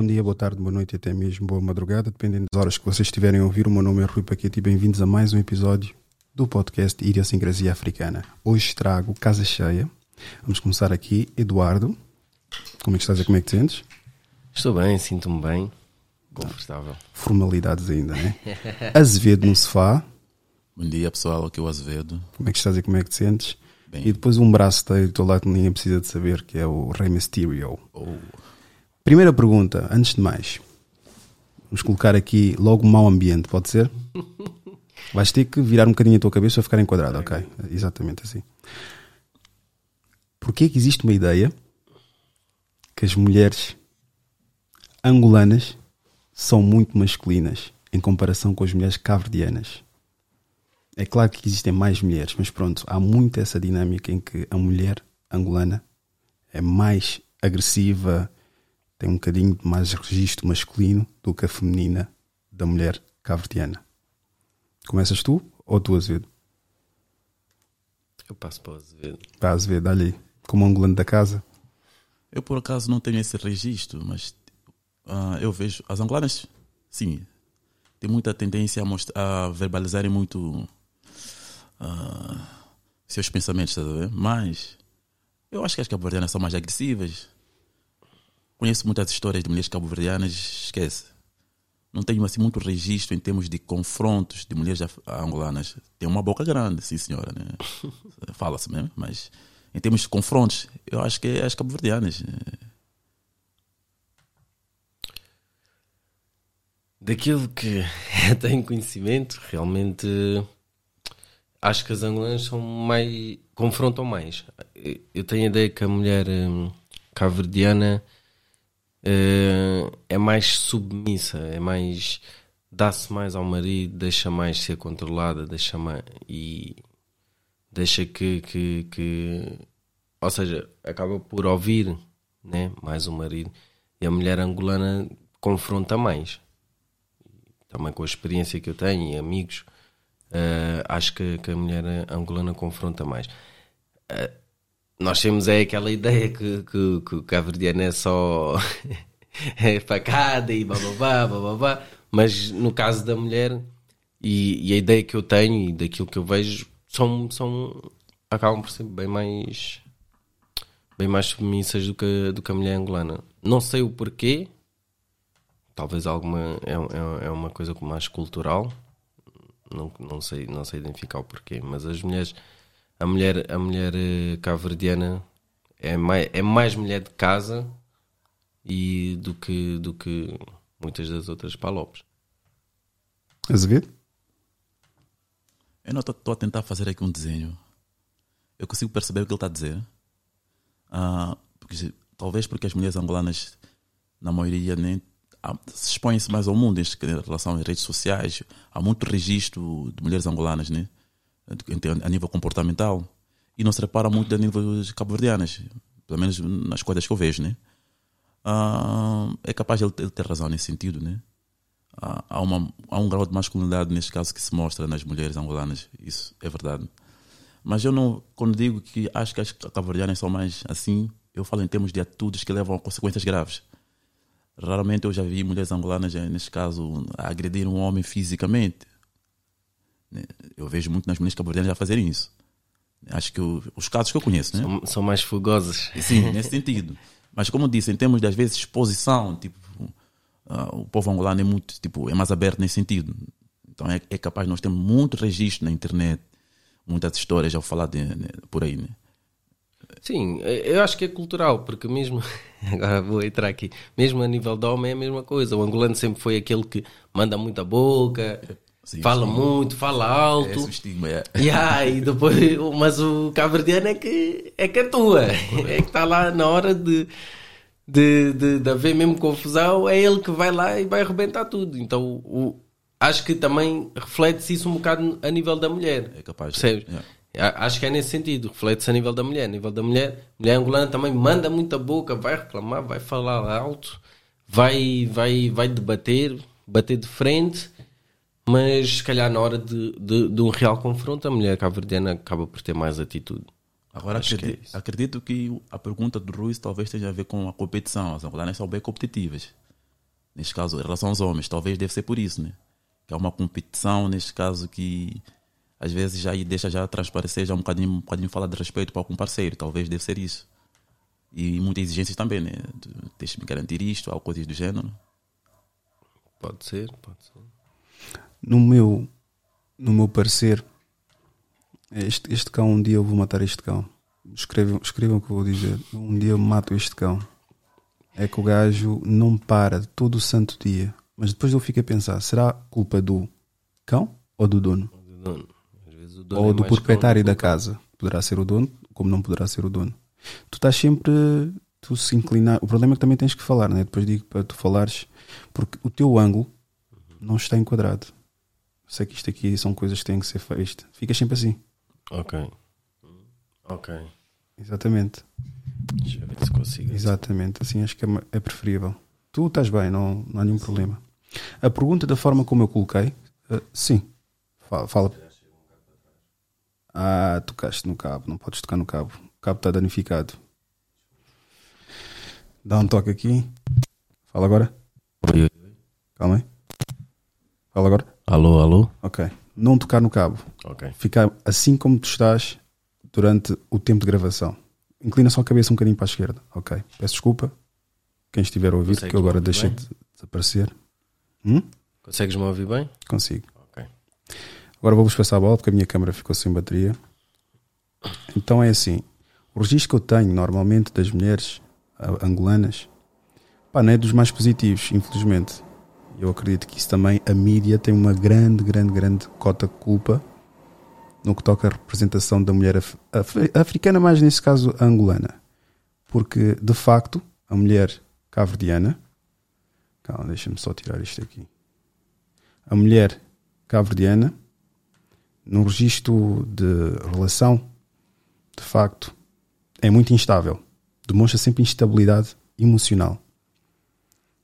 Bom dia, boa tarde, boa noite e até mesmo boa madrugada, dependendo das horas que vocês estiverem a ouvir. O meu nome é Rui Paquete e bem-vindos a mais um episódio do podcast Idiosincrasia Africana. Hoje trago Casa Cheia. Vamos começar aqui. Eduardo, como é que estás e como é que te sentes? Estou bem, sinto-me bem, confortável. Formalidades ainda, né? Azevedo no sofá. Bom dia pessoal, aqui é o Azevedo. Como é que estás e como é que te sentes? Bem. E depois um braço do teu lado que ninguém precisa de saber, que é o Rey Mysterio. Oh, Primeira pergunta, antes de mais. Vamos colocar aqui logo mau ambiente, pode ser? Vais ter que virar um bocadinho a tua cabeça para ficar enquadrado, ok? Exatamente assim. Porquê que existe uma ideia que as mulheres angolanas são muito masculinas em comparação com as mulheres cabo-verdianas? É claro que existem mais mulheres, mas pronto, há muito essa dinâmica em que a mulher angolana é mais agressiva, tem um bocadinho de mais registro masculino do que a feminina da mulher cabo-verdiana. Começas tu ou tu, Azevedo? Eu passo para o Azevedo. Pá, Azevedo, olha aí, como angolano da casa. Eu por acaso não tenho esse registro, mas ah, eu vejo as angolanas, sim, têm muita tendência a, mostrar, a verbalizarem muito ah, seus pensamentos, estás a ver? Mas eu acho que as cabo-verdianas são mais agressivas. Conheço muitas histórias de mulheres cabo-verdianas, esquece. Não tenho assim muito registro em termos de confrontos de mulheres angolanas. Tem uma boca grande, sim senhora, né? Fala-se mesmo, mas em termos de confrontos, eu acho que é as cabo-verdianas. Daquilo que tenho conhecimento, realmente acho que as angolanas são mais. confrontam mais. Eu tenho a ideia que a mulher hum, cabo-verdiana eh, é mais submissa, é mais. dá-se mais ao marido, deixa mais ser controlada, deixa mais. e. deixa que. que, que ou seja, acaba por ouvir né, mais o marido. E a mulher angolana confronta mais também com a experiência que eu tenho e amigos, eh, acho que, que a mulher angolana confronta mais. Eh, nós temos é aquela ideia que, que, que o cabo-verdiano é só é facada e bababá, bababá, mas no caso da mulher e, e a ideia que eu tenho e daquilo que eu vejo são, são acabam por ser bem mais bem mais submissas do que, do que a mulher angolana. Não sei o porquê, talvez alguma é, é, é uma coisa mais cultural. Não, não sei não sei identificar o porquê mas as mulheres a mulher a mulher eh, cabo-verdiana é mais é mais mulher de casa e do que do que muitas das outras palopes Azevedo? Eu não estou a tentar fazer aqui um desenho. Eu consigo perceber o que ele está a dizer. Ah, porque, talvez porque as mulheres angolanas, na maioria, nem se expõem-se mais ao mundo em relação às redes sociais. Há muito registro de mulheres angolanas, né? A nível comportamental. E não se repara muito a nível cabo-verdianas, pelo menos nas coisas que eu vejo. Né? Ah, é capaz ele ter, razão nesse sentido. Né? há, há uma, há um grau de masculinidade neste caso que se mostra nas mulheres angolanas, isso é verdade. Mas eu não, quando digo que acho que as cabo-verdianas são mais assim, eu falo em termos de atitudes que levam a consequências graves. Raramente eu já vi mulheres angolanas, eh, neste caso, agredir um homem fisicamente. Né? Eu vejo muito nas mulheres cabo-verdianas a fazerem isso. Acho que o- os casos que eu conheço, né? são, são mais fogosas Sim, nesse sentido. Mas como eu disse, em termos de às vezes exposição, tipo, ah, o povo angolano é muito, tipo, é mais aberto nesse sentido. Então é, é capaz, nós temos muito registro na internet, muitas histórias já falar de, né, por aí, né? Sim, eu acho que é cultural, porque mesmo. Agora vou entrar aqui. Mesmo a nível de homem é a mesma coisa. O angolano sempre foi aquele que manda muita boca, Sim, fala sim. muito, fala É alto. esse o estigma, é. Yeah, e depois, mas o cabo-verdiano é que é que atua, é que está lá na hora de, de, de, de haver mesmo confusão, é ele que vai lá e vai arrebentar tudo. Então, o, acho que também reflete-se isso um bocado a nível da mulher. É capaz Percebes? yeah. A- Acho que é nesse sentido, reflete-se a nível da mulher. A nível da mulher, a mulher angolana também manda muita boca, vai reclamar, vai falar alto, vai, vai, vai debater, bater de frente, mas se calhar na hora de, de, de um real confronto, a mulher cabo-verdiana acaba por ter mais atitude. Agora Acho que é acredito, acredito que a pergunta do Ruiz talvez tenha a ver com a competição. As angolanas são bem competitivas. Neste caso, em relação aos homens, talvez deve ser por isso, né? Que é uma competição, neste caso, que às vezes já deixa já transparecer já um bocadinho, um bocadinho falar de respeito para algum parceiro, talvez deve ser isso. E muitas exigências também, né? Tu Tens de me garantir isto, ou coisas do género. Pode ser, pode ser. No meu, no meu parecer, este, este cão, um dia eu vou matar este cão. Escrevam, escrevam o que eu vou dizer. Um dia eu mato este cão. É que o gajo não para todo o santo dia. Mas depois eu fico a pensar: será culpa do cão ou do dono? Do dono. Ou é do proprietário da casa. Poderá ser o dono, como não poderá ser o dono. Tu estás sempre. Tu se inclinar. O problema é que também tens que falar, né? Depois digo para tu falares, porque o teu ângulo não está enquadrado. Sei que isto aqui são coisas que têm que ser feitas. Ficas sempre assim. Ok. Ok. Exatamente. Deixa eu ver se consigo. Exatamente. Assim acho que é, é preferível. Tu estás bem, não, não há nenhum problema. A pergunta da forma como eu coloquei, eh, sim. Fala, fala. Ah, tocaste no cabo, não podes tocar no cabo. O cabo está danificado. Dá um toque aqui. Fala agora. Calma aí. Fala agora. Alô, alô? Ok. Não tocar no cabo. Ok. Ficar assim como tu estás durante o tempo de gravação. Inclina só a cabeça um bocadinho para a esquerda. Ok. Peço desculpa. Quem estiver a ouvir, que eu agora deixei bem? de desaparecer. Hum? Consegues-me ouvir bem? Consigo. Ok. Agora vou-vos passar a bola porque a minha câmera ficou sem bateria. Então é assim: o registro que eu tenho normalmente das mulheres angolanas pá, não é dos mais positivos, infelizmente. Eu acredito que isso também, a mídia tem uma grande, grande, grande cota de culpa no que toca à representação da mulher af- af- africana, mais nesse caso angolana. Porque, de facto, a mulher cabo-verdiana. Calma, deixa-me só tirar isto aqui. A mulher cabo-verdiana, no registro de relação, de facto, é muito instável. Demonstra sempre instabilidade emocional.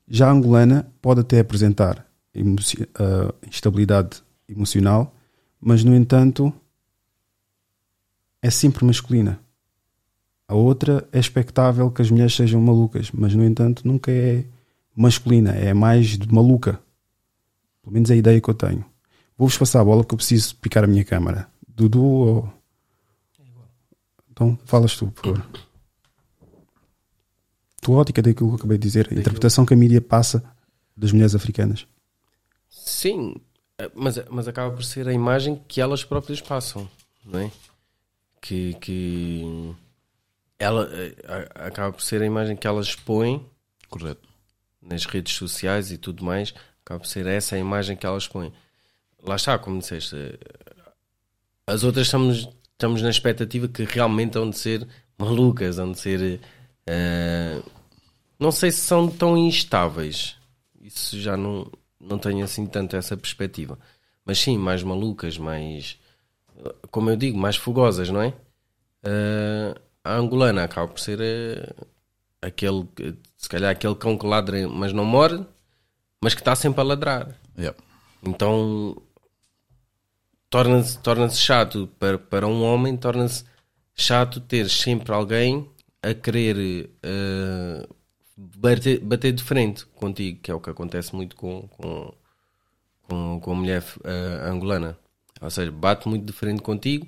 Já a angolana pode até apresentar emoci- ah, instabilidade emocional, mas, no entanto, é sempre masculina. A outra é expectável que as mulheres sejam malucas, mas, no entanto, nunca é masculina, é mais de maluca. Pelo menos é a ideia que eu tenho. Vou-vos passar a bola porque eu preciso picar a minha câmara. Dudu ou. Então, falas tu, por favor. Tua ótica daquilo que eu acabei de dizer, a interpretação que a mídia passa das mulheres africanas. Sim, mas, mas acaba por ser a imagem que elas próprias passam, não é? Que, que ela eh, a- acaba por ser a imagem que elas expõem Correto. nas redes sociais e tudo mais, acaba por ser essa a imagem que elas põem. Lá está, como disseste, eh, as outras estamos, estamos na expectativa que realmente hão de ser malucas, hão de ser. eh, não sei se são tão instáveis. Isso já não, não tenho assim tanto essa perspectiva. Mas sim, mais malucas, mais. Como eu digo, mais fogosas, não é? Eh, a angolana acaba por ser. eh, aquele, que- se calhar aquele cão que ladra, mas não morde, mas que está sempre a ladrar. Yeah. Então torna-se torna chato para, para um homem, torna-se chato ter sempre alguém a querer eh, bater, bater de frente contigo, que é o que acontece muito com, com, com, com a mulher eh, angolana. Ou seja, bate muito de frente contigo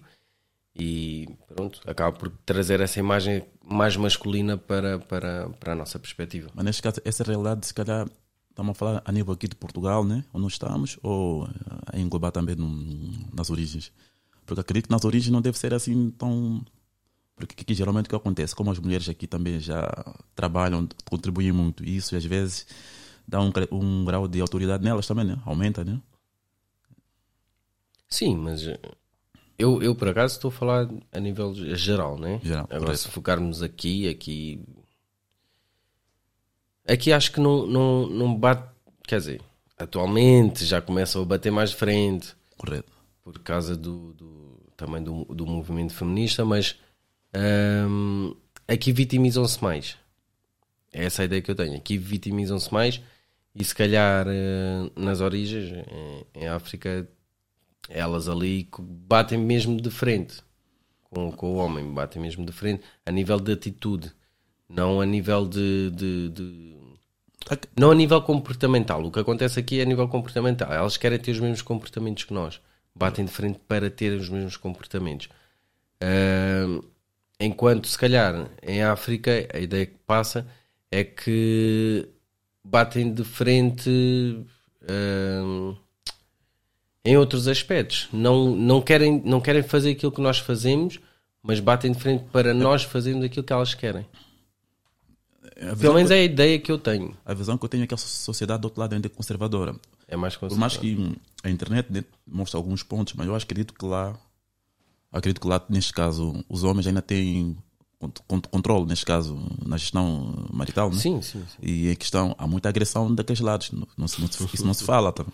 e pronto, acaba por trazer essa imagem mais masculina para, para, para a nossa perspectiva. Mas neste caso, essa realidade, se calhar, estamos a falar a nível aqui de Portugal, né? Onde nós estamos, ou eh, a englobar também num- nas origens. Porque acredito que nas origens não deve ser assim tão. Porque aqui, geralmente o que acontece, como as mulheres aqui também já trabalham, contribuem muito, e isso às vezes dá um, um grau de autoridade nelas também, né? Aumenta, né? Sim, mas eh, eu, eu por acaso estou a falar a nível geral, né? Geral, Agora, correto. se focarmos aqui, aqui. Aqui acho que não, não, não bate. Quer dizer, atualmente já começam a bater mais de frente Correto. por causa do, do- também do, do movimento feminista, mas hum, aqui vitimizam-se mais. É essa a ideia que eu tenho. Aqui vitimizam-se mais e se calhar eh, nas origens, em, em África, elas ali batem mesmo de frente com, com o homem, batem mesmo de frente a nível de atitude, não a nível de, de, de, Não a nível comportamental. O que acontece aqui é a nível comportamental. Elas querem ter os mesmos comportamentos que nós. Batem de frente para ter os mesmos comportamentos. Uh, enquanto, se calhar, em África, a ideia que passa é que batem de frente uh, em outros aspectos. Não, não, querem, não querem fazer aquilo que nós fazemos, mas batem de frente para nós fazermos aquilo que elas querem. Pelo menos que, é a ideia que eu tenho. A visão que eu tenho é que a sociedade do outro lado ainda é conservadora. É mais Por mais que a internet mostre alguns pontos, mas eu acredito que lá, acredito que lá, neste caso, os homens ainda têm controle, neste caso, na gestão marital. Né? Sim, sim, sim. E em questão, há muita agressão daqueles lados. Não, não, isso não se fala. Tá?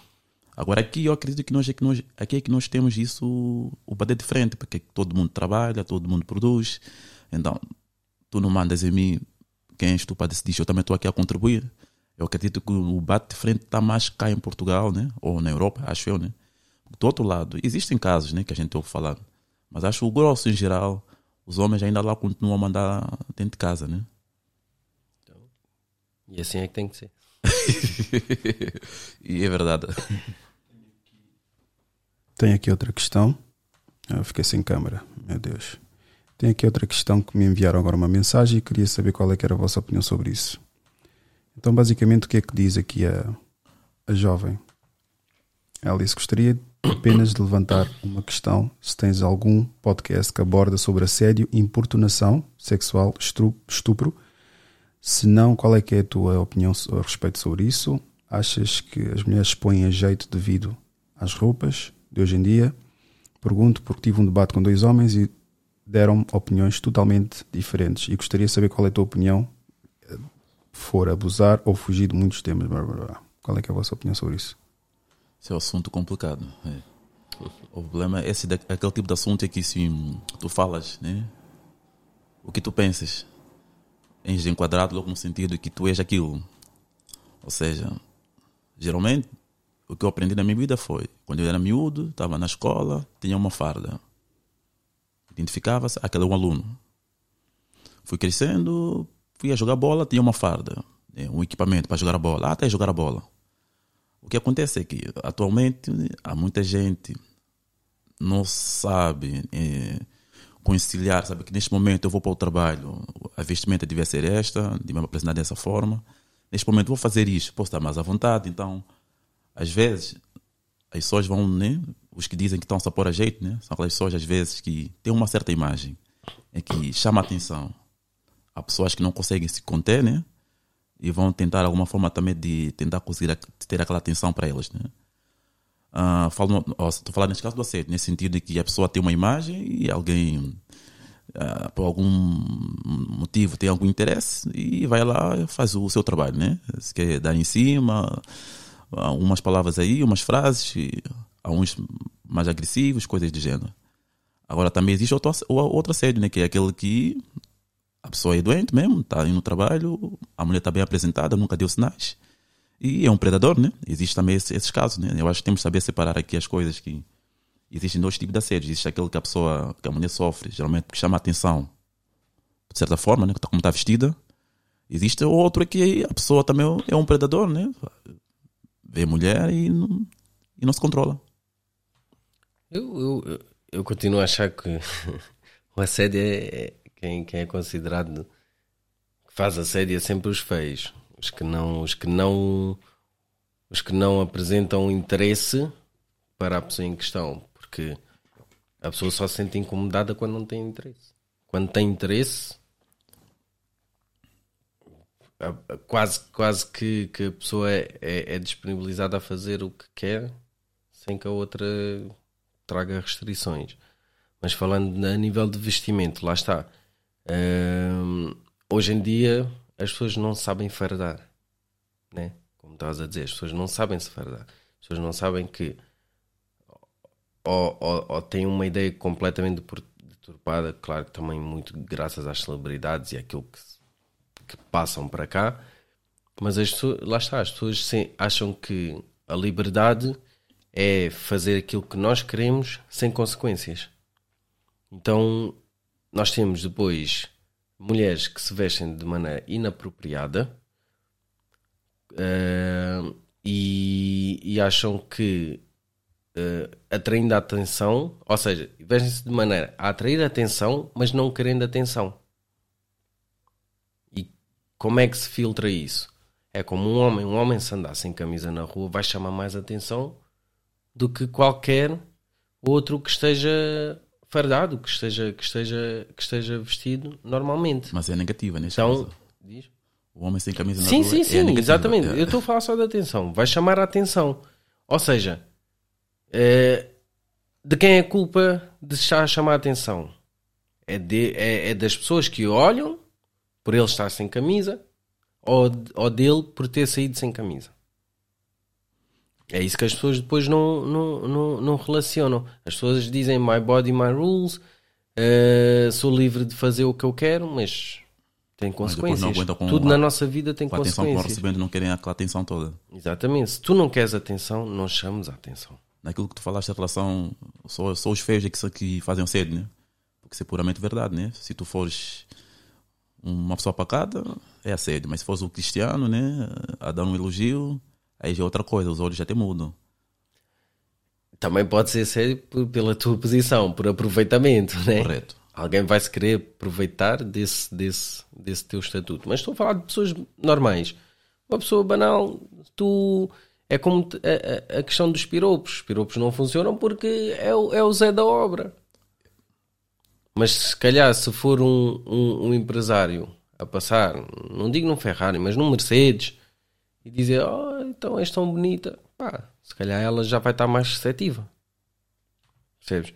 Agora aqui eu acredito que nós, é que nós, aqui é que nós temos isso, o bater de frente, porque todo mundo trabalha, todo mundo produz. Então, tu não mandas em mim quem és tu para decidir, eu também estou aqui a contribuir. Eu acredito que o bate de frente está mais cá em Portugal, né? ou na Europa, acho eu. Né? Do outro lado, existem casos né, que a gente ouve falar, mas acho que o grosso em geral, os homens ainda lá continuam a mandar dentro de casa. Né? Então, e assim é que tem que ser. e é verdade. Tem aqui outra questão. Eu fiquei sem câmera, meu Deus. Tem aqui outra questão que me enviaram agora uma mensagem e queria saber qual é que era a vossa opinião sobre isso. Então, basicamente, o que é que diz aqui a, a jovem? Ela disse: Gostaria apenas de levantar uma questão. Se tens algum podcast que aborda sobre assédio, importunação sexual, estupro. Se não, qual é que é a tua opinião a respeito sobre isso? Achas que as mulheres põem a jeito devido às roupas de hoje em dia? Pergunto porque tive um debate com dois homens e deram opiniões totalmente diferentes e gostaria de saber qual é a tua opinião for abusar ou fugir de muitos temas. Qual é, é a vossa opinião sobre isso? Esse é um assunto complicado. É. O problema é esse, aquele tipo de assunto é que se tu falas, né? O que tu pensas, és enquadrado logo no sentido que tu és aquilo. Ou seja, geralmente o que eu aprendi na minha vida foi quando eu era miúdo, estava na escola, tinha uma farda. Identificava-se, aquele é um aluno. Fui crescendo, fui a jogar bola, tinha uma farda, né, um equipamento para jogar a bola, até jogar a bola. O que acontece é que atualmente há muita gente não sabe é, conciliar, sabe que neste momento eu vou para o trabalho, a vestimenta deve ser esta, de me apresentar dessa forma. Neste momento vou fazer isto, posso estar mais à vontade. Então, às vezes, as pessoas vão, né? Os que dizem que estão a pôr a jeito, né? São aquelas pessoas, às vezes, que têm uma certa imagem, é que chama a atenção. Há pessoas que não conseguem se conter, né? E vão tentar alguma forma também de tentar conseguir ter aquela atenção para elas, né? Uh, falo, estou falando nesse caso do assédio, nesse sentido de que a pessoa tem uma imagem e alguém, uh, por algum motivo, tem algum interesse e vai lá e faz o seu trabalho, né? Se quer dar em cima, uh, umas palavras aí, umas frases, uns mais agressivos, coisas do gênero. Agora também existe outro, outro assédio, né? Que é aquele que a pessoa é doente mesmo, está indo no trabalho, a mulher está bem apresentada, nunca deu sinais. E é um predador, né? Existem também esses, esses, casos, né? Eu acho que temos que saber separar aqui as coisas que existem dois tipos de assédio. Existe aquele que a pessoa, que a mulher sofre, geralmente que chama a atenção, de certa forma, né? Como está vestida. Existe outro que a pessoa também é um predador, né? Vê mulher e não, e não se controla. Eu, eu, eu continuo a achar que o assédio é, quem, quem é considerado que faz assédio é sempre os feios, os que não, os que não, os que não apresentam interesse para a pessoa em questão, porque a pessoa só se sente incomodada quando não tem interesse. Quando tem interesse, quase, quase que, que a pessoa é, é, é disponibilizada a fazer o que quer sem que a outra traga restrições. Mas falando a nível de vestimento, lá está hoje em dia as pessoas não sabem fardar, né? Como estavas a dizer, as pessoas não sabem se fardar. As pessoas não sabem que ou, ou, ou têm uma ideia completamente deturpada, claro que também muito graças às celebridades e aquilo que, que passam para cá, mas as pessoas, lá está, as pessoas acham que a liberdade é fazer aquilo que nós queremos sem consequências. Então nós temos depois mulheres que se vestem de maneira inapropriada, Uh, e, e, acham que uh, atraindo a atenção, ou seja, vestem-se de maneira a atrair a atenção, mas não querendo atenção. E como é que se filtra isso? É como um homem, um homem se andar sem camisa na rua vai chamar mais atenção do que qualquer outro que esteja fardado, que esteja, que esteja, que esteja vestido normalmente. Mas é negativa neste então, caso. Diz? O homem sem camisa na sim, rua sim, é sim, exatamente. É. Eu estou a falar só da atenção. Vai chamar a atenção. Ou seja, é, de quem é a culpa de estar a chamar a atenção? É, de, é, é das pessoas que olham por ele estar sem camisa ou, ou dele por ter saído sem camisa. É isso que as pessoas depois não, não, não, não relacionam. As pessoas dizem my body, my rules, eh, sou livre de fazer o que eu quero, mas tem consequências. Tudo a- na nossa vida tem Com a atenção que vão consequências. recebendo, não querem aquela atenção toda. Exatamente. Se tu não queres atenção, não chames a atenção. Naquilo que tu falaste em relação, só, só os feios é que, que fazem o sede, né? Porque isso é puramente verdade, né? Se tu fores uma pessoa pacata, é assédio. Mas se fores um cristiano, né? A dar um elogio, aí já é outra coisa, os olhos já te mudam. Também pode ser por- pela tua posição, por aproveitamento, né? Correto. Alguém vai se querer aproveitar desse, desse, desse teu estatuto. Mas estou a falar de pessoas normais. Uma pessoa banal, tu. É como a- a questão dos piropos. Os piropos não funcionam porque é o, é o Zé da obra. Mas se calhar, se for um, um, um empresário a passar, não digo num Ferrari, mas num Mercedes, e dizer: Oh, então és tão bonita, pá, se calhar ela já vai estar mais receptiva. Percebes?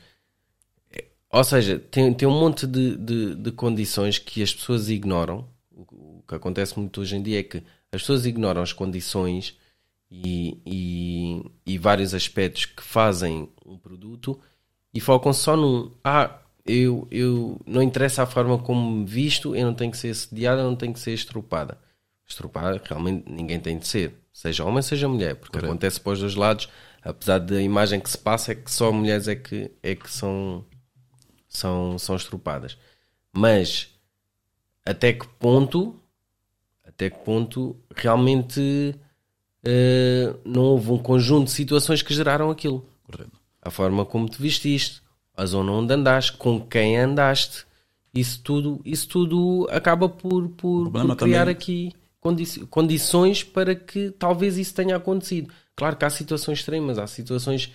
Ou seja, tem, tem um monte de, de, de condições que as pessoas ignoram. O, o que acontece muito hoje em dia é que as pessoas ignoram as condições e, e, e vários aspectos que fazem um produto e focam só num. Ah, eu, eu não interessa a forma como me visto, eu não tenho que ser assediada, eu não tenho que ser estrupada. Estrupada, realmente ninguém tem de ser, seja homem, seja mulher, porque Correto. acontece para os dois lados, apesar da imagem que se passa, é que só mulheres é que, é que são, são, são estrupadas. Mas até que ponto, até que ponto realmente eh, não houve um conjunto de situações que geraram aquilo? Correto. a forma como te vestiste, a zona onde andaste, com quem andaste, isso tudo, isso tudo acaba por, por, por criar também- aqui condi- condições para que talvez isso tenha acontecido. Claro que há situações extremas, há situações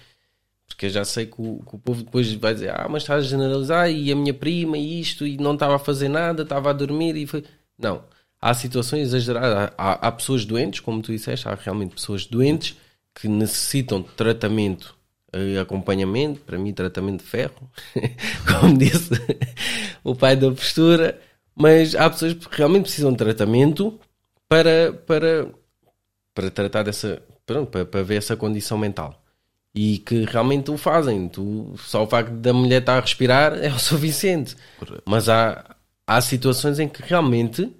porque eu já sei que o, que o povo depois vai dizer, ah, mas estás a generalizar e a minha prima e isto e não estava a fazer nada, estava a dormir e foi. Não. Há situações exageradas. Há, há pessoas doentes, como tu disseste, há realmente pessoas doentes que necessitam de tratamento e acompanhamento, para mim tratamento de ferro, como disse o pai da postura, mas há pessoas que realmente precisam de tratamento para, para, para tratar dessa, pronto, para, para ver essa condição mental. E que realmente o fazem. Tu, só o facto da mulher estar a respirar é o suficiente. Correto. Mas há, há situações em que realmente,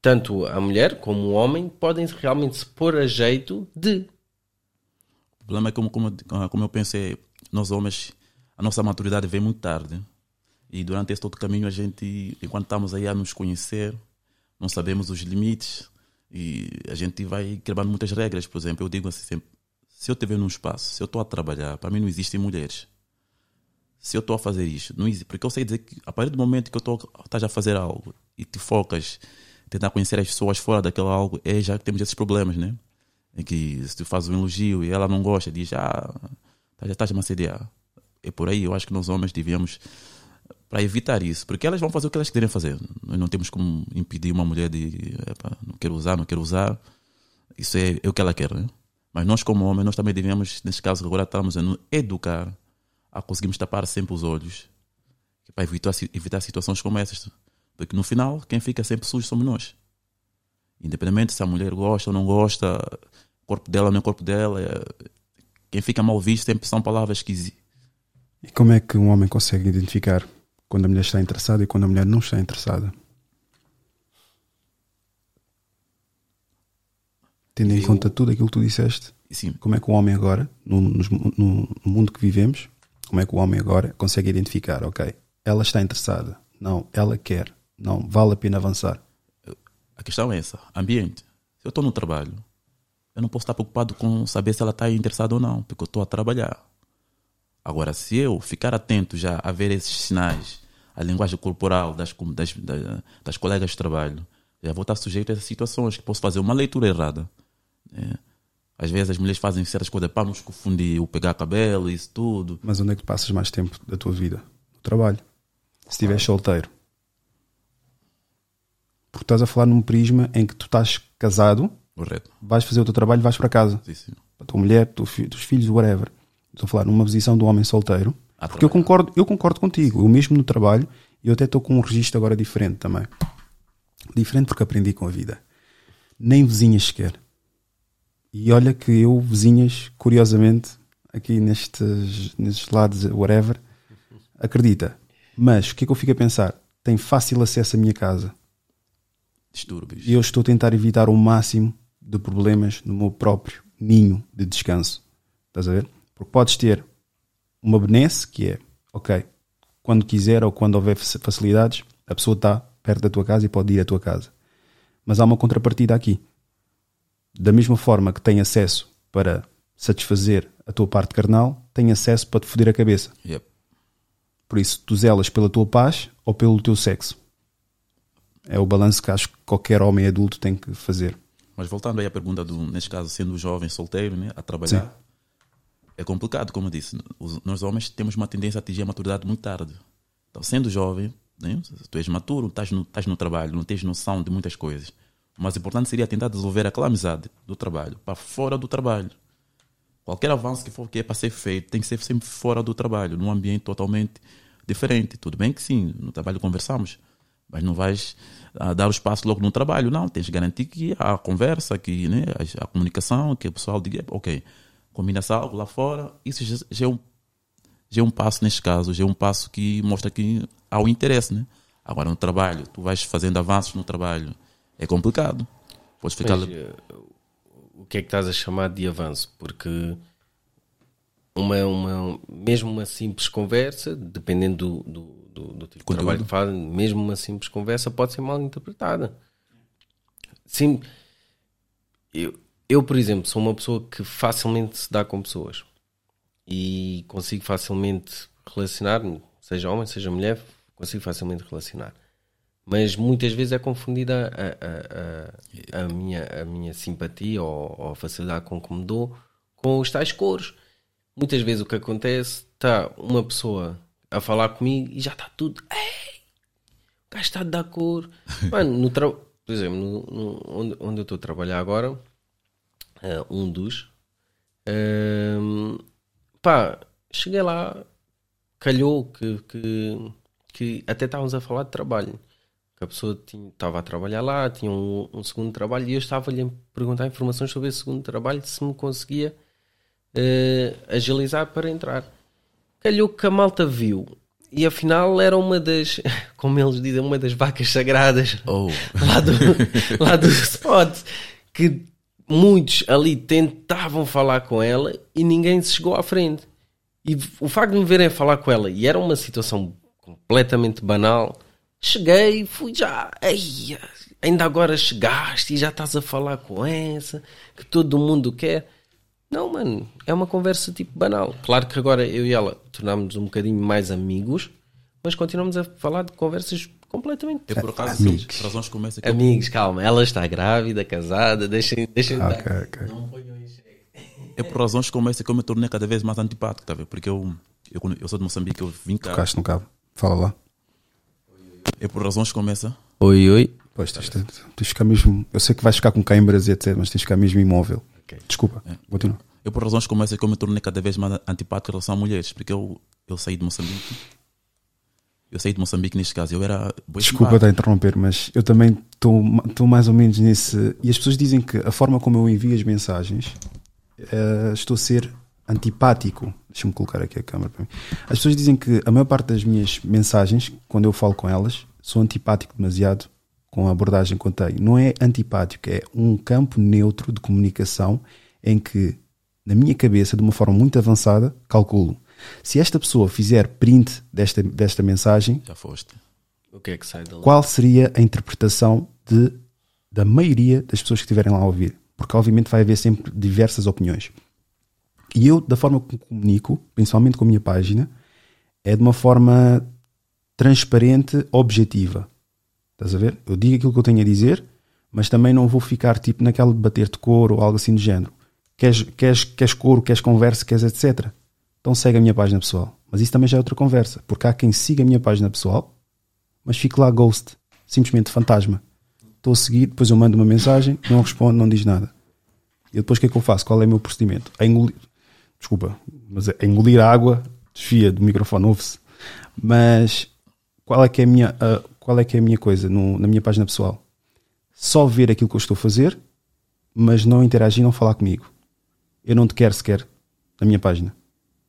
tanto a mulher como o homem podem realmente se pôr a jeito de. O problema é como, como, como eu pensei, nós homens, a nossa maturidade vem muito tarde. E durante esse todo caminho, a gente, enquanto estamos aí a nos conhecer, não sabemos os limites e a gente vai quebrando muitas regras. Por exemplo, eu digo assim sempre: se eu estiver num espaço, se eu estou a trabalhar, para mim não existem mulheres. Se eu estou a fazer isto, não existe, porque eu sei dizer que a partir do momento que eu estou a fazer algo e te focas tentar conhecer as pessoas fora daquele algo, é já que temos esses problemas, né? Em que se tu fazes um elogio e ela não gosta, diz, ah, já estás a me assediar. É por aí, eu acho que nós homens devíamos, para evitar isso, porque elas vão fazer o que elas quiserem fazer. Nós não temos como impedir uma mulher de, "Epá, não quero usar, não quero usar. Isso é, é o que ela quer, né? Mas nós, como homens, nós também devemos, neste caso, agora estamos a nos educar a conseguirmos tapar sempre os olhos para evitar, evitar situações como essas. Porque no final, quem fica sempre sujo somos nós. Independente se a mulher gosta ou não gosta, corpo dela ou não é corpo dela, é- quem fica mal visto sempre são palavras que E como é que um homem consegue identificar quando a mulher está interessada e quando a mulher não está interessada? Tendo em conta tudo aquilo que tu disseste, Sim, como é que o homem agora, no- no mundo que vivemos, como é que o homem agora consegue identificar, ok, ela está interessada, não, ela quer, não, vale a pena avançar. a questão é essa: ambiente. Se eu estou no trabalho eu não posso estar preocupado com saber se ela está interessada ou não, porque eu estou a trabalhar. Agora, se eu ficar atento já a ver esses sinais, a linguagem corporal das, das, das, das colegas de trabalho, já vou estar sujeito a essas situações que posso fazer uma leitura errada. né? Às vezes as mulheres fazem certas coisas para nos confundir, o pegar cabelo, isso tudo. Mas onde é que passas mais tempo da tua vida? No trabalho. Se estiveres solteiro. Porque estás a falar num prisma em que tu estás casado, Correto. vais fazer o teu trabalho, vais para casa. Sim, sim. A tua mulher, teu fi- teus filhos, whatever. Estou a falar numa posição do homem solteiro. A Porque eu trabalhar. concordo, eu concordo contigo. Eu mesmo no trabalho, eu até estou com um registro agora diferente também. Diferente porque aprendi com a vida. Nem vizinhas sequer. E olha que eu, vizinhas, curiosamente, aqui nestes, nestes lados, whatever, acredita. Mas o que é que eu fico a pensar? Tem fácil acesso à minha casa. Distúrbios. E eu estou a tentar evitar o máximo de problemas no meu próprio ninho de descanso. Estás a ver? Porque podes ter uma benesse que é, ok, quando quiser ou quando houver fac- facilidades, a pessoa está perto da tua casa e pode ir à tua casa. Mas há uma contrapartida aqui. Da mesma forma que tem acesso para satisfazer a tua parte carnal, tem acesso para te foder a cabeça. Yep. Por isso, tu zelas pela tua paz ou pelo teu sexo. É o balanço que acho que qualquer homem adulto tem que fazer. Mas voltando aí à pergunta, do, neste caso, sendo jovem, solteiro, né, a trabalhar, Sim. É complicado, como eu disse. Os- nós homens temos uma tendência a atingir a maturidade muito tarde. Então, sendo jovem, né, tu és maturo, estás no, estás no trabalho, não tens noção de muitas coisas. O mais importante seria tentar desenvolver aquela amizade do trabalho para fora do trabalho. Qualquer avanço que for que é para ser feito tem que ser sempre fora do trabalho, num ambiente totalmente diferente. Tudo bem que sim, no trabalho conversamos, mas não vais ah, dar o espaço logo no trabalho, não. Tens de garantir que há a conversa, que, né, a, a comunicação, que o pessoal diga, ok, combina-se algo lá fora. Isso já, já é um, já é um passo neste caso, já é um passo que mostra que há o interesse. Né? Agora, no trabalho, tu vais fazendo avanços no trabalho, é complicado. Podes ficar. Mas, eh, o que é que estás a chamar de avanço? Porque uma, uma, mesmo uma simples conversa, dependendo do, do, do, do tipo de Conteúdo. trabalho que fazem, mesmo uma simples conversa pode ser mal interpretada. Sim, eu, eu, por exemplo, sou uma pessoa que facilmente se dá com pessoas e consigo facilmente relacionar-me, seja homem, seja mulher, consigo facilmente relacionar. Mas muitas vezes é confundida a, a, a, a minha, a minha simpatia ou, ou a facilidade com que me dou com os tais coros. Muitas vezes o que acontece está uma pessoa a falar comigo e já está tudo. Ei, o gajo está a dar cor. Mano, no tra... por exemplo, no, no- onde, onde eu estou a trabalhar agora, eh, um dos, ehm, pá, cheguei lá, calhou que, que, que até estávamos a falar de trabalho. Que a pessoa tinha- estava a trabalhar lá, tinha um, um segundo trabalho e eu estava-lhe a perguntar informações sobre esse segundo trabalho, se me conseguia eh, agilizar para entrar. Calhou que a malta viu e afinal era uma das, como eles dizem, uma das vacas sagradas Oh, lá do, lá do spot que muitos ali tentavam falar com ela e ninguém se chegou à frente. E o facto de me verem falar com ela e era uma situação completamente banal, cheguei, fui já, ainda agora chegaste e já estás a falar com essa que todo mundo quer. Não, mano, é uma conversa tipo banal. Claro que agora eu e ela tornámos um bocadinho mais amigos, mas continuamos a falar de conversas completamente é por acaso, Amigos. por razões que eu- Amigos, calma, ela está grávida, casada, deixem, deixem Ah, estar. ok, ok. Não ponham em xeque. É por razões como essa que eu me tornei cada vez mais antipático, tá a ver? Porque eu, eu, eu sou de Moçambique, eu vim cá. Tocaste no cabo. Fala lá. É por razões como essa. Oi, oi. Pois, tens, de- tens de ficar mesmo. Eu sei que vais ficar com câimbras e etc, mas tens de ficar mesmo imóvel. Ok. Desculpa, continua. É por razões como essa que eu me tornei cada vez mais antipático em relação a mulheres. Porque eu, eu saí de Moçambique. Eu saí de Moçambique neste caso. Eu era. Desculpa estar a interromper, mas eu também estou mais ou menos nesse. E as pessoas dizem que a forma como eu envio as mensagens eh, estou a ser antipático. Deixa-me colocar aqui a câmera para mim. As pessoas dizem que a maior parte das minhas mensagens, quando eu falo com elas, sou antipático demasiado com a abordagem que eu tenho. Não é antipático, é um campo neutro de comunicação em que, na minha cabeça, de uma forma muito avançada, calculo. Se esta pessoa fizer print desta, desta mensagem, Já foste. O que é que sai qual seria a interpretação de, da maioria das pessoas que estiverem lá a ouvir. porque obviamente vai haver sempre diversas opiniões. E eu, da forma como comunico, principalmente com a minha página, é de uma forma transparente, objetiva. Estás a ver? Eu digo aquilo que eu tenho a dizer, mas também não vou ficar tipo naquela de bater de cor ou algo assim do género. Queres, queres, queres coro, queres conversa, queres etc. Então segue a minha página pessoal. Mas isso também já é outra conversa, porque há quem siga a minha página pessoal, mas fique lá ghost, simplesmente fantasma. Estou a seguir, depois eu mando uma mensagem, não respondo, não diz nada. E depois o que é que eu faço? Qual é o meu procedimento? É engolir, desculpa, mas é engolir a água, desfia do microfone, ouve-se. Mas qual é que é a minha, uh, qual é que é a minha coisa no, na minha página pessoal? Só ver aquilo que eu estou a fazer, mas não interagir, não falar comigo. Eu não te quero sequer na minha página.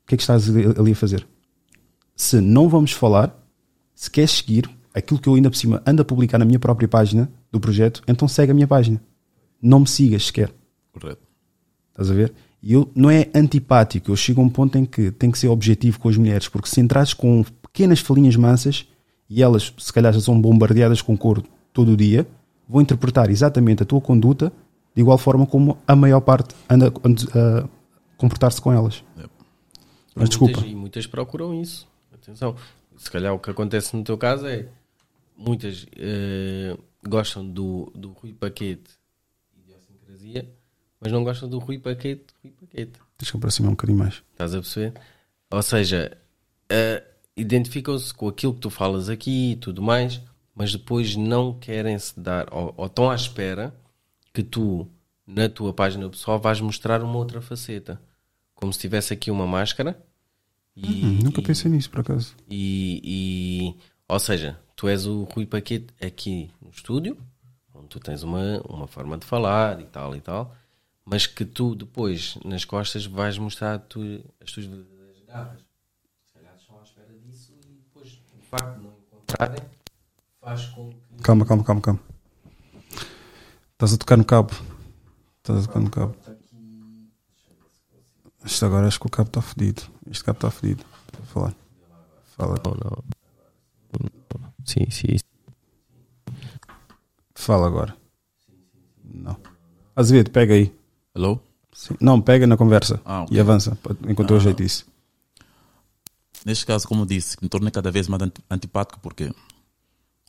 O que é que estás ali a fazer? Se não vamos falar, se queres seguir aquilo que eu ainda por cima ando a publicar na minha própria página do projeto, então segue a minha página. Não me sigas sequer. Correto. Estás a ver? E eu não é antipático, eu chego a um ponto em que tem que ser objetivo com as mulheres, porque se entrares com pequenas falinhas mansas, e elas se calhar já são bombardeadas com cor todo o dia, vão interpretar exatamente a tua conduta de igual forma como a maior parte anda a comportar-se com elas. Mas desculpa. Muitas, e muitas procuram isso. Atenção. Se calhar o que acontece no teu caso é muitas uh, gostam do, do Rui Paquete idiosincrasia, mas não gostam do Rui Paquete, Rui Paquete. Deixa eu aproximar um bocadinho mais. Estás a perceber? Ou seja, uh, identificam-se com aquilo que tu falas aqui e tudo mais, mas depois não querem se dar, ou, ou estão à espera que tu, na tua página pessoal, vais mostrar uma outra faceta. Como se tivesse aqui uma máscara. E, hum, nunca pensei nisso, por acaso. E, e, ou seja, tu és o Rui Paquete aqui no estúdio, onde tu tens uma, uma forma de falar e tal e tal, mas que tu depois, nas costas, vais mostrar tu, as tuas verdadeiras garras facto de não encontrarem faz com que. Calma, calma, calma, calma. Estás a tocar no cabo. Estás a tocar no cabo. Isto agora acho que o cabo está fedido. Este cabo está fedido. Vou falar. Fala. Não, não. Sim, sim. Fala agora. Não. Azevedo, pega aí. Hello? Sim. Não, pega na conversa Ah, ok. e avança enquanto eu Ah. ajeito isso. Neste caso, como disse, me tornei cada vez mais anti- antipático porque,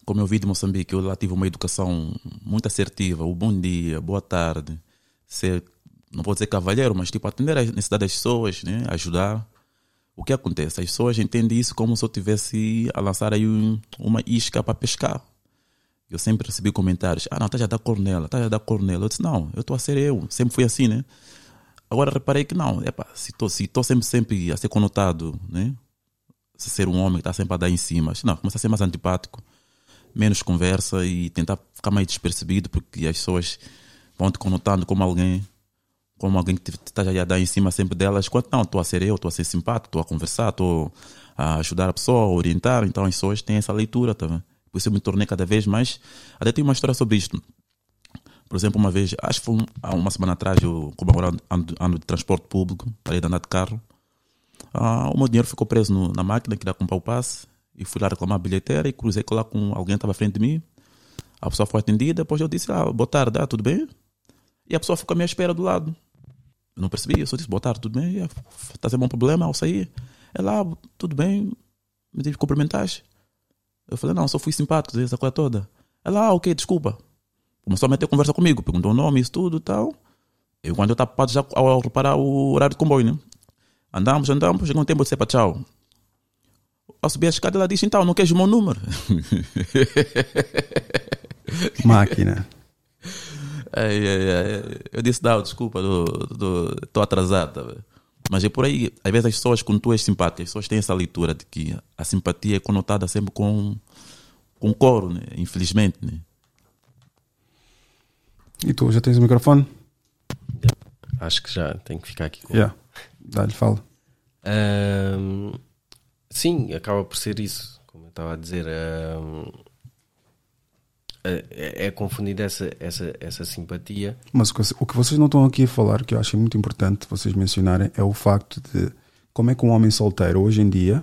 como eu vi de Moçambique, eu lá tive uma educação muito assertiva, o bom dia, boa tarde, ser, não vou dizer cavalheiro, mas tipo atender às necessidades das pessoas, né? ajudar. O que acontece? As pessoas entendem isso como se eu tivesse a lançar aí um- uma isca para pescar. Eu sempre recebi comentários, ah não, estás a dar cornela, estás a dar cornela. Eu disse, não, eu estou a ser eu, sempre fui assim, né? Agora reparei que não, epa, se estou se tô sempre, sempre a ser conotado, né? se ser um homem que está sempre a dar em cima. Não, começa a ser mais antipático, menos conversa e tentar ficar mais despercebido, porque as pessoas vão te conotando como alguém, como alguém que está a dar em cima sempre delas. Quando não, estou a ser eu, estou a ser simpático, estou a conversar, estou a ajudar a pessoa, a orientar. Então as pessoas têm essa leitura também. Por isso eu me tornei cada vez mais. Até tenho uma história sobre isto. Por exemplo, uma vez, acho que foi há uma semana atrás, eu, como agora ando, ando de transporte público, parei de andar de carro. Ah, o meu dinheiro ficou preso no- na máquina que ia comprar o passe e fui lá reclamar a bilheteira e cruzei lá com alguém que estava à frente de mim. A pessoa foi atendida, depois eu disse, ah, boa tarde, ah, tudo bem? E a pessoa ficou à minha espera do lado. Não percebi, eu só disse, boa tarde, tudo bem? Está sem bom problema ao sair? Ela, ah, tudo bem? Me disse cumprimentaste? Eu falei, não, só fui simpático, essa coisa toda. Ela, ah, ok, desculpa. Começou a meter conversa comigo, perguntou o nome, isso tudo e tal. Eu, quando eu estava já ao reparar o horário de comboio, né? Andamos, andamos, chegou um tempo de ser para tchau. Ao subir a escada, ela disse: Então, não queres o meu número? Máquina. Ai, ai, ai. Eu disse: Não, desculpa, estou atrasado. Mas é por aí, às vezes as pessoas, quando tu és simpático, as pessoas têm essa leitura de que a simpatia é conotada sempre com, com coro, né? infelizmente. Né? E tu, já tens o microfone? Acho que já tem que ficar aqui com Já. Dá-lhe, fala. Ahm, sim, acaba por ser isso, como eu estava a dizer. ahm, é, é confundida essa, essa, essa simpatia. Mas o que, vocês não estão aqui a falar, que eu acho muito importante vocês mencionarem, é o facto de como é que um homem solteiro hoje em dia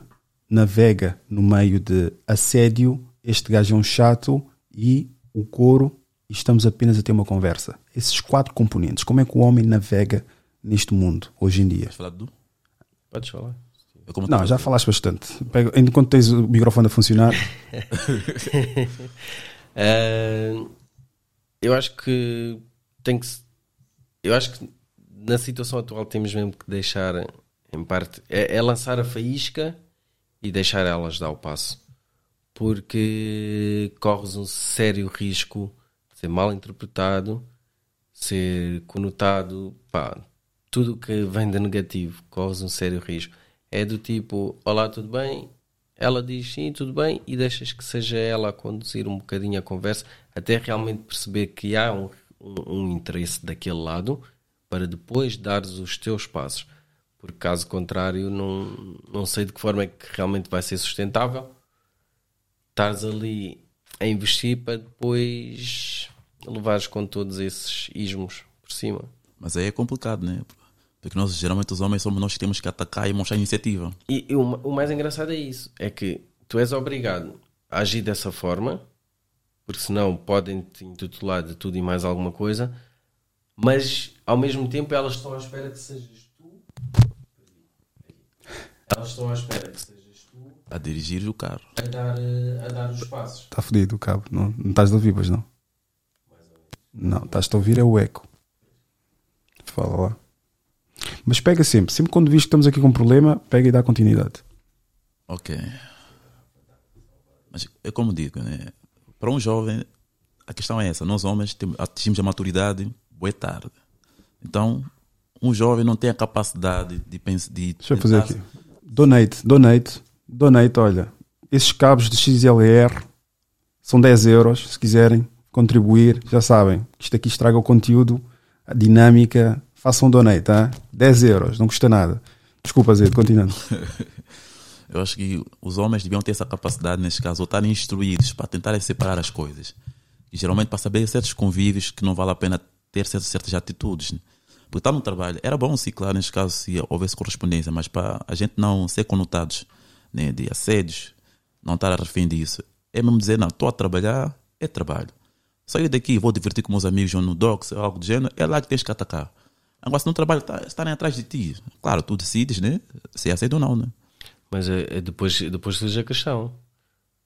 navega no meio de assédio, este gajo é um chato e o couro e estamos apenas a ter uma conversa. Esses quatro componentes, como é que o homem navega neste mundo hoje em dia? Vais falar do? Podes falar. Não, já falaste bastante. Pega- Enquanto tens o microfone a funcionar, Ah, eu acho que tem que eu acho que na situação atual temos mesmo que deixar em parte é, é lançar a faísca e deixar elas dar o passo. Porque corres um sério risco de ser mal interpretado ser conotado pá, tudo que vem de negativo corres um sério risco. É do tipo olá tudo bem ela diz sim, tudo bem, e deixas que seja ela a conduzir um bocadinho a conversa, até realmente perceber que há um, um, um interesse daquele lado, para depois dares os teus passos. Porque caso contrário, não, não sei de que forma é que realmente vai ser sustentável. Estás ali a investir para depois levares com todos esses ismos por cima. Mas aí é complicado, né? Porque nós, geralmente, os homens somos nós que temos que atacar e mostrar iniciativa. E, e o, o mais engraçado é isso: é que tu és obrigado a agir dessa forma, porque senão podem te intitular de tudo e mais alguma coisa, mas ao mesmo tempo elas estão à espera que sejas tu. Elas estão à espera que sejas tu A dirigir o carro. a dar, eh, a dar os passos. está fodido o cabo. Não, não estás a ouvir, pois não? Não, estás a ouvir é o eco. Fala lá. Mas pega sempre, sempre quando viste que estamos aqui com um problema, pega e dá continuidade. Ok. Mas é como digo, né? Para um jovem, a questão é essa. Nós homens atingimos a maturidade boa tarde. Então, um jovem não tem a capacidade de pensar. De Deixa eu fazer aqui. Donate, donate, donate, olha. Esses cabos de XLR são 10 euros, se quiserem contribuir, já sabem. Isto aqui estraga o conteúdo, a dinâmica. Façam donate, tá? 10 euros, não custa nada. Desculpa, Zé, continuando. Eu acho que os homens deviam ter essa capacidade, neste caso, ou estarem instruídos para tentarem separar as coisas. E geralmente para saber certos convívios que não vale a pena ter certas, certas atitudes. né? Porque está no trabalho. Era bom, sim, claro, neste caso, se houvesse correspondência, mas para a gente não ser conotados né, de assédios, não estar a refém disso. É mesmo dizer, não, estou a trabalhar, é trabalho. Saio daqui, vou divertir com meus amigos no docs algo do gênero, é lá que tens que atacar. Agora, se no trabalho tá, estarem atrás de ti, claro, tu decides, né? Se é aceito ou não, né? Mas é, é depois, depois surge a questão: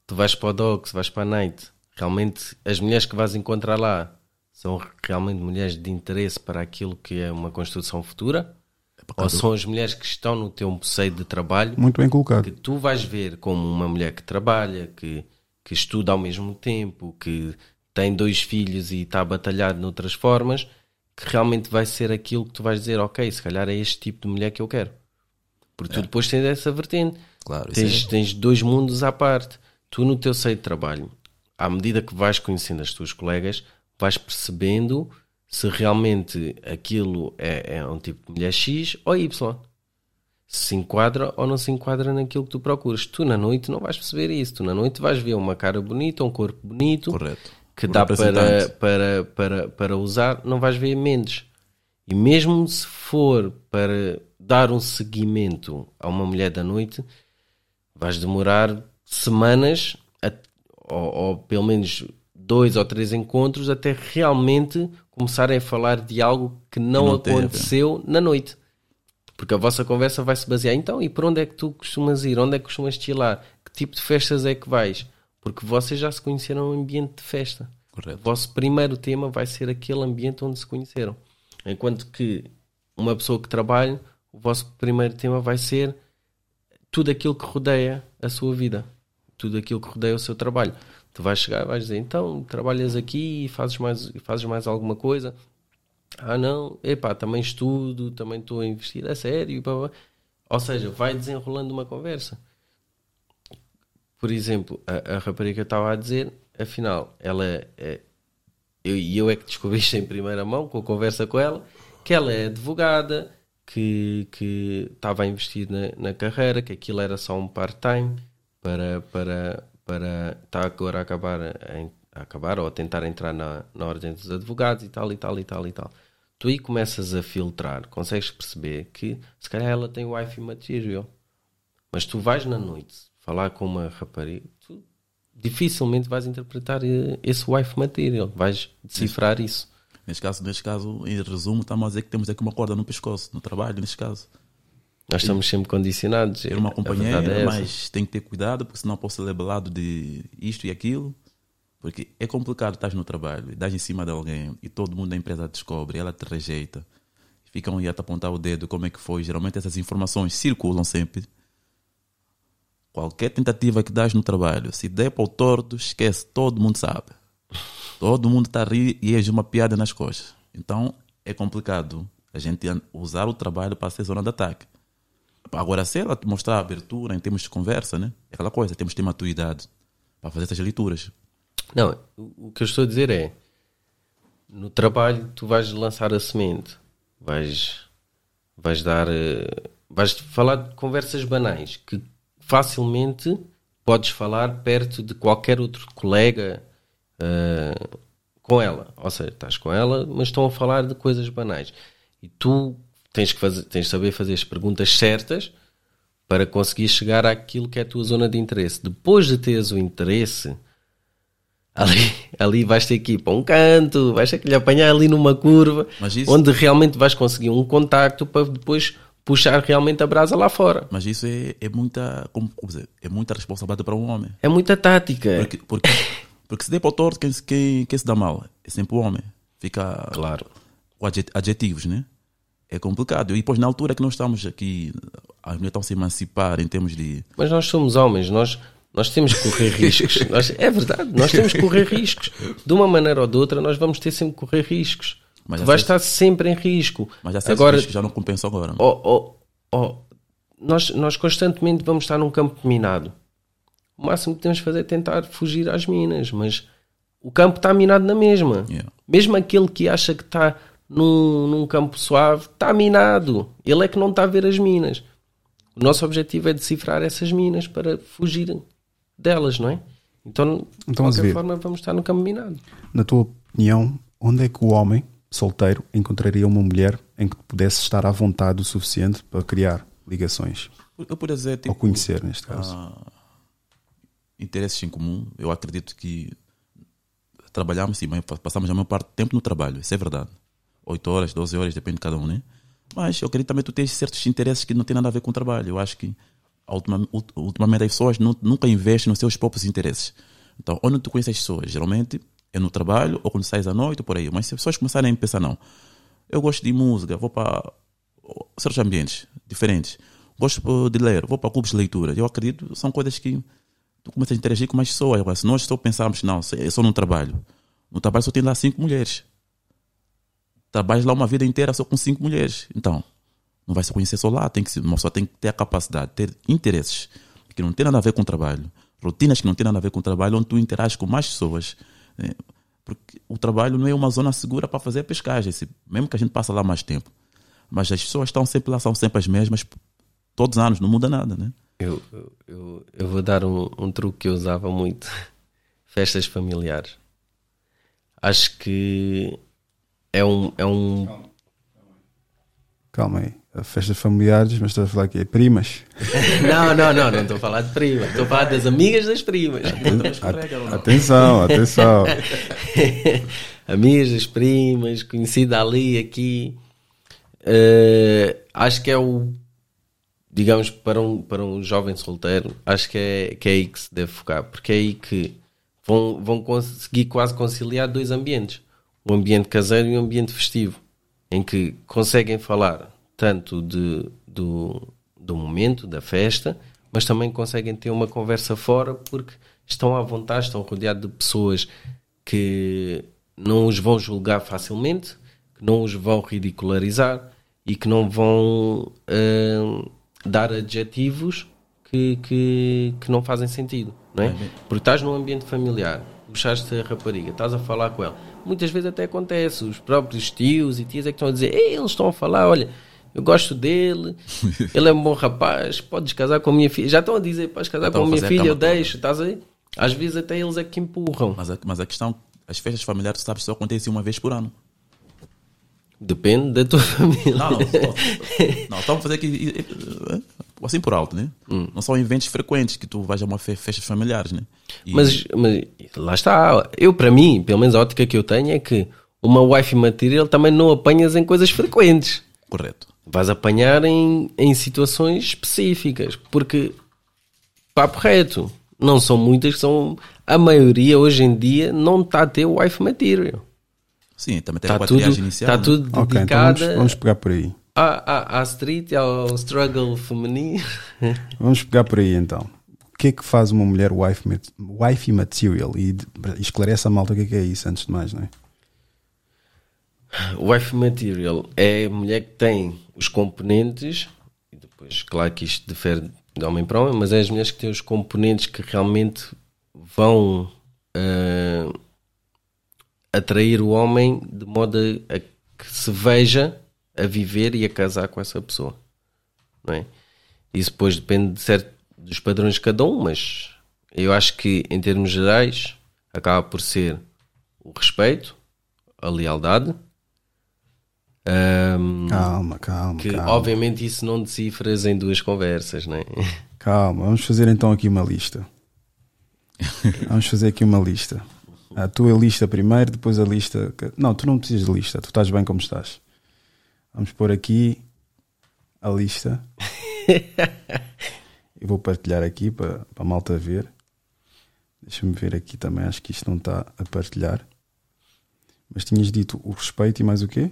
tu vais para o Docs, vais para a Night, realmente as mulheres que vais encontrar lá são realmente mulheres de interesse para aquilo que é uma construção futura? Ou são as mulheres que estão no teu seio de trabalho Muito bem colocado. que tu vais ver como uma mulher que trabalha, que, que estuda ao mesmo tempo, que tem dois filhos e está batalhado noutras formas, que realmente vai ser aquilo que tu vais dizer, ok, se calhar é este tipo de mulher que eu quero. Porque tu depois tens essa vertente. Claro, Tens, é- tens dois mundos à parte. Tu no teu seio de trabalho, à medida que vais conhecendo as tuas colegas, vais percebendo se realmente aquilo é, é um tipo de mulher X ou Y. Se se enquadra ou não se enquadra naquilo que tu procuras. Tu na noite não vais perceber isso. Tu na noite vais ver uma cara bonita, um corpo bonito, Correto. Que dá para, para, para, para usar, não vais ver Mendes. E mesmo se for para dar um seguimento a uma mulher da noite, vais demorar semanas, a- ou, ou pelo menos dois ou três encontros, até realmente começarem a falar de algo que não, não teve. aconteceu na noite. Porque a vossa conversa vai se basear, então, e para onde é que tu costumas ir? Onde é que costumas chilar? Que tipo de festas é que vais? Porque vocês já se conheceram em ambiente de festa. O Correto. vosso primeiro tema vai ser aquele ambiente onde se conheceram. Enquanto que uma pessoa que trabalha, o vosso primeiro tema vai ser tudo aquilo que rodeia a sua vida, tudo aquilo que rodeia o seu trabalho. Tu vais chegar e vais dizer, então, trabalhas aqui e fazes mais, fazes mais alguma coisa? Ah, não, epá, também estudo, também estou a investir a sério. blá, blá. Ou seja, vai desenrolando uma conversa. Por exemplo, a, a rapariga estava a dizer, afinal, ela é, eu, e eu é que descobri isto em primeira mão, com a conversa com ela, que ela é advogada, que, que estava a investir na, na carreira, que aquilo era só um part-time para, para, para está agora a acabar, a, a acabar ou a tentar entrar na, na ordem dos advogados e tal, e tal, e tal, e tal. Tu aí começas a filtrar, consegues perceber que se calhar ela tem wifi material, mas tu vais na noite falar com uma rapariga, tu dificilmente vais interpretar eh, esse wife material, vais decifrar isso. Neste caso, neste caso, em resumo, estamos a dizer que temos aqui uma corda no pescoço, no trabalho, neste caso. Nós estamos sempre condicionados. Ter uma companheira, é mas tem que ter cuidado, porque senão posso ser labelado de isto e aquilo. Porque é complicado, estás no trabalho, estás em cima de alguém e todo mundo da empresa descobre, ela te rejeita. Ficam aí a te apontar o dedo, como é que foi. Geralmente essas informações circulam sempre. Qualquer tentativa que dás no trabalho, se der para o torto, esquece, todo mundo sabe. Todo mundo está a rir e és uma piada nas costas. Então é complicado a gente usar o trabalho para ser zona de ataque. Agora, se ela mostrar abertura em termos de conversa, né? É aquela coisa, temos que ter maturidade para fazer essas leituras. Não, o o que eu estou a dizer é no trabalho tu vais lançar a semente, vais, vais dar, eh, vais falar de conversas banais que facilmente podes falar perto de qualquer outro colega eh, com ela. Ou seja, estás com ela, mas estão a falar de coisas banais. E tu tens que fazer, tens de saber fazer as perguntas certas para conseguir chegar àquilo que é a tua zona de interesse. Depois de teres o interesse, ali, ali vais ter que ir para um canto, vais ter que lhe apanhar ali numa curva, Mas isso- onde realmente vais conseguir um contacto para depois puxar realmente a brasa lá fora. Mas isso é, é muita, como, como dizer, é muita responsabilidade para um homem. É muita tática. Porque, porque, porque se der para o torto, quem, se- quem, quem se dá mal é sempre o homem. Fica Claro. com adjet- adjetivos, né? É complicado. E depois, na altura que nós estamos aqui, as mulheres estão a se emancipar em termos de. Mas nós somos homens, nós, nós temos que correr riscos. Nós- é verdade, nós temos que correr riscos. De uma maneira ou de outra, nós vamos ter sempre que correr riscos. Mas tu já vais sei- estar sempre em risco. Mas já sei Agora, que já não compensa agora. oh, oh, oh, nós, nós constantemente vamos estar num campo minado. O máximo que temos de fazer é tentar fugir às minas, mas o campo está minado na mesma. Yeah. Mesmo aquele que acha que está num, num campo suave, está minado. Ele é que não está a ver as minas. O nosso objetivo é decifrar essas minas para fugir delas, não é? Então, de Então, qualquer Azevedo. forma, vamos estar no campo minado. Na tua opinião, onde é que o homem solteiro encontraria uma mulher em que pudesse estar à vontade o suficiente para criar ligações? Eu poderia dizer, tipo, Ou conhecer, neste caso. ah, interesses em comum. Eu acredito que trabalhamos, sim, passamos a maior parte do tempo no trabalho, isso é verdade. 8 horas, 12 horas, depende de cada um, né? Mas eu acredito também que tu tens certos interesses que não têm nada a ver com o trabalho. Eu acho que ultima- ult- ultimamente as pessoas nu- nunca investem nos seus próprios interesses. Então, onde tu conheces as pessoas? Geralmente é no trabalho ou quando sais à noite ou por aí. Mas se as pessoas começarem a pensar, não, eu gosto de música, vou para certos ambientes diferentes. Gosto de ler, vou para clubes de leitura. Eu acredito são coisas que tu começas a interagir com mais pessoas. Agora, se nós só pensarmos, não, é só no trabalho. No trabalho só tem lá cinco mulheres. Trabalhas lá uma vida inteira só com cinco mulheres. Então, não vai se conhecer só lá. Tem que, uma pessoa tem que ter a capacidade, ter interesses que não tem nada a ver com o trabalho, rotinas que não têm nada a ver com o trabalho, onde tu interages com mais pessoas. Né? Porque o trabalho não é uma zona segura para fazer pescagem, se- mesmo que a gente passe lá mais tempo. Mas as pessoas estão sempre lá, são sempre as mesmas, todos os anos, não muda nada, né? Eu, eu, eu, eu vou dar um, um truque que eu usava muito: festas familiares. Acho que é um. É um Calma aí. Festas familiares, mas estás a falar que é primas. não, não, não, não estou a falar de primas, estou a falar das amigas das primas. Atenção, atenção. amigas das primas, conhecida ali, aqui. Eh, acho que é o. Digamos, para um, para um jovem solteiro, acho que é, que é aí que se deve focar, porque é aí que vão, vão conseguir quase conciliar dois ambientes: um ambiente caseiro e um ambiente festivo, em que conseguem falar tanto de, do, do momento, da festa, mas também conseguem ter uma conversa fora porque estão à vontade, estão rodeados de pessoas que não os vão julgar facilmente, que não os vão ridicularizar e que não vão hum, dar adjetivos que, que, que não fazem sentido, não é? Porque estás num ambiente familiar, puxaste a rapariga, estás a falar com ela. Muitas vezes até acontece, os próprios tios e tias é que estão a dizer, Ei, eles estão a falar, olha, eu gosto dele, ele é um bom rapaz, podes casar com a minha filha. Já estão a dizer, podes casar Estão com a a minha a filha, cama eu deixo, estás aí? Às vezes até eles é que empurram. Mas a, mas a questão, as festas familiares, tu sabes, só acontecem uma vez por ano. Depende da tua família. Não, não, estamos a fazer aqui. assim por alto, né? Não são eventos frequentes que tu vais a uma fe festas familiares, né? E- Mas, mas lá está. Eu, para mim, pelo menos a ótica que eu tenho é que uma wifi material também não apanhas em coisas frequentes. Correto. Vais apanhar em, em situações específicas. Porque, papo reto, não são muitas, são. A maioria hoje em dia não está a ter wifi material. Sim, também tem Está a Tá tudo, triagem inicial. está né? tudo Ok, então dedicada vamos, vamos pegar por aí. à, à, à street, ao struggle feminino. Vamos pegar por aí então. O que é que faz uma mulher wife, wifey material? E esclarece a malta o que é, que é isso, antes de mais, não é? Wife material é a mulher que tem os componentes, e depois, claro que isto difere de homem para homem, mas é as mulheres que têm os componentes que realmente vão ah, atrair o homem de modo a que se veja a viver e a casar com essa pessoa. Não é? Isso depois depende de certo, dos padrões de cada um, mas eu acho que em termos gerais acaba por ser o respeito, a lealdade. Ahm, Calma, calma, que calma. obviamente isso não decifras em duas conversas, não é? Calma, vamos fazer então aqui uma lista. Vamos fazer aqui uma lista. A tua lista primeiro, depois a lista. Não, tu não precisas de lista, tu estás bem como estás. Vamos pôr aqui a lista. Eu vou partilhar aqui para, para a malta ver. Deixa-me ver aqui também, acho que isto não está a partilhar. Mas tinhas dito o respeito e mais o quê?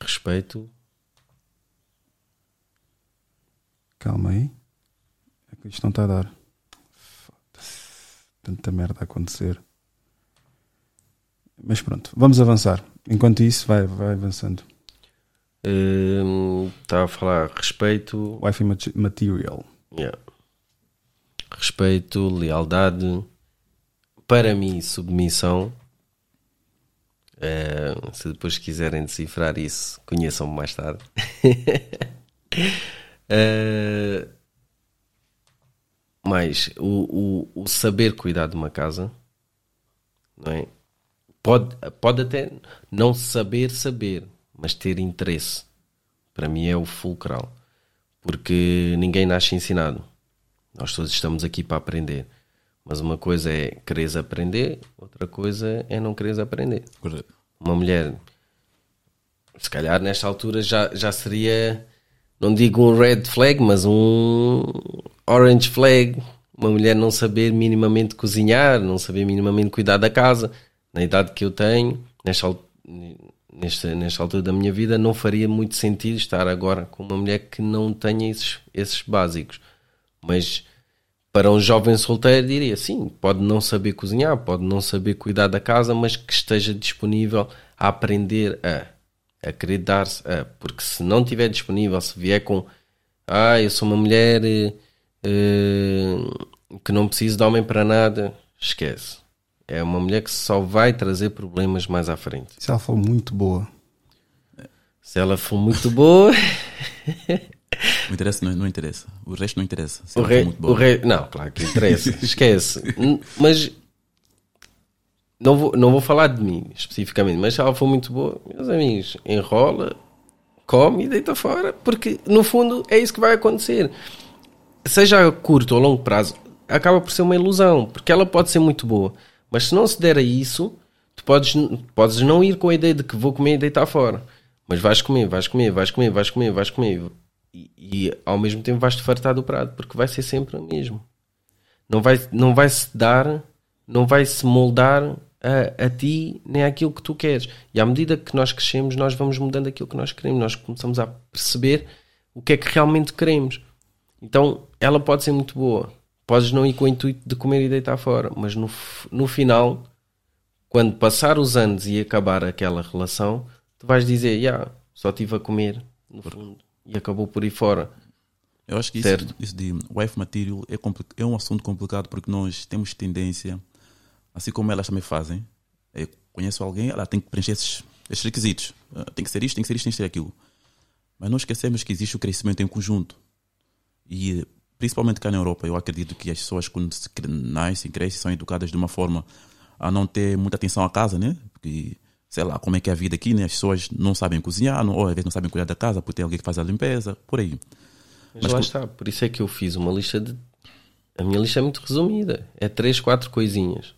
Respeito, Calma aí. É que isto não está a dar. Tanta merda a acontecer. Mas pronto, vamos avançar. Enquanto isso, vai, vai avançando. hum, estava a falar respeito, mat- material. yeah. respeito, lealdade, para mim, submissão. Eh, se depois quiserem decifrar isso, conheçam-me mais tarde. Eh, mais o, o, o saber cuidar de uma casa, não é? Pode, pode até não saber saber, mas ter interesse. Para mim é o fulcral. Porque ninguém nasce ensinado. Nós todos estamos aqui para aprender. Mas uma coisa é quereres aprender, outra coisa é não quereres aprender. Correto. Uma mulher, se calhar nesta altura já, já seria, não digo um red flag, mas um orange flag. Uma mulher não saber minimamente cozinhar, não saber minimamente cuidar da casa. Na idade que eu tenho, nesta, nesta, nesta altura da minha vida, não faria muito sentido estar agora com uma mulher que não tenha esses, esses básicos. Mas para um jovem solteiro diria sim, pode não saber cozinhar, pode não saber cuidar da casa, mas que esteja disponível a aprender a, a querer dar-se a, porque se não estiver disponível, se vier com ah, eu sou uma mulher eh, eh, que não preciso de homem para nada, esquece. É uma mulher que só vai trazer problemas mais à frente. Isso ela falou muito boa. Se ela for muito boa, O interesse não, não interessa. O resto não interessa. Se O rei, muito o boa. rei, não, claro que interessa, esquece. Mas não vou, não vou falar de mim especificamente, mas se ela for muito boa, meus amigos, enrola, come e deita fora, porque no fundo é isso que vai acontecer. Seja a curto ou longo prazo, acaba por ser uma ilusão, porque ela pode ser muito boa, mas se não se der a isso, tu podes, podes não ir com a ideia de que vou comer e deitar fora, mas vais comer, vais comer, vais comer, vais comer, vais comer, e, e ao mesmo tempo vais-te fartar do prato, porque vai ser sempre o mesmo. Não vai, não vai se dar, não vai se moldar a, a ti nem àquilo que tu queres. E à medida que nós crescemos, nós vamos mudando aquilo que nós queremos, nós começamos a perceber o que é que realmente queremos. Então ela pode ser muito boa, podes não ir com o intuito de comer e deitar fora, mas no, no final, quando passar os anos e acabar aquela relação, tu vais dizer: "Ya, só estive a comer, no fundo, e acabou por ir fora. Eu acho que isso, Certo. isso de wife material é, é um assunto complicado porque nós temos tendência, assim como elas também fazem. Eu conheço alguém, ela tem que preencher esses, esses requisitos. Ah, Tem que ser isto, tem que ser isto, tem que ser aquilo. Mas não esquecemos que existe o crescimento em conjunto. E principalmente cá na Europa, eu acredito que as pessoas quando nascem, crescem, são educadas de uma forma a não ter muita atenção à casa, né? Porque, sei lá, como é que é a vida aqui, né? As pessoas não sabem cozinhar, não, ou às vezes não sabem cuidar da casa, porque tem alguém que faz a limpeza, por aí. Mas, Mas lá co- está, por isso é que eu fiz uma lista de. A minha lista é muito resumida. É três, quatro coisinhas: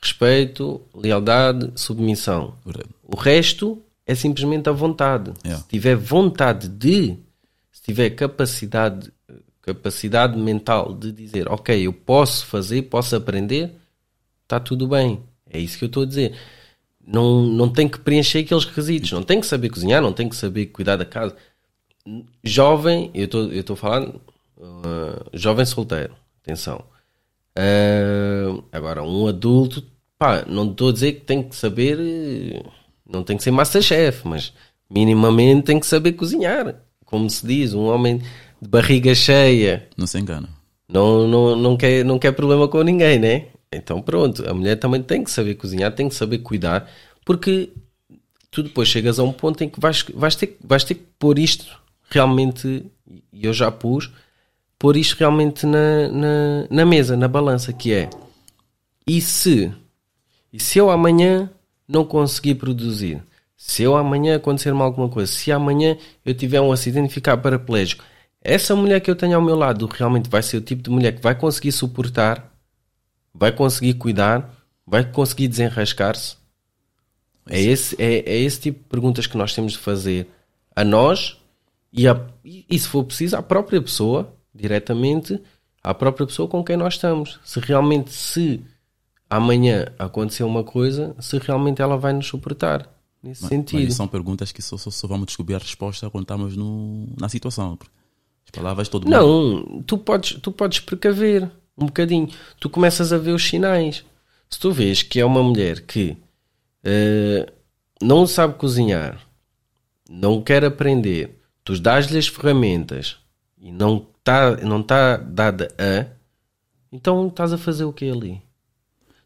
respeito, lealdade, submissão. O resto é simplesmente a vontade. Yeah. Se tiver vontade de, se tiver capacidade, capacidade mental de dizer, ok, eu posso fazer, posso aprender, está tudo bem. É isso que eu estou a dizer. Não, não tem que preencher aqueles requisitos, não tem que saber cozinhar, não tem que saber cuidar da casa. Jovem, eu estou a falar uh, jovem solteiro, atenção. Uh, agora, um adulto, pá, não estou a dizer que tem que saber, não tem que ser masterchef, mas minimamente tem que saber cozinhar. Como se diz, um homem de barriga cheia Não se engana. não, não, não, quer, não quer problema com ninguém, né? Então pronto, a mulher também tem que saber cozinhar, tem que saber cuidar, porque tu depois chegas a um ponto em que vais, vais, ter, vais ter que pôr isto realmente, e eu já pus, pôr isto realmente na, na, na mesa, na balança, que é e se, e se eu amanhã não conseguir produzir, se eu amanhã acontecer-me alguma coisa, se amanhã eu tiver um acidente e ficar paraplégico, essa mulher que eu tenho ao meu lado realmente vai ser o tipo de mulher que vai conseguir suportar, vai conseguir cuidar, vai conseguir desenrascar-se? É esse, é, é esse tipo de perguntas que nós temos de fazer a nós e, a, e, se for preciso, à própria pessoa, diretamente, à própria pessoa com quem nós estamos. Se realmente, se amanhã acontecer uma coisa, se realmente ela vai nos suportar. Nesse Mas, sentido. mas são perguntas que só, só, só vamos descobrir a resposta quando estamos no, na situação. As palavras todo mundo. Não, tu podes, tu podes precaver um bocadinho. Tu começas a ver os sinais. Se tu vês que é uma mulher que eh, não sabe cozinhar, não quer aprender, tu dás-lhe as ferramentas e não está não tá dada a, então estás a fazer o que ali?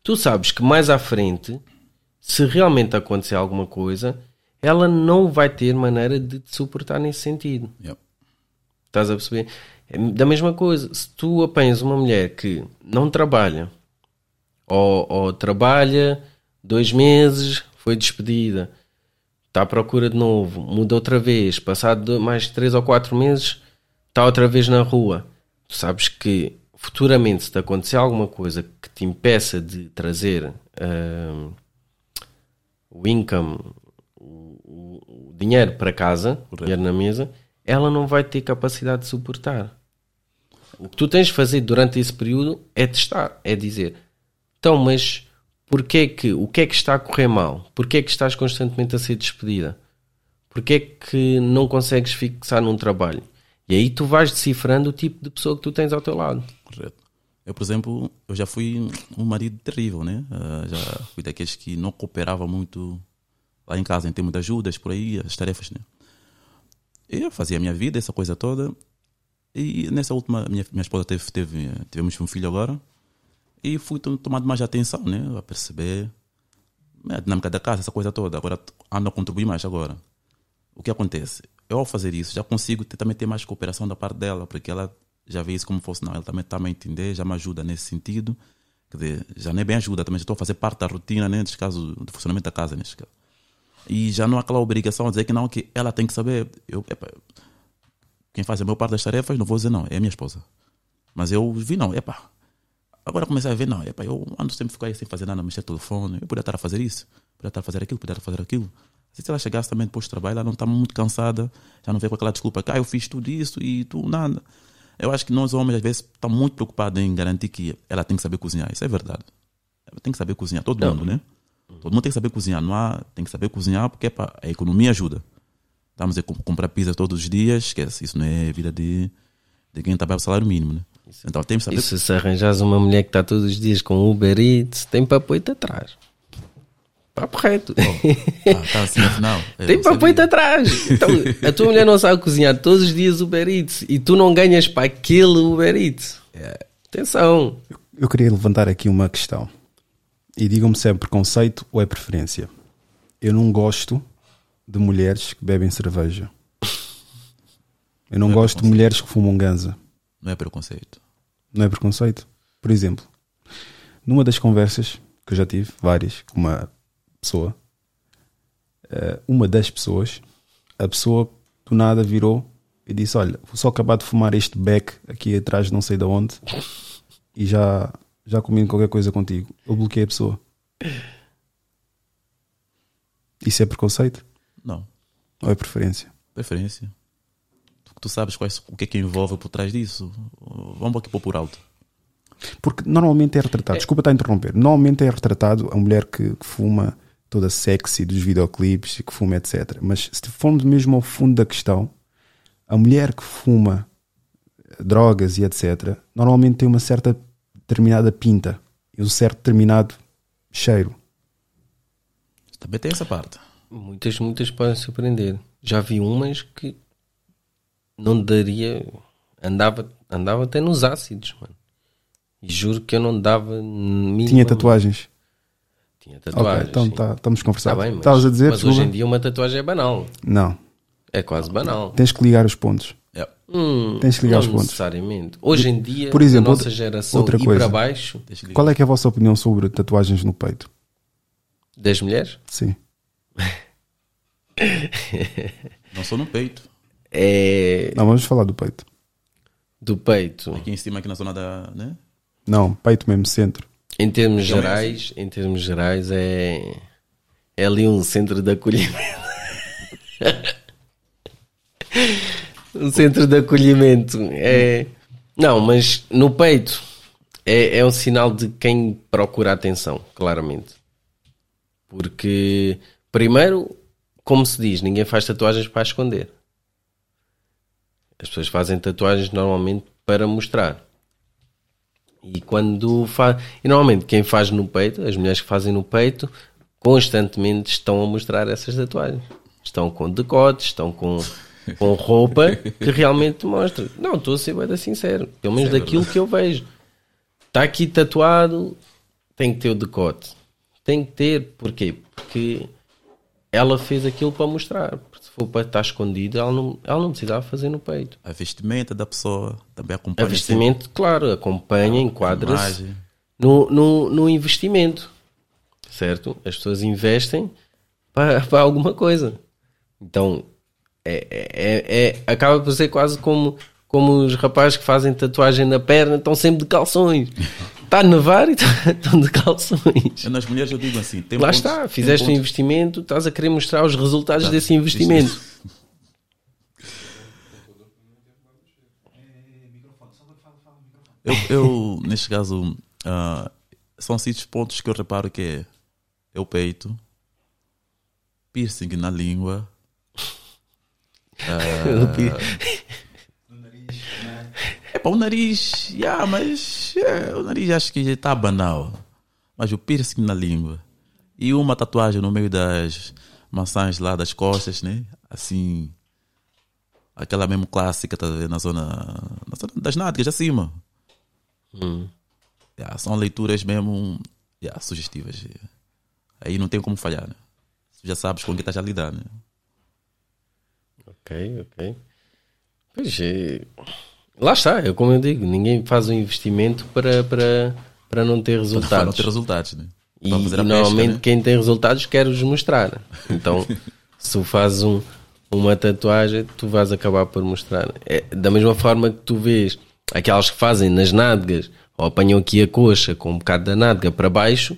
Tu sabes que mais à frente, se realmente acontecer alguma coisa, ela não vai ter maneira de te suportar nesse sentido. Yep. Estás a perceber? É da mesma coisa. Se tu apanhas uma mulher que não trabalha, ou, ou trabalha dois meses, foi despedida, está à procura de novo, muda outra vez, passado do- mais três ou quatro meses, está outra vez na rua. Tu sabes que futuramente, se te acontecer alguma coisa que te impeça de trazer ahm, o income, o- o dinheiro para casa, o dinheiro na mesa, ela não vai ter capacidade de suportar. O que tu tens de fazer durante esse período é testar, é dizer, então, mas porquê que, o que é que está a correr mal? Porquê é que estás constantemente a ser despedida? Porquê é que não consegues fixar num trabalho? E aí tu vais decifrando o tipo de pessoa que tu tens ao teu lado. Correto. Eu, por exemplo, eu já fui um marido terrível, né? Ah, já fui daqueles que não cooperava muito lá em casa em termos de ajudas, por aí, as tarefas, né? Eu fazia a minha vida, essa coisa toda. E nessa última, minha, minha esposa teve, teve, tivemos um filho agora. E fui to- tomando mais atenção, né? A perceber né, a dinâmica da casa, essa coisa toda. Agora ando a contribuir mais agora. O que acontece? Eu ao fazer isso já consigo ter- também ter mais cooperação da parte dela, porque ela já vê isso como fosse, não, ela também está a entender, já me ajuda nesse sentido. Quer dizer, já nem bem ajuda, também já estou a fazer parte da rotina, né, neste caso, do funcionamento da casa, neste caso. E já não há aquela obrigação de dizer que não, que ela tem que saber. Eu, epa, quem faz a maior parte das tarefas, não vou dizer não, é a minha esposa. Mas eu vi, não, epá. Agora comecei a ver, não, epá, eu ando sempre ficar aí sem fazer nada, mexer no telefone, eu podia estar a fazer isso, podia estar a fazer aquilo, podia estar a fazer aquilo. Se ela chegasse também depois do trabalho, ela não está muito cansada, já não vem com aquela desculpa, que ah, eu fiz tudo isso e tu nada. Eu acho que nós homens às vezes estamos muito preocupados em garantir que ela tem que saber cozinhar, isso é verdade. Ela tem que saber cozinhar, todo Não. mundo, né? Todo mundo tem que saber cozinhar, não há, tem que saber cozinhar porque epá, a economia ajuda. Estamos a com- comprar pizza todos os dias, esquece, isso não é vida de, de quem trabalha o salário mínimo, né? Então tem que saber E se, arranjares uma mulher que está todos os dias com Uber Eats, tem papo-te atrás. Papo reto. Ah, tá assim, afinal. eu Tem papo-te sabia. atrás. Então, a tua mulher não sabe cozinhar todos os dias Uber Eats e tu não ganhas para aquele Uber Eats. É. Atenção. Eu queria levantar aqui uma questão. E digam-me se é preconceito ou é preferência. Eu não gosto de mulheres que bebem cerveja. Eu não Não é gosto de preconceito. mulheres que fumam ganza. Não é preconceito. Não é preconceito? Por exemplo, numa das conversas que eu já tive, várias, com uma pessoa, eh, uma das pessoas, a pessoa do nada virou e disse: Olha, vou só acabar de fumar este beck aqui atrás, não sei de onde, e já, já combino qualquer coisa contigo. Eu bloqueei a pessoa. Isso é preconceito Não. ou é preferência? Preferência. Tu, tu sabes quais, o que é que envolve por trás disso. Vamos aqui pôr por alto. Porque normalmente é retratado, desculpa estar a interromper, normalmente é retratado a mulher que, que fuma toda sexy dos videoclipes, que fuma etc. Mas se formos mesmo ao fundo da questão, a mulher que fuma drogas e etc., normalmente tem uma certa determinada pinta e um certo determinado cheiro. Também tem essa parte. Muitas, muitas podem surpreender. Já vi umas que não daria. Andava, andava até nos ácidos, mano. E juro que eu não dava. Tinha tatuagens. Tinha tatuagens. então sim. tá, estamos conversando. Tá Estavas a dizer, mas desculpa? hoje em dia uma tatuagem é banal. Não, É quase banal. tens que ligar os pontos. Yeah. Hum, Tens que ligar não os pontos. necessariamente. Hoje em dia, Por exemplo, a nossa outra- geração outra coisa. para baixo Qual é que é a vossa opinião sobre tatuagens no peito? das mulheres Sim. Não só no peito. é Não, vamos falar do peito. do peito. Aqui em cima, aqui na zona da. Né? Não, peito mesmo, centro. Em termos Então é gerais, em termos gerais é é ali um centro de acolhimento. um centro de acolhimento é não, mas no peito é, é um sinal de quem procura atenção, claramente. Porque primeiro, como se diz, ninguém faz tatuagens para esconder. As pessoas fazem tatuagens normalmente para mostrar. E quando faz. E normalmente quem faz no peito, as mulheres que fazem no peito, constantemente estão a mostrar essas tatuagens. Estão com decotes, estão com, com roupa que realmente mostra. Não, estou a ser bem sincero. Pelo menos daquilo que eu vejo. Está aqui tatuado, tem que ter o decote. Tem que ter, porquê? Porque ela fez aquilo para mostrar. Porque se for para estar escondido, ela não, ela não precisava fazer no peito. A vestimenta da pessoa também A acompanha. vestimento, claro, acompanha, a enquadra-se no, no, no investimento, certo? As pessoas investem para, para alguma coisa. Então, é, é, é- é- acaba por ser quase como, como os rapazes que fazem tatuagem na perna estão sempre de calções. Está a nevar e estão de calções. Nas mulheres eu digo assim: tem Lá pontos- está, fizeste um investimento, estás a querer mostrar os resultados Tá, desse investimento. Eu, eu, neste caso, ah, são sítios pontos que eu reparo que é, é o peito, piercing na língua, é para o nariz, yeah, mas é, o nariz acho que já está banal, mas o piercing na língua e uma tatuagem no meio das maçãs lá das costas, né? Assim, aquela mesmo clássica, tá na zona, na zona das nádegas acima. Yeah, são leituras mesmo yeah, sugestivas. Aí não tem como falhar. Né? Já sabes com quem estás a lidar. Né? Ok, ok. Pois é. Lá está, é como eu digo, ninguém faz um investimento para, para, para não ter Para resultados. não ter resultados. Né? E, Para pesca, normalmente né? quem tem resultados quer os mostrar. Então, se tu fazes um, uma tatuagem, tu vais acabar por mostrar. É, da mesma forma que tu vês aquelas que fazem nas nádegas ou apanham aqui a coxa com um bocado da nádega para baixo,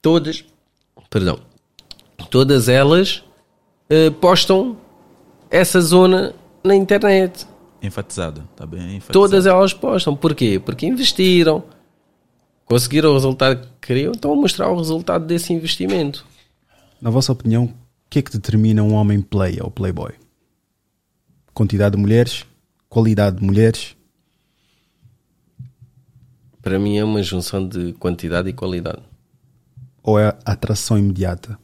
todas, perdão, todas elas eh, postam essa zona na internet. Enfatizado. Está bem enfatizado. Todas elas postam. Porquê? Porque investiram, conseguiram o resultado que queriam, estão a mostrar o resultado desse investimento. Na vossa opinião, o que é que determina um homem play ou playboy? Quantidade de mulheres? Qualidade de mulheres? Para mim é uma junção de quantidade e qualidade. Ou é atração imediata?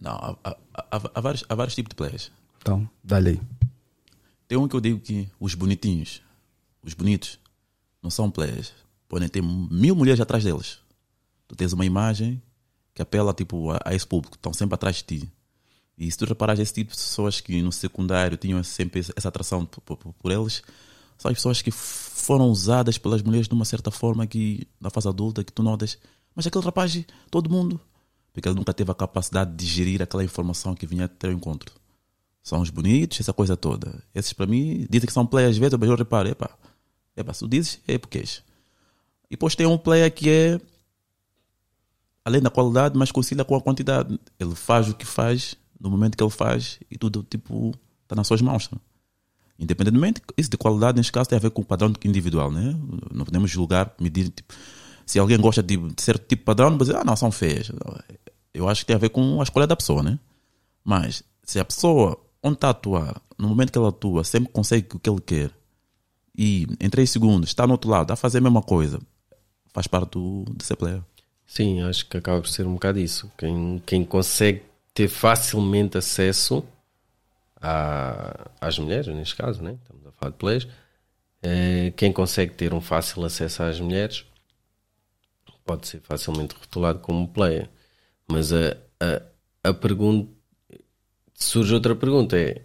Não, há, há- há- há vários, há vários tipos de players. Então, dá-lhe aí. Tem um que eu digo que os bonitinhos, os bonitos, não são players. Podem ter mil mulheres atrás deles. Tu tens uma imagem que apela tipo, a, a esse público, estão sempre atrás de ti. E se tu reparares esse tipo de pessoas que no secundário tinham sempre essa atração por, por- por eles, são as pessoas que foram usadas pelas mulheres de uma certa forma que na fase adulta que tu notas, mas aquele rapaz, todo mundo, porque ele nunca teve a capacidade de gerir aquela informação que vinha até o encontro. São os bonitos, essa coisa toda. Esses para mim dizem que são players às vezes, mas eu reparo, epá, epá, se tu dizes, é porque. E depois tem um player que é além da qualidade, mas concilia com a quantidade. Ele faz o que faz no momento que ele faz e tudo tipo está nas suas mãos. Né? Independentemente, isso de qualidade neste caso tem a ver com o padrão individual, né? Não podemos julgar, medir. Tipo, se alguém gosta de, de certo tipo de padrão, não dizer, ah, não, são feias. Eu acho que tem a ver com a escolha da pessoa, né? Mas se a pessoa, onde está a atuar, no momento que ela atua, sempre consegue o que ele quer e em 3 segundos está no outro lado a fazer a mesma coisa, faz parte do, de ser player. Sim, acho que acaba por ser um bocado isso. Quem, quem consegue ter facilmente acesso a, às mulheres, neste caso, né? estamos a falar de players, é, quem consegue ter um fácil acesso às mulheres pode ser facilmente rotulado como player. Mas a, a, a pergunta surge outra pergunta: é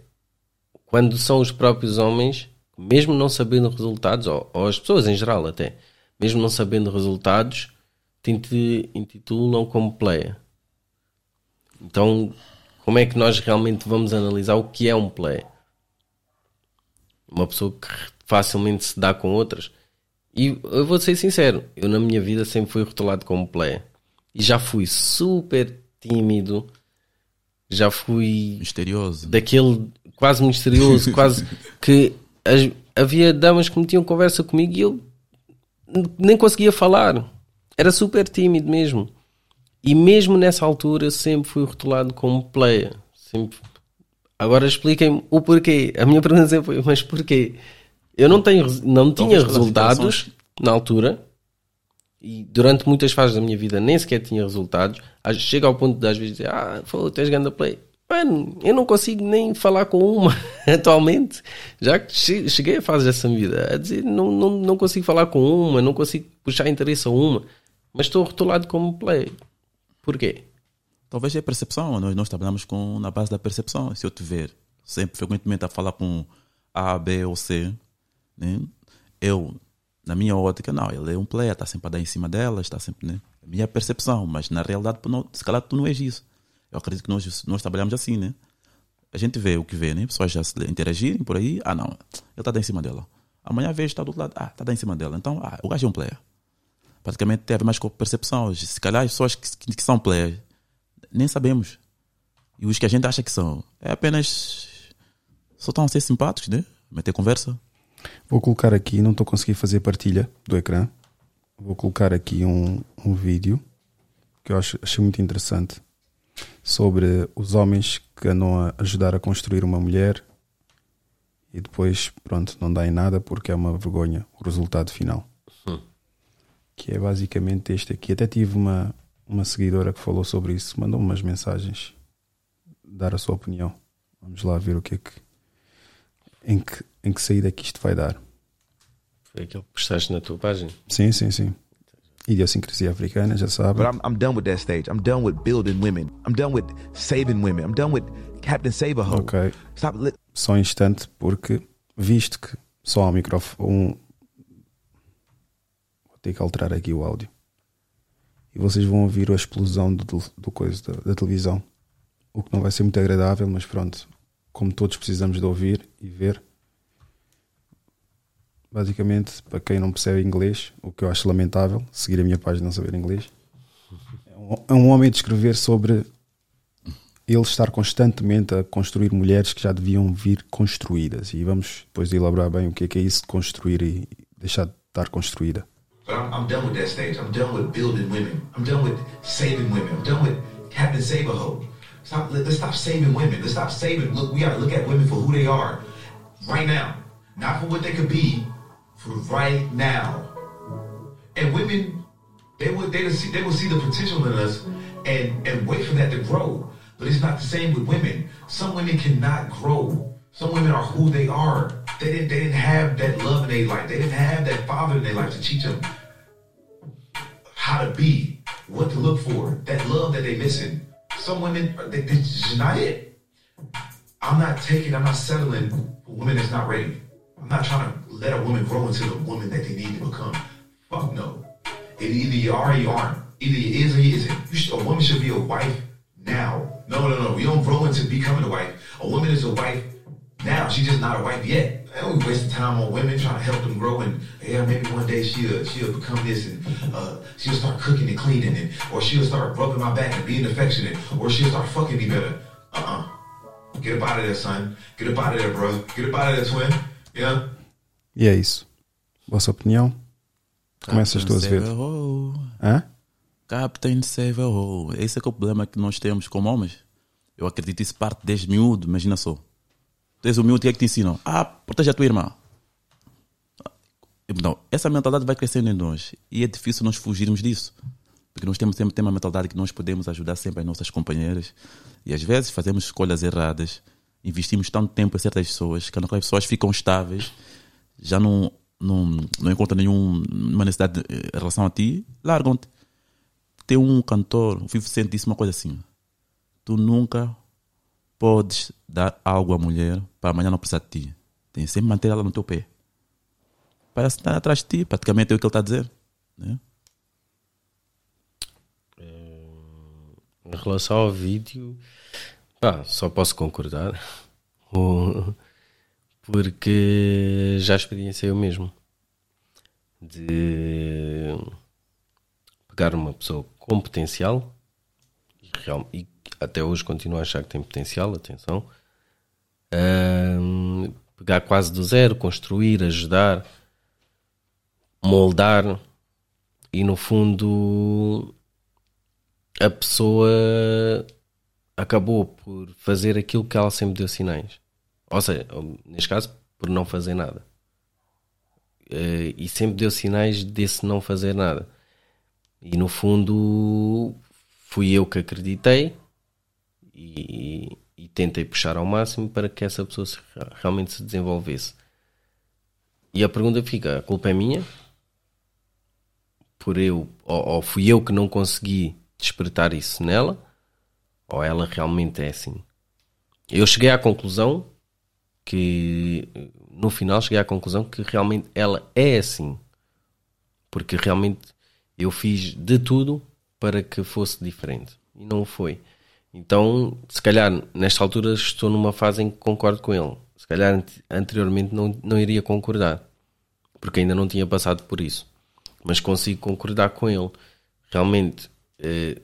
quando são os próprios homens, mesmo não sabendo resultados, ou, ou as pessoas em geral até, mesmo não sabendo resultados te intitulam como player. Então, como é que nós realmente vamos analisar o que é um player? Uma pessoa que facilmente se dá com outras. E eu vou ser sincero, eu na minha vida sempre fui rotulado como player. E já fui super tímido, já fui. Misterioso. Daquele quase misterioso, quase que as, havia damas que metiam conversa comigo e eu nem conseguia falar era super tímido mesmo. E mesmo nessa altura sempre fui rotulado como player. Sempre. Agora expliquem o porquê. A minha pergunta sempre foi, mas porquê? Eu não, tenho, não tinha resultados na altura e durante muitas fases da minha vida nem sequer tinha resultados. Chega ao ponto de às vezes dizer, ah, foi, tens grande play. Mano, eu não consigo nem falar com uma atualmente. Já que cheguei a fase dessa vida, a dizer, não, não, não consigo falar com uma, não consigo puxar interesse a uma mas estou rotulado como play. Porquê? Talvez é percepção. Nós, nós trabalhamos com, na base da percepção. Se eu te ver sempre frequentemente a falar com A, B ou C, né? eu, na minha ótica, não, ele é um player, está sempre a dar em cima dela, está sempre. Né? A minha percepção, mas na realidade, não, se calhar tu não és isso. Eu acredito que nós, nós trabalhamos assim, né? A gente vê o que vê, né? Pessoas já se interagirem por aí, ah não, ele está a dar em cima dela. Amanhã vez está do outro lado, ah, está dar em cima dela. Então, ah, o gajo é um player praticamente teve mais com percepção. Se calhar as pessoas que, que, são players nem sabemos. E os que a gente acha que são é apenas só estão a ser simpáticos, né? Meter conversa. Vou colocar aqui, não estou a conseguir fazer partilha do ecrã. Vou colocar aqui um, um vídeo que eu acho, achei muito interessante sobre os homens que andam a ajudar a construir uma mulher e depois, pronto, não dá em nada porque é uma vergonha o resultado final que é basicamente este aqui. Até tive uma, uma seguidora que falou sobre isso, mandou umas mensagens, dar a sua opinião. Vamos lá ver o que é que. Em que, em que saída que isto vai dar. Foi aquilo que postaste na tua página? Sim, sim, sim. Idiosincrasia africana, já sabe. But I'm, I'm done with that stage. I'm done with building women. I'm done with saving women. I'm done with Captain Saberho. Ok. Stop Só um instante, porque visto que só há um microfone, um, ter que alterar aqui o áudio. E vocês vão ouvir a explosão do, do coisa da, da, televisão. O que não vai ser muito agradável, mas pronto. Como todos precisamos de ouvir e ver. Basicamente, para quem não percebe inglês, o que eu acho lamentável, seguir a minha página não saber inglês, é um, é homem a descrever sobre ele estar constantemente a construir mulheres que já deviam vir construídas. E vamos depois elaborar bem o que é, que é isso de construir e deixar de estar construída. I'm, done with that stage. I'm done with building women. I'm done with saving women. I'm done with Captain Saberho. Stop. Let, us stop saving women. Let's stop saving. Look, we got to look at women for who they are right now, not for what they could be, for right now. And women, they would they would see they see the potential in us and and wait for that to grow. But it's not the same with women. Some women cannot grow. Some women are who they are. They didn't they didn't have that love in their life. They didn't have that father in their life to teach them how to be, what to look for, that love that they're missing. Some women, they, this is not it. I'm not taking, I'm not settling for women that's not ready. I'm not trying to let a woman grow into the woman that they need to become. Fuck no. It, either you are or you aren't. Either you is or you isn't. You should, a woman should be a wife now. No, no, no. We don't grow into becoming a wife. A woman is a wife now. She's just not a wife yet. And we wasting time on women trying to help them grow and yeah, maybe one day she'll she'll become this and uh, she'll start cooking and cleaning and or she'll start rubbing my back and being affectionate or she'll start fucking me better. Uh uh Get up out of there, son. Get up out of there, bro. Get up out of there, twin. Yeah. E é isso. Vossa opinião? Começas tu a ver. Hã? Captain Save a. Esse é que é o problema que nós temos como homens. Eu acredito isso parte desde miúdo, imagina só. Tu és miúdo, o que é que te ensinam? Ah, proteja a tua irmã. Então, essa mentalidade vai crescendo em nós e é difícil nós fugirmos disso. Porque nós temos sempre ter uma mentalidade que nós podemos ajudar sempre as nossas companheiras e às vezes fazemos escolhas erradas, investimos tanto tempo em certas pessoas que as pessoas ficam estáveis, já não, não, não encontram nenhuma necessidade eh, em relação a ti, largam-te. Tem um cantor, o 50 Cent disse uma coisa assim: Tu nunca podes dar algo à mulher para amanhã não precisar de ti. Tem que sempre manter ela no teu pé. Parece estar atrás de ti, praticamente é o que ele está a dizer. Né? Em relação ao vídeo, pá, só posso concordar. Porque já experienciei o mesmo. De pegar uma pessoa com potencial e, real- e até hoje continuo a achar que tem potencial, atenção. Ahm, pegar quase do zero, construir, ajudar, moldar e no fundo a pessoa acabou por fazer aquilo que ela sempre deu sinais. Ou seja, neste caso, por não fazer nada. Eh, E sempre deu sinais desse não fazer nada. E no fundo, fui eu que acreditei e, e tentei puxar ao máximo para que essa pessoa se- realmente se desenvolvesse. E a pergunta fica: a culpa é minha? Por eu, ou, ou fui eu que não consegui despertar isso nela? Ou ela realmente é assim? Eu cheguei à conclusão que, no final, cheguei à conclusão que realmente ela é assim. Porque realmente eu fiz de tudo para que fosse diferente. E não foi. Então, se calhar, nesta altura, estou numa fase em que concordo com ele. Se calhar, ante- anteriormente, não, não iria concordar. Porque ainda não tinha passado por isso. Mas consigo concordar com ele. Realmente, eh,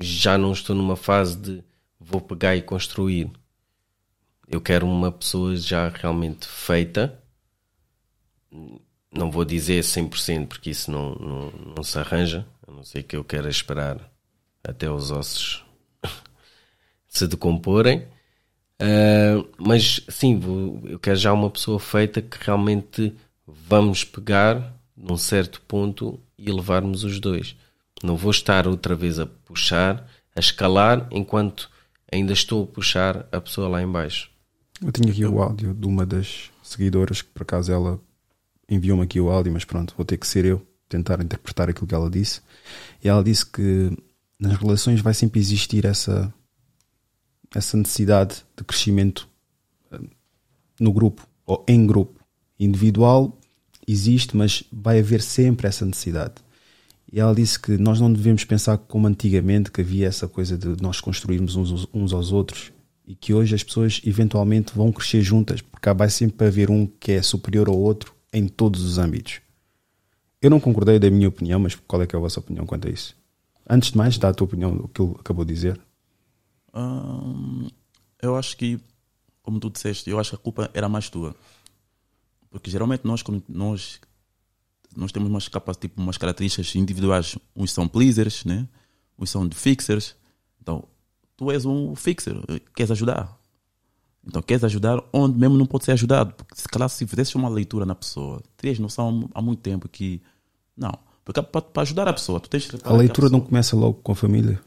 já não estou numa fase de vou pegar e construir. Eu quero uma pessoa já realmente feita. Não vou dizer 100% porque isso não, não, não se arranja. A não ser que eu queira esperar até os ossos se decomporem. Ah, mas sim, vou- eu quero já uma pessoa feita que realmente vamos pegar num certo ponto e levarmos os dois. Não vou estar outra vez a puxar, a escalar, enquanto ainda estou a puxar a pessoa lá em baixo. Eu tinha aqui o áudio de uma das seguidoras que por acaso ela enviou-me aqui o áudio, mas pronto, vou ter que ser eu tentar interpretar aquilo que ela disse. E ela disse que nas relações vai sempre existir essa essa necessidade de crescimento eh, no grupo ou em grupo. Individual existe, mas vai haver sempre essa necessidade. E ela disse que nós não devemos pensar como antigamente, que havia essa coisa de nós construirmos uns, uns aos outros e que hoje as pessoas eventualmente vão crescer juntas, porque vai sempre haver um que é superior ao outro em todos os âmbitos. Eu não concordei da minha opinião, mas qual é que é a vossa opinião quanto a isso? Antes de mais, dá a tua opinião, o que ele acabou de dizer. Hum, eu acho que, como tu disseste, eu acho que a culpa era mais tua. Porque geralmente nós, quando nós, nós temos umas, capa- tipo, umas características individuais. Uns são pleasers, né? uns são de fixers. Então, tu és um fixer, queres ajudar. Então, queres ajudar onde mesmo não pode ser ajudado. Porque se calhar, se fizesse uma leitura na pessoa, terias noção há muito tempo que. Não. Porque para, para ajudar a pessoa, tu tens A leitura não começa logo com a família.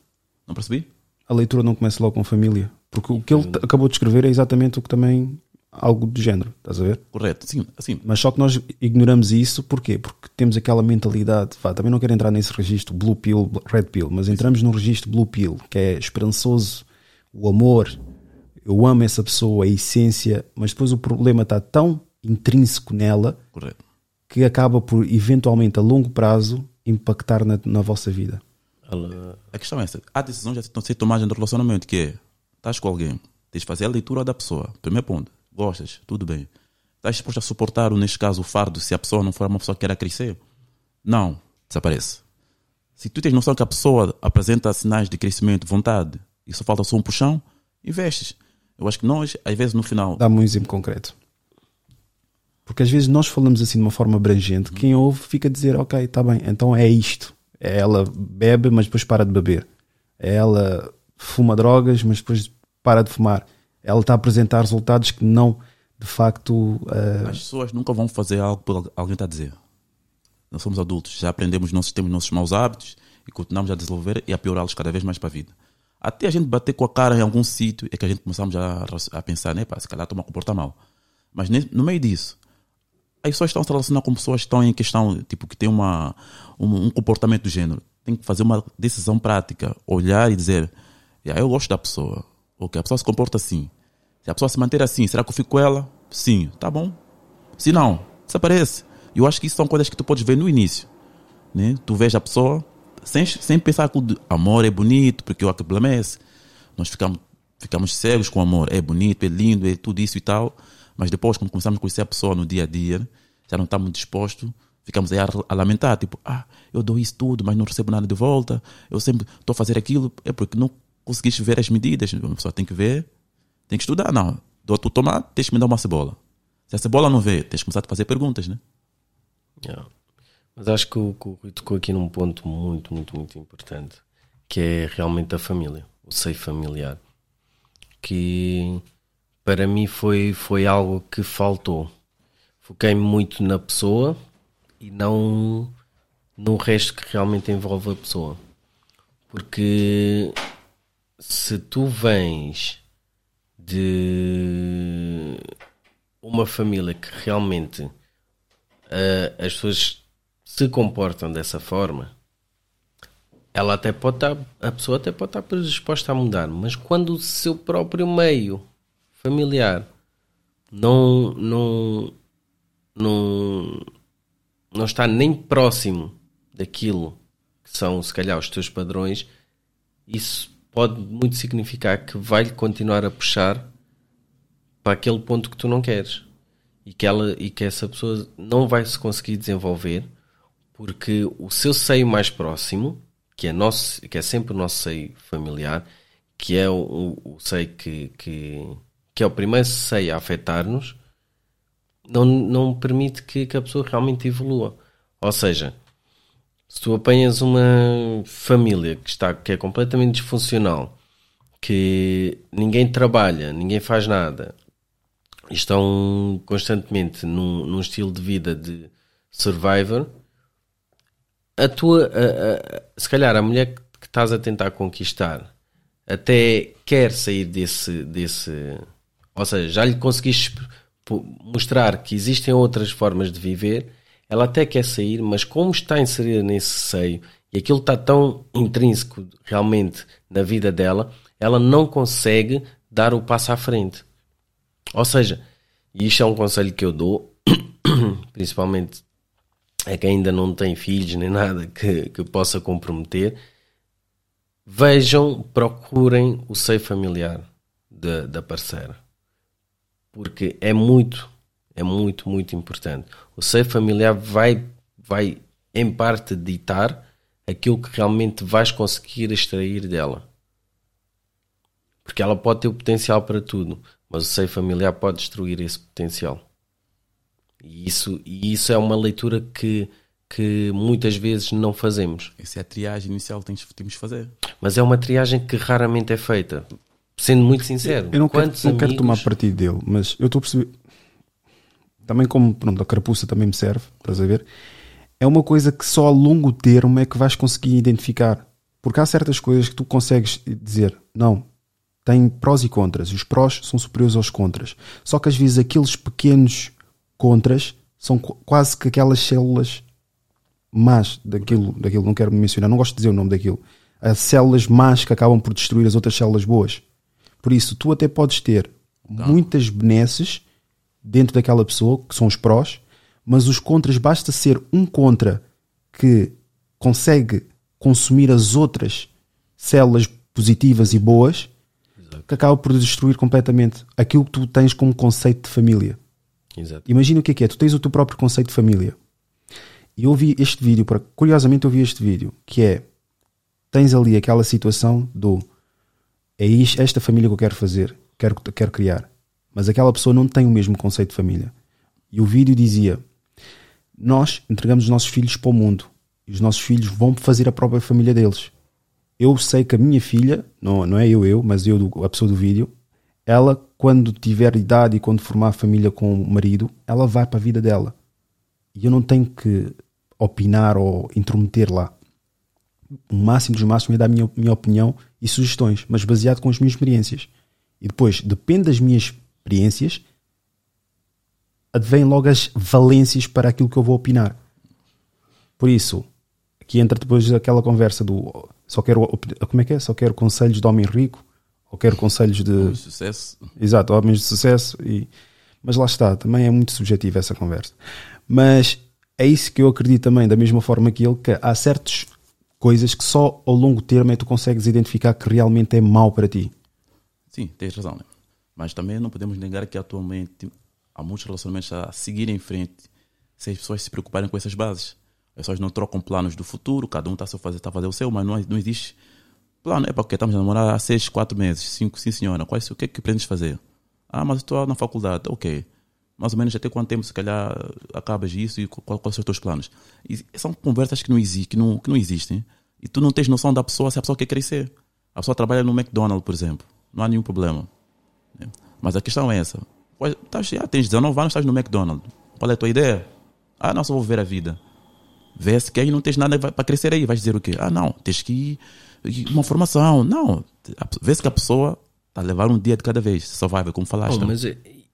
Não percebi? A leitura não começa logo com a família. Porque o que ele t- acabou de escrever é exatamente o que também. algo do género, estás a ver? Correto. Sim, assim. Mas só que nós ignoramos isso, porquê? Porque temos aquela mentalidade, vá, também não quero entrar nesse registro blue pill, red pill, mas entramos no registro blue pill, que é esperançoso, o amor, eu amo essa pessoa, a essência, mas depois o problema está tão intrínseco nela Correto. que acaba por eventualmente a longo prazo impactar na, na vossa vida. Ela- A questão é essa. Há decisões a ser tomadas no relacionamento, que é, estás com alguém, tens de fazer a leitura da pessoa. Primeiro ponto, gostas, tudo bem. Estás disposto a suportar, ou, neste caso, o fardo, se a pessoa não for uma pessoa que queira crescer? Não, desaparece. Se tu tens noção que a pessoa apresenta sinais de crescimento, vontade, e só falta só um puxão, investes. Eu acho que nós, às vezes, no final, Dá-me um exemplo concreto. Porque às vezes nós falamos assim de uma forma abrangente, quem ouve fica a dizer, ok, está bem, então é isto. É ela bebe, mas depois para de beber. É ela fuma drogas, mas depois para de fumar. Ela está a apresentar resultados que não, de facto, eh, As pessoas nunca vão fazer algo por alguém está a dizer. Nós somos adultos, já aprendemos nossos, temos nossos maus hábitos e continuamos a desenvolver e a piorá-los cada vez mais para a vida. Até a gente bater com a cara em algum sítio é que a gente começamos a, a pensar, né, pá, se calhar estou-me a comportar mal. Mas no meio disso, as pessoas estão se relacionando com pessoas que estão em questão, tipo, que têm uma, um, um comportamento do género. Tem que fazer uma decisão prática, olhar e dizer, "Yeah, eu gosto da pessoa, ok, a pessoa se comporta assim. Se a pessoa se manter assim, será que eu fico com ela? Sim, tá bom. Se não, desaparece. Eu acho que isso são coisas que tu podes ver no início. Né? Tu vês a pessoa sem, sem pensar que o amor é bonito, porque o que blame Nós ficamos, ficamos cegos com o amor. É bonito, é lindo, é tudo isso e tal. Mas depois, quando começamos a conhecer a pessoa no dia a dia, já não estamos dispostos, ficamos aí a, a lamentar. Tipo, ah, eu dou isso tudo, mas não recebo nada de volta. Eu sempre estou a fazer aquilo. É porque não conseguiste ver as medidas. A pessoa tem que ver, tem que estudar. Não, dou-te o tomate, tens que me dar uma cebola. Se a cebola não vê, tens que começar a fazer perguntas, né? Yeah. Mas acho que o, o Rui tocou aqui num ponto muito, muito, muito importante, que é realmente a família, o seio familiar. Que para mim foi, foi algo que faltou. Foquei-me muito na pessoa e não no resto que realmente envolve a pessoa. Porque se tu vens de uma família que realmente uh, as pessoas se comportam dessa forma, ela até pode estar, a pessoa até pode estar predisposta a mudar, mas quando o seu próprio meio familiar não, não, não, não está nem próximo daquilo que são, se calhar, os teus padrões, isso pode muito significar que vai-lhe continuar a puxar para aquele ponto que tu não queres. E que, ela, e que essa pessoa não vai se conseguir desenvolver porque o seu seio mais próximo, que é, nosso, que é sempre o nosso seio familiar, que é o, o, o seio que, que, que é o primeiro seio a afetar-nos, não, não permite que, que a pessoa realmente evolua. Ou seja, se tu apanhas uma família que, está, que é completamente disfuncional, que ninguém trabalha, ninguém faz nada, estão constantemente num, num estilo de vida de survivor, a tua, a, a, se calhar a mulher que, que estás a tentar conquistar até quer sair desse, desse, ou seja, já lhe conseguiste mostrar que existem outras formas de viver, ela até quer sair, mas como está inserida nesse seio e aquilo está tão intrínseco realmente na vida dela, ela não consegue dar o passo à frente. Ou seja, e isto é um conselho que eu dou, principalmente a quem ainda não tem filhos nem nada que, que possa comprometer, vejam, procurem o seio familiar da, da parceira. Porque é muito, é muito, muito importante. O seio familiar vai, vai em parte, ditar aquilo que realmente vais conseguir extrair dela. Porque ela pode ter o potencial para tudo, mas o seio familiar pode destruir esse potencial. E isso, e isso é uma leitura que, que muitas vezes não fazemos. Essa é a triagem inicial que temos, temos de fazer. Mas é uma triagem que raramente é feita. Sendo muito sincero. Eu não quero, não quero tomar partido dele, mas eu estou a perceber. Também, como pronto, a carapuça também me serve, estás a ver? É uma coisa que só a longo termo é que vais conseguir identificar. Porque há certas coisas que tu consegues dizer, não, tem prós e contras, e os prós são superiores aos contras. Só que às vezes aqueles pequenos contras são qu- quase que aquelas células más daquilo, daquilo, não quero mencionar, não gosto de dizer o nome daquilo. As células más que acabam por destruir as outras células boas. Por isso, tu até podes ter muitas benesses dentro daquela pessoa, que são os prós, mas os contras basta ser um contra que consegue consumir as outras células positivas e boas que acaba por destruir completamente aquilo que tu tens como conceito de família. Exato. Imagina o que é que é, tu tens o teu próprio conceito de família. E eu vi este vídeo, para- curiosamente eu vi este vídeo, que é tens ali aquela situação do é esta família que eu quero fazer, quero, quero criar. Mas aquela pessoa não tem o mesmo conceito de família. E o vídeo dizia: Nós entregamos os nossos filhos para o mundo e os nossos filhos vão fazer a própria família deles. Eu sei que a minha filha, não, não é eu, eu, mas eu, a pessoa do vídeo, ela, quando tiver idade e quando formar família com o marido, ela vai para a vida dela. E eu não tenho que opinar ou intrometer lá. O máximo dos máximos é dar a minha, minha opinião e sugestões, mas baseado com as minhas experiências. E depois, depende das minhas experiências, advém logo as valências para aquilo que eu vou opinar. Por isso, aqui entra depois aquela conversa do só quero como é que é? Só quero conselhos de homem rico ou quero conselhos de Sucesso. Exato, homens de sucesso. E... Mas lá está, também é muito subjetiva essa conversa. Mas é isso que eu acredito também, da mesma forma que ele, que há certas coisas que só ao longo termo é que tu consegues identificar que realmente é mau para ti. Sim, tens razão. Né? Mas também não podemos negar que atualmente há muitos relacionamentos a seguir em frente se as pessoas se preocuparem com essas bases. As pessoas não trocam planos do futuro, cada um está a fazer, tá a fazer o seu, mas não, não existe plano. É porque estamos a namorar há seis, quatro meses, cinco, sim senhora. Quais, o que é que pretendes fazer? Ah, mas estou na faculdade. Ok. Mais ou menos até quanto tempo, se calhar, acabas isso e qual- quais são os teus planos? E são conversas que não, exi que, não, que não existem. E tu não tens noção da pessoa se a pessoa quer crescer. A pessoa trabalha no McDonald's, por exemplo. Não há nenhum problema. né? Mas a questão é essa. Estás- ah, tens 19 anos, estás no McDonald's. Qual é a tua ideia? Ah, não, só vou ver a vida. Vê-se que aí não tens nada para crescer aí. Vais dizer o quê? Ah, não, tens que ir, uma formação. Não, a- vê-se que a pessoa está a levar um dia de cada vez. Ver como falaste. Oh, mas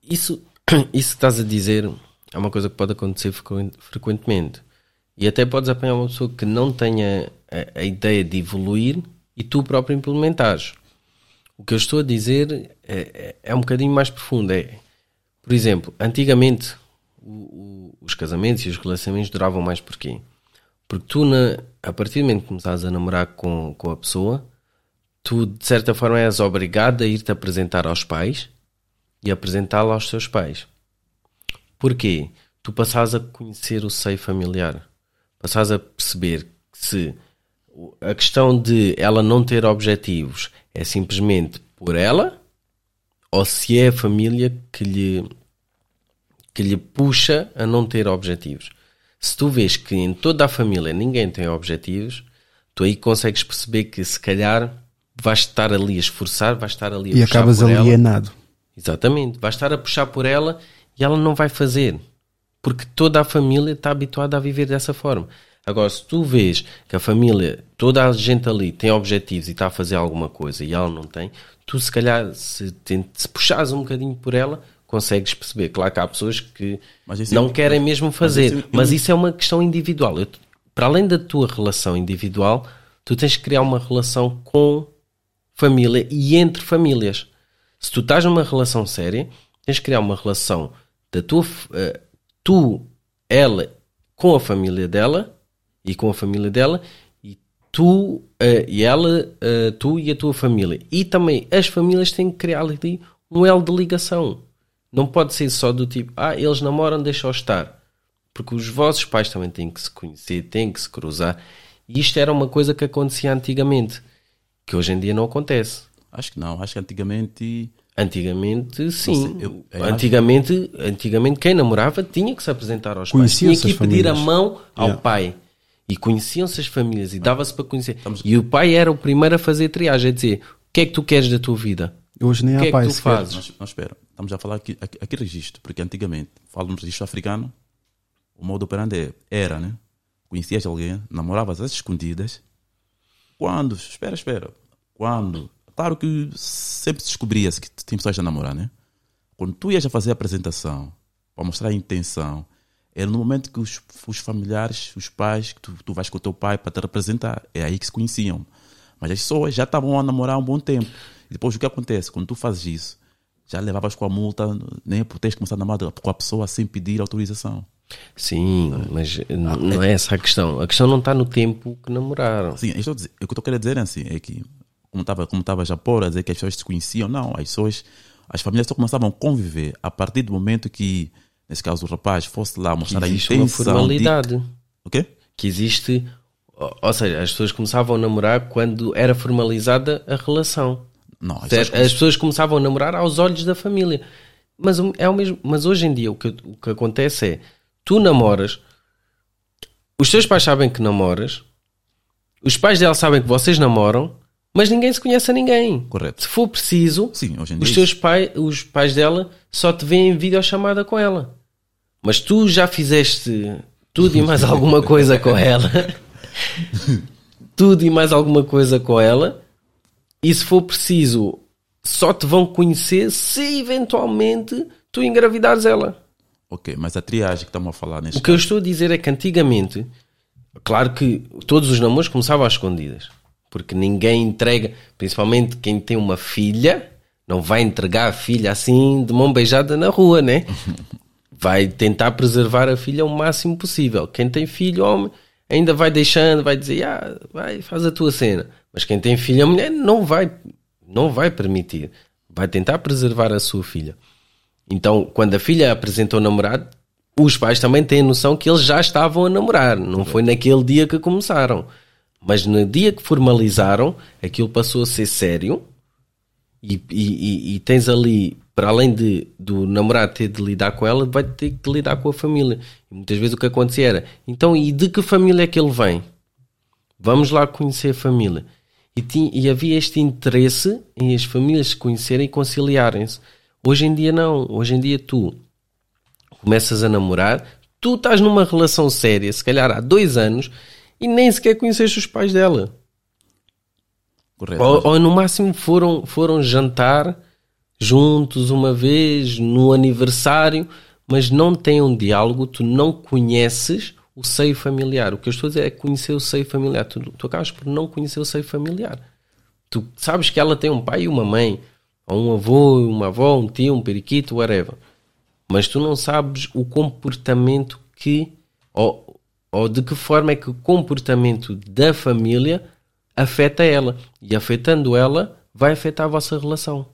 isso, isso que estás a dizer é uma coisa que pode acontecer frequen- frequentemente. E até podes apanhar uma pessoa que não tenha a, a ideia de evoluir e tu próprio implementares. O que eu estou a dizer é, é, é um bocadinho mais profundo. É, por exemplo, antigamente o- o- os casamentos e os relacionamentos duravam mais porquê? Porque tu, na, a partir do momento que começares a namorar com, com a pessoa, tu de certa forma és obrigado a ir-te apresentar aos pais e apresentá-la aos teus pais. Porquê? Tu passas a conhecer o seio familiar. Passas a perceber que se a questão de ela não ter objetivos é simplesmente por ela ou se é a família que lhe, que lhe puxa a não ter objetivos. Se tu vês que em toda a família ninguém tem objetivos, tu aí consegues perceber que se calhar vais estar ali a esforçar, vais estar ali a E acabas por ela. Exatamente. Vai estar a puxar por ela e ela não vai fazer. Porque toda a família está habituada a viver dessa forma. Agora, se tu vês que a família, toda a gente ali tem objetivos e está a fazer alguma coisa e ela não tem, tu se calhar, se, se puxares um bocadinho por ela, consegues perceber. Claro que há pessoas que Mas não é- querem mesmo fazer, isso é- mas isso é uma questão individual. Eu- para além da tua relação individual, tu tens que criar uma relação com família e entre famílias. Se tu estás numa relação séria, tens que criar uma relação da tua, eh, tu, ela, com a família dela e com a família dela e tu eh, e ela, eh, tu e a tua família. E também as famílias têm que criar ali um elo de ligação. Não pode ser só do tipo, ah, eles namoram, deixa-os estar. Porque os vossos pais também têm que se conhecer, têm que se cruzar. E isto era uma coisa que acontecia antigamente, que hoje em dia não acontece. Acho que não. Acho que antigamente. Antigamente, sim. sei, eu- eu antigamente, antigamente, quem namorava tinha que se apresentar aos pais. Tinha que pedir a famílias. mão ao Yeah. pai. E conheciam-se as famílias e dava-se para conhecer. E o pai era o primeiro a fazer triagem, a dizer: o que é que tu queres da tua vida? Hoje nem O há que é que tu fazes? Não, não espera. Estamos a falar aqui, aqui, aqui registro, porque antigamente, falo no registro africano, o modo operandi é- era, né? Conhecias alguém, namoravas às escondidas. Quando, espera, espera. Quando, claro que sempre se descobria-se que tem pessoas a namorar, né? Quando tu ias a fazer a apresentação, para mostrar a intenção, era no momento que os, os familiares, os pais, que tu, tu vais com o teu pai para te representar. É aí que se conheciam. Mas as pessoas já estavam a namorar há um bom tempo. E depois o que acontece? Quando tu fazes isso, já levavas com a multa, nem por teres começado a namorar com a pessoa sem pedir autorização. Sim, mas não é essa a questão. A questão não está no tempo que namoraram. Sim, dizer- o que eu estou querendo dizer é assim, é que, como estava como estava já por a dizer que as pessoas se conheciam, não, as pessoas, as famílias só começavam a conviver a partir do momento que, nesse caso, o rapaz fosse lá mostrar a existe uma intenção formalidade. de... O quê? Que existe. Ou seja, as pessoas começavam a namorar quando era formalizada a relação. Não, as pessoas- As pessoas começavam a namorar aos olhos da família. Mas, é o mesmo, mas hoje em dia o que, o que acontece é tu namoras, os teus pais sabem que namoras, os pais dela sabem que vocês namoram, mas ninguém se conhece a ninguém. Correto. Se for preciso, Sim, os é teus pais, os pais dela só te veem em videochamada com ela. Mas tu já fizeste tudo e mais alguma coisa com ela. tudo e mais alguma coisa com ela. E se for preciso, só te vão conhecer se eventualmente tu engravidares ela. Ok, mas a triagem que estamos a falar neste O que eu estou a dizer é que antigamente, claro que todos os namoros começavam às escondidas. Porque ninguém entrega, principalmente quem tem uma filha, não vai entregar a filha assim de mão beijada na rua, né? Vai tentar preservar a filha o máximo possível. Quem tem filho, homem, ainda vai deixando, vai dizer, ah, vai, faz a tua cena. Mas quem tem filha, mulher, não vai, não vai permitir. Vai tentar preservar a sua filha. Então, quando a filha apresentou o namorado, os pais também têm noção que eles já estavam a namorar. Não foi naquele dia que começaram. Mas no dia que formalizaram, aquilo passou a ser sério. E, e- e- e tens ali, para além de, do namorado ter de lidar com ela, vai ter que lidar com a família. E muitas vezes o que acontecia era: então, e de que família é que ele vem? Vamos lá conhecer a família. E, ti- e havia este interesse em as famílias se conhecerem e conciliarem-se. Hoje em dia, não. Hoje em dia, tu começas a namorar, tu estás numa relação séria, se calhar há dois anos, e nem sequer conheceste os pais dela. Correto. Ou, ou no máximo foram, foram jantar juntos uma vez no aniversário, mas não têm um diálogo, tu não conheces o seio familiar. O que eu estou a dizer é conhecer o seio familiar. Tu, tu acabas por não conhecer o seio familiar. Tu sabes que ela tem um pai e uma mãe, ou um avô, uma avó, um tio, um periquito, whatever. Mas tu não sabes o comportamento que, ou, ou de que forma é que o comportamento da família afeta ela. E afetando ela, vai afetar a vossa relação.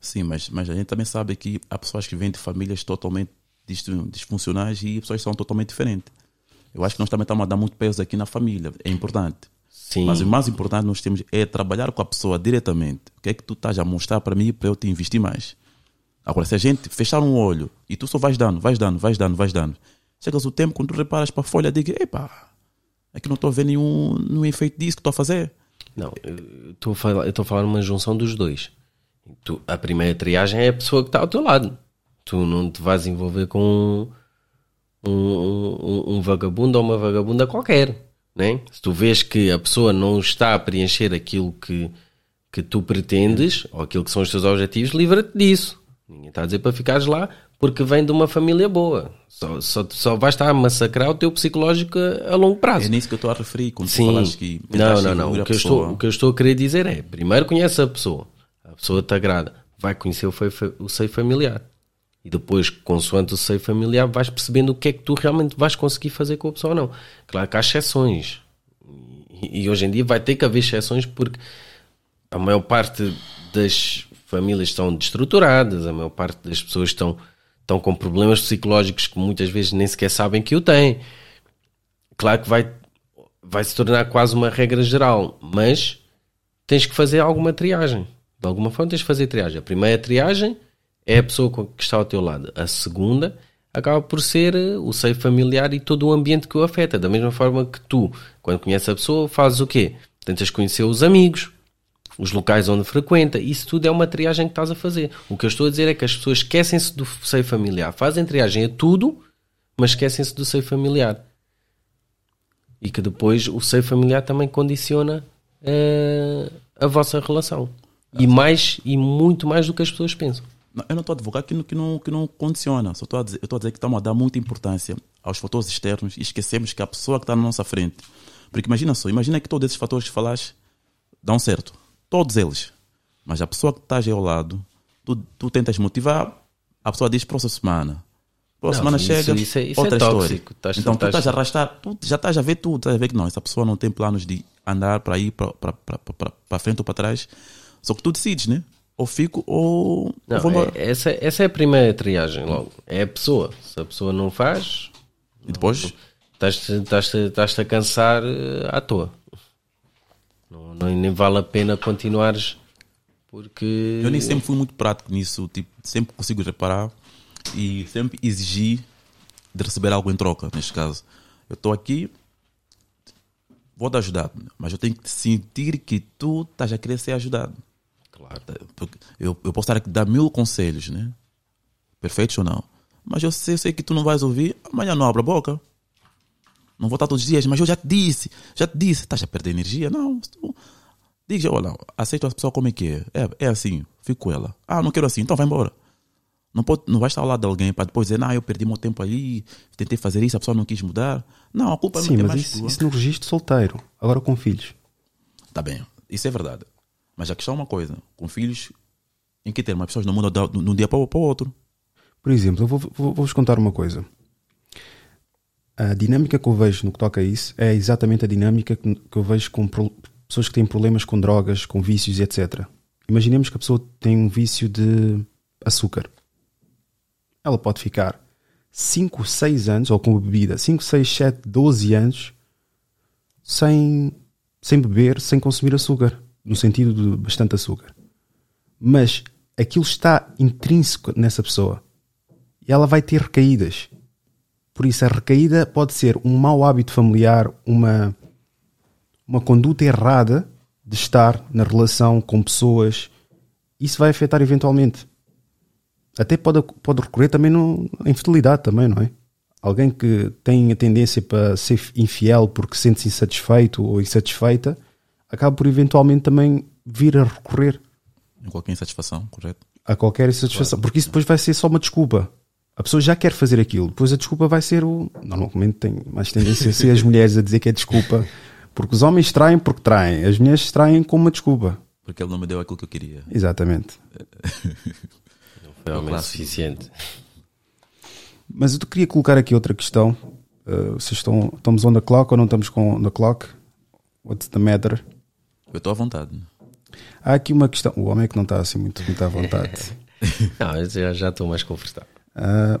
Sim, mas, mas a gente também sabe que há pessoas que vêm de famílias totalmente dis- disfuncionais e pessoas que são totalmente diferentes. Eu acho que nós também estamos a dar muito peso aqui na família, é importante. Sim. Mas o mais importante nós temos é trabalhar com a pessoa diretamente. O que é que tu estás a mostrar para mim para eu te investir mais? Agora, se a gente fechar um olho e tu só vais dando, vais dando, vais dando, vais dando, chegas o tempo quando tu reparas para a folha, diga, epá, é que não estou a ver nenhum, nenhum efeito disso que estou a fazer. Não, eu estou a falar, eu estou a falar numa junção dos dois. Tu- a primeira triagem é a pessoa que está ao teu lado. Tu não te vais envolver com um, um- um- um vagabundo ou uma vagabunda qualquer. Né? Se tu vês que a pessoa não está a preencher aquilo que, que tu pretendes ou aquilo que são os teus objetivos, livra-te disso. Ninguém está a dizer para ficares lá porque vem de uma família boa. Só, só, só vais estar a massacrar o teu psicológico a, a longo prazo. É nisso que eu estou a referir quando tu Sim. falas que Não, não, não. O que, estou, o que eu estou a querer dizer é: primeiro conhece a pessoa, a pessoa te agrada, vai conhecer o, o seio familiar. E depois, consoante o seio familiar, vais percebendo o que é que tu realmente vais conseguir fazer com a pessoa ou não. Claro que há exceções. E, e hoje em dia vai ter que haver exceções porque a maior parte das famílias estão destruturadas, a maior parte das pessoas estão, estão com problemas psicológicos que muitas vezes nem sequer sabem que o têm. Claro que vai, vai se tornar quase uma regra geral, mas tens que fazer alguma triagem. De alguma forma tens que fazer triagem. A primeira triagem é a pessoa que está ao teu lado. A segunda acaba por ser eh, o seio familiar e todo o ambiente que o afeta. Da mesma forma que tu, quando conheces a pessoa, fazes o quê? Tentas conhecer os amigos, os locais onde frequenta. Isso tudo é uma triagem que estás a fazer. O que eu estou a dizer é que as pessoas esquecem-se do seio familiar. Fazem triagem a tudo, mas esquecem-se do seio familiar. E que depois o seio familiar também condiciona eh, a vossa relação. E mais, e muito mais do que as pessoas pensam. Não, eu não estou a advogar que não, que não, que não condiciona. Só estou a dizer, eu estou a dizer que estamos a dar muita importância aos fatores externos e esquecemos que a pessoa que está na nossa frente. Porque imagina só, imagina que todos esses fatores que falaste dão certo. Todos eles. Mas a pessoa que está aí ao lado, tu, tu tentas motivar, a pessoa diz próxima semana. Pô, a Não, semana isso- chega, isso é- isso é outra tóxico. história. Estás- então tu estás- estás a arrastar, tu já estás a ver tudo, estás a ver que não, essa pessoa não tem planos de andar para ir para frente ou para trás. Só que tu decides, né? Ou fico ou, ou Não, vou embora. é- essa, essa é a primeira triagem logo. É a pessoa. Se a pessoa não faz, E depois, estás-te estás estás a cansar eh, à toa. Não, não- nem vale a pena continuares porque. eu nem sempre fui muito prático nisso, tipo, sempre consigo reparar e sempre exigi de receber algo em troca, neste caso. Eu estou aqui, vou te ajudar, mas eu tenho que sentir que tu estás a querer ser ajudado. Claro. Eu, eu posso estar aqui a dar mil conselhos, né? Perfeitos ou não. Mas eu sei, eu sei que tu não vais ouvir, amanhã não abra a boca. Não vou estar todos os dias, mas eu já te disse, já te disse, estás a perder energia? Não. se tu- Diga, olha, aceito a pessoa como é que é. é. É assim, fico com ela. Ah, não quero assim, então vai embora. Não, pode, não vai estar ao lado de alguém para depois dizer, não, eu perdi meu tempo ali, tentei fazer isso, a pessoa não quis mudar. Não, a culpa Sim, é mas isso, tua. isso no registro solteiro. Agora com filhos. Tá bem, isso é verdade. Mas a questão é uma coisa: com filhos, em que termos, as pessoas não mudam de um dia para o outro. Por exemplo, eu vou- vou- vou-vos contar uma coisa. A dinâmica que eu vejo no que toca a isso é exatamente a dinâmica que eu vejo com pessoas que têm problemas com drogas, com vícios e etc. Imaginemos que a pessoa tem um vício de açúcar. Ela pode ficar 5, 6 anos, ou com bebida, 5, 6, 7, 12 anos sem, sem beber, sem consumir açúcar. No sentido de bastante açúcar. Mas aquilo está intrínseco nessa pessoa. E ela vai ter recaídas. Por isso, a recaída pode ser um mau hábito familiar, uma, uma conduta errada de estar na relação com pessoas. Isso vai afetar eventualmente. Até pode, pode recorrer também no, à infidelidade também, não é? Alguém que tem a tendência para ser infiel porque sente-se insatisfeito ou insatisfeita, acaba por eventualmente também vir a recorrer Em qualquer insatisfação, correto? a qualquer insatisfação. Porque isso depois vai ser só uma desculpa. A pessoa já quer fazer aquilo, depois a desculpa vai ser o. Normalmente tem mais tendência a ser as mulheres a dizer que é desculpa. Porque os homens traem porque traem, as mulheres traem com uma desculpa. Porque ele não me deu aquilo que eu queria. Exatamente. Foi homem suficiente. Mas eu queria colocar aqui outra questão. Uh, vocês estão, estamos on the clock ou não estamos com on the clock? What's the matter? Eu estou à vontade. Há aqui uma questão. O homem é que não está assim muito, muito à vontade. Não, eu já já estou mais confortável. Ah,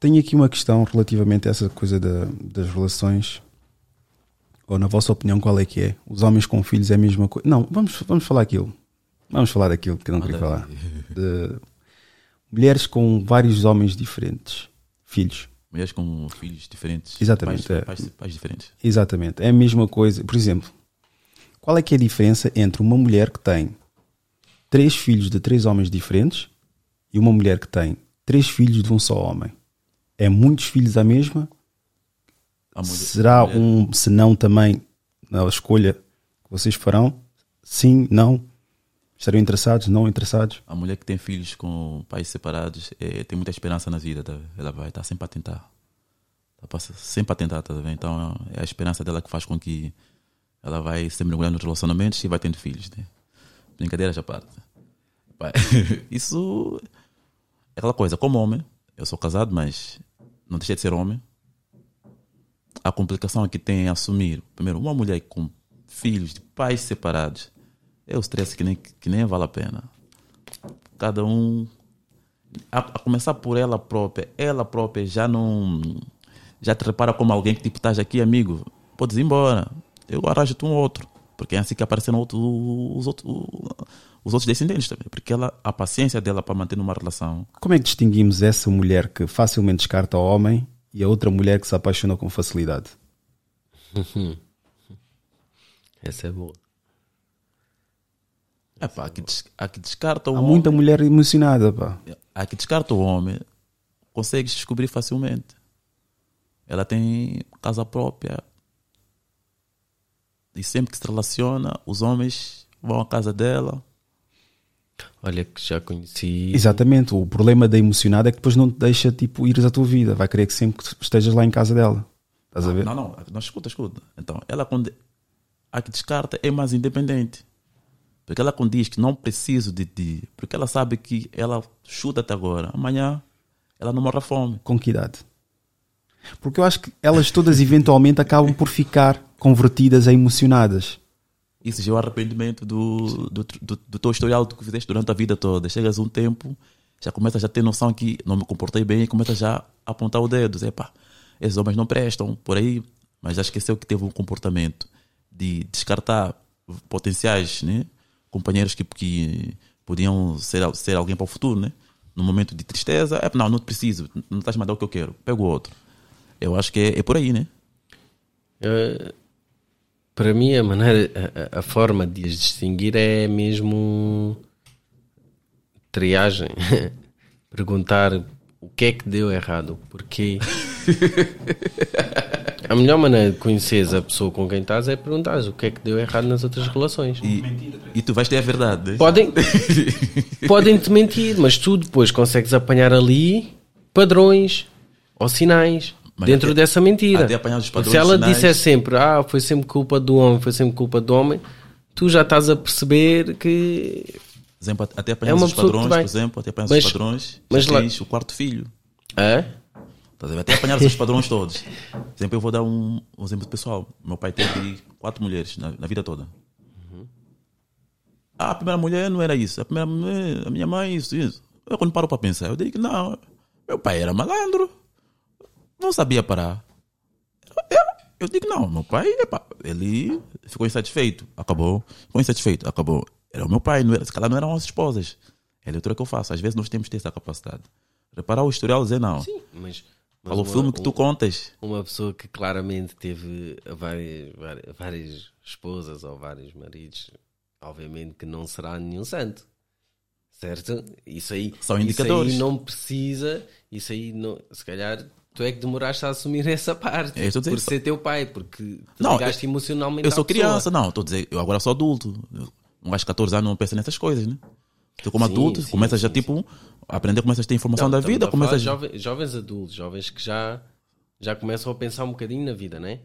tenho aqui uma questão relativamente a essa coisa da- das relações. Ou na vossa opinião, qual é que é? Os homens com filhos é a mesma coisa? Não, vamos, vamos falar aquilo. Vamos falar daquilo que eu não queria falar. De mulheres com vários homens diferentes. Filhos. Mulheres com filhos diferentes. Exatamente, Pais, é. pais, pais diferentes. Exatamente. É a mesma coisa. Por exemplo, qual é que é a diferença entre uma mulher que tem três filhos de três homens diferentes e uma mulher que tem três filhos de um só homem? É muitos filhos à mesma? A mulher- Será a um se não também na escolha que vocês farão? Sim, não? Estariam interessados, não interessados? A mulher que tem filhos com pais separados eh, tem muita esperança na vida. tá? Ela vai estar sempre a tentar. Sempre a tentar, tá vendo? Então é a esperança dela que faz com que ela vai se mergulhar nos relacionamentos e vai tendo filhos. Né? Brincadeiras à parte. Isso é aquela coisa. Como homem, eu sou casado, mas não deixei de ser homem. A complicação que tem em assumir, primeiro, uma mulher com filhos de pais separados é o stress que nem, que nem vale a pena. Cada um. A, a começar por ela própria, ela própria já não. Já te repara como alguém que tipo, estás aqui, amigo, podes ir embora. Eu arranjo-te um outro. Porque é assim que apareceram outro, os, outros, os outros descendentes também. Porque ela, a paciência dela para manter uma relação. Como é que distinguimos essa mulher que facilmente descarta o homem e a outra mulher que se apaixona com facilidade? Essa é boa. É pá, a que, des- a que descarta o Há homem. muita mulher emocionada, pá. A que descarta o homem, consegues descobrir facilmente. Ela tem casa própria. E sempre que se relaciona, os homens vão à casa dela. Olha que já conheci. Exatamente, o problema da emocionada é que depois não te deixa tipo ires à tua vida, vai querer que sempre que estejas lá em casa dela. Estás a ver? Não, não, não, escuta, escuta. Então, ela quando a que descarta é mais independente. Porque ela quando diz que não preciso de ti, porque ela sabe que ela chuta até agora, amanhã ela não morre à fome. Com que idade? Porque eu acho que elas todas eventualmente acabam por ficar convertidas a emocionadas. Isso já é o arrependimento do, do, do, do teu historial que fizeste durante a vida toda. Chegas um tempo, já começas a ter noção que não me comportei bem e começas já a apontar o dedo. Dizer, esses homens não prestam, por aí. Mas já esqueceu que teve um comportamento de descartar potenciais né? companheiros que, que podiam ser, ser alguém para o futuro, né? No momento de tristeza, é, não, não te preciso, não estás a mandar o que eu quero, pego outro. Eu acho que é, é por aí, né? Eh, para mim, a maneira, a, a- forma de as distinguir é mesmo triagem. Perguntar o que é que deu errado, porquê. a melhor maneira de conheceres a pessoa com quem estás é perguntar o que é que deu errado nas outras relações. E, e tu vais ter a verdade. né? Podem, podem te mentir, mas tu depois consegues apanhar ali padrões ou sinais Mas dentro até- dessa mentira. até apanhar os padrões, Se ela sinais- disser sempre, ah, foi sempre culpa do homem, foi sempre culpa do homem, tu já estás a perceber que exemplo, até apanhar É os padrões, por exemplo, até apanhar Mas- os padrões, mas lá- o quarto filho. é? Até apanhar os padrões todos. Por exemplo, eu vou dar um, um exemplo pessoal. Meu pai teve quatro mulheres na, na vida toda. Ah, a primeira mulher não era isso. A primeira mulher, a minha mãe, isso, isso. Eu quando paro para pensar, eu digo que não. Meu pai era malandro. Não sabia parar. Eu, eu digo, não, meu pai, epa, ele ficou insatisfeito. Acabou. Ficou insatisfeito. Acabou. Era o meu pai, não era, se calhar não eram as esposas. É a leitura que eu faço. Às vezes nós temos que ter essa capacidade. Reparar o historial dizer não. Sim, mas, mas Fala o filme que tu contas. uma pessoa que claramente teve várias, várias, várias esposas ou vários maridos, obviamente que não será nenhum santo. Certo? Isso aí, São isso indicadores. aí não precisa, isso aí não, se calhar tu é que demoraste a assumir essa parte eu por ser teu pai, porque Não, ligaste emocionalmente Eu sou criança, não. Estou a dizer, eu agora sou adulto. Eu- Um gajo de 14 anos não pensa nessas coisas, né? Tu, como Sim, adulto, sim, começas já sim, tipo a aprender, começas a ter informação Não, da vida, começas. jovens, jovens adultos, jovens que já, já começam a pensar um bocadinho na vida, né?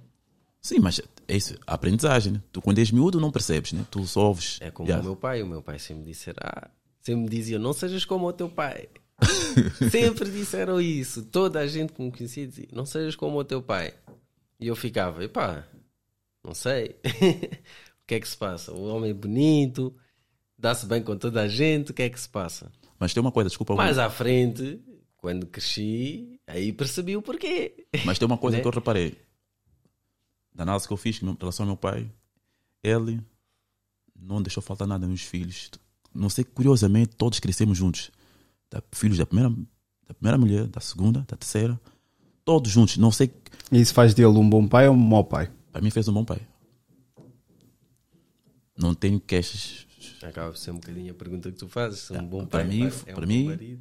Sim, mas é isso, a aprendizagem, né? Tu quando és miúdo não percebes, né? Tu só ouves. É como Já. o meu pai. O meu pai sempre disse, ah, sempre me dizia, não sejas como o teu pai. sempre disseram isso. Toda a gente que me conhecia dizia, não sejas como o teu pai. E eu ficava, epá, não sei. o que é que se passa? O homem é bonito, dá-se bem com toda a gente, o que é que se passa? Mas tem uma coisa, desculpa, Mais à frente, quando cresci, aí percebi o porquê. mas tem uma coisa Né? que eu reparei. Da análise que eu fiz em relação ao meu pai, ele não deixou faltar nada nos filhos. Não sei, curiosamente, todos crescemos juntos. Da, filhos da primeira, da primeira mulher, da segunda, da terceira, todos juntos. Não sei, E isso faz dele um bom pai ou um mau pai? para mim fez um bom pai. Não tenho queixas. Acaba ser um bocadinho a pergunta que tu fazes. Se um bom para pai mim- é um para bom mim,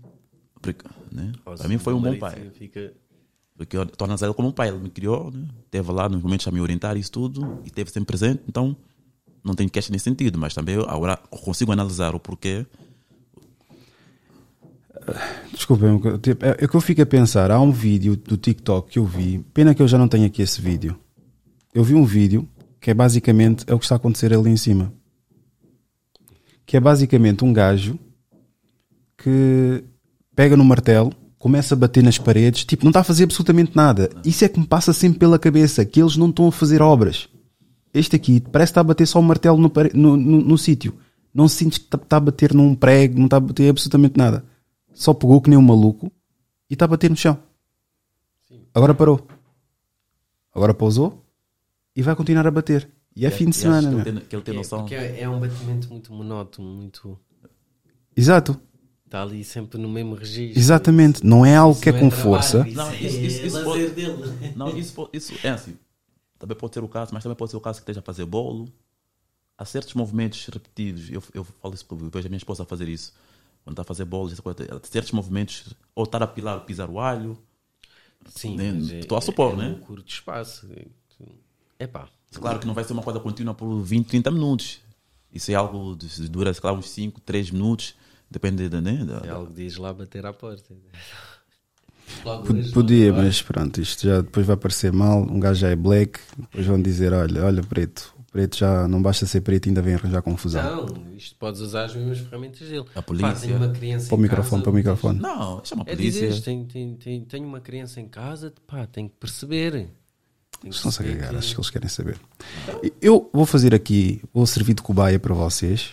né? Para mim foi um bom pai. significa- Porque eu estou analisando como um pai. Ele me criou, né? Esteve lá nos momentos a me orientar isso tudo e esteve sempre presente. Então, não tenho queixa nesse sentido. Mas também agora consigo analisar o porquê. Desculpa, tipo, é é que eu fico a pensar. Há um vídeo do TikTok que eu vi. Pena que eu já não tenho aqui esse vídeo. Eu vi um vídeo que é basicamente é o que está a acontecer ali em cima. Que é basicamente um gajo que pega no martelo, começa a bater nas paredes, tipo, não está a fazer absolutamente nada. Isso é que me passa sempre pela cabeça, que eles não estão a fazer obras. Este aqui parece está a bater só o martelo no, no, no, no sítio. Não se sente que está a bater num prego, não está a bater absolutamente nada. Só pegou que nem um maluco e está a bater no chão. Agora parou. Agora pousou e vai continuar a bater. E é fim de semana, que ele tem, que ele tem É, noção. porque é, é um batimento muito monótono, muito. Exato. Está ali sempre no mesmo registro. Exatamente. Não é algo Isso que é não com trabalho, força. Isso Não, é isso- isso- isso lazer pode- dele. Não, isso, isso é assim. Também pode ser o caso, mas também pode ser o caso que esteja a fazer bolo. Há certos movimentos repetidos. Eu, eu falo isso porque eu vejo a minha esposa a fazer isso. Quando está a fazer bolos, essa coisa, certos movimentos, ou estar a pilar, pisar o alho. Sim, Nem- mas é- estou a supor, é, né? um curto espaço. É pá. Claro que não vai ser uma coisa contínua por 20, 30 minutos. Isso é algo que dura, sei lá, uns 5, 3 minutos. Depende da, né, da- É algo que diz lá bater à porta. Podia, mas pronto, isto já depois vai parecer mal. Um gajo já é black, depois vão dizer: olha, olha, preto, Preto já não basta ser preto, ainda vem arranjar confusão. Não, isto podes usar as mesmas ferramentas dele. A polícia. Pá, tenho uma criança Para o microfone, casa, para o microfone. Não, chama a É polícia. dizer, tenho, tenho, tenho, tenho uma criança em casa, pá, tenho que perceber. Tenho que Estão-se a cagar, que- acho que eles querem saber. Eu vou fazer aqui, vou servir de cobaia para vocês,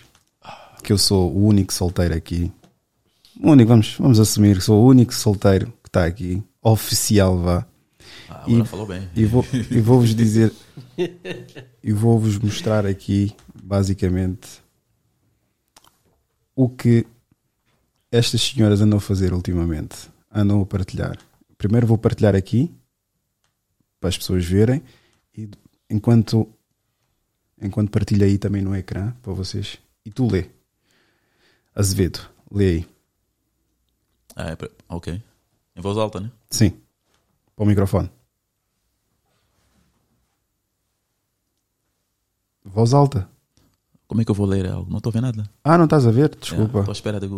que eu sou o único solteiro aqui. O único, vamos, vamos assumir que sou o único solteiro que está aqui, oficial vá. Ah, agora E- falou bem. E vou, e vou vos dizer, e vou vos mostrar aqui, basicamente, o que estas senhoras andam a fazer ultimamente. Andam a partilhar. Primeiro vou partilhar aqui, para as pessoas verem, e enquanto, enquanto partilho aí também no ecrã, para vocês. E tu lê. Azevedo, lê aí. Ah, é ok. Em voz alta, né? Sim. Para o microfone. Voz alta. Como é que eu vou ler algo? Não estou vendo nada. Ah, não estás a ver? Desculpa. Estou à espera de que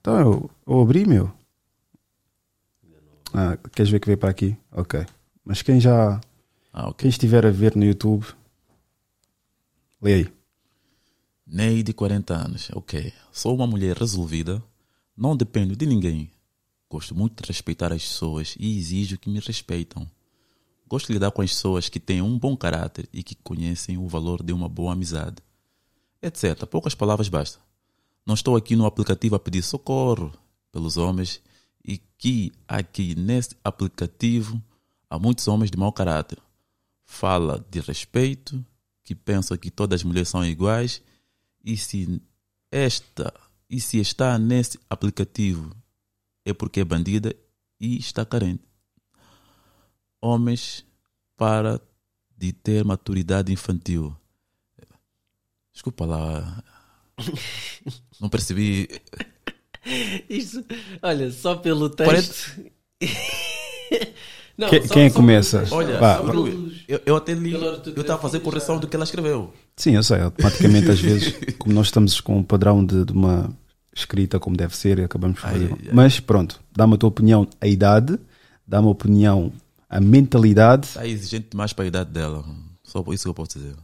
Então eu, eu abri, meu. Ah, queres ver que veio para aqui? Ok. Mas quem já. Ah, ok. Quem estiver a ver no YouTube, lê aí. Ney de 40 anos. Ok. Sou uma mulher resolvida. Não dependo de ninguém. Gosto muito de respeitar as pessoas e exijo que me respeitam. Gosto de lidar com as pessoas que têm um bom caráter e que conhecem o valor de uma boa amizade. Etc. Poucas palavras basta. Não estou aqui no aplicativo a pedir socorro pelos homens e que aqui neste aplicativo há muitos homens de mau caráter. Fala de respeito, que pensam que todas as mulheres são iguais e se esta e se está nesse aplicativo é porque é bandida e está carente. Homens para de ter maturidade infantil. Desculpa lá. Não percebi. Isto, olha, só pelo texto. Não, Que- só- quem só começa? Olha, pelos- Eu, eu até li. Eu estava a fazer correção já- do que ela escreveu. Sim, eu sei. Automaticamente, às vezes, como nós estamos com um padrão de, de uma escrita como deve ser, acabamos por fazer. Ai, ai. Mas pronto, dá-me a tua opinião, a idade, dá-me a opinião, a mentalidade. Está exigente demais para a idade dela. Só por isso que eu posso dizer.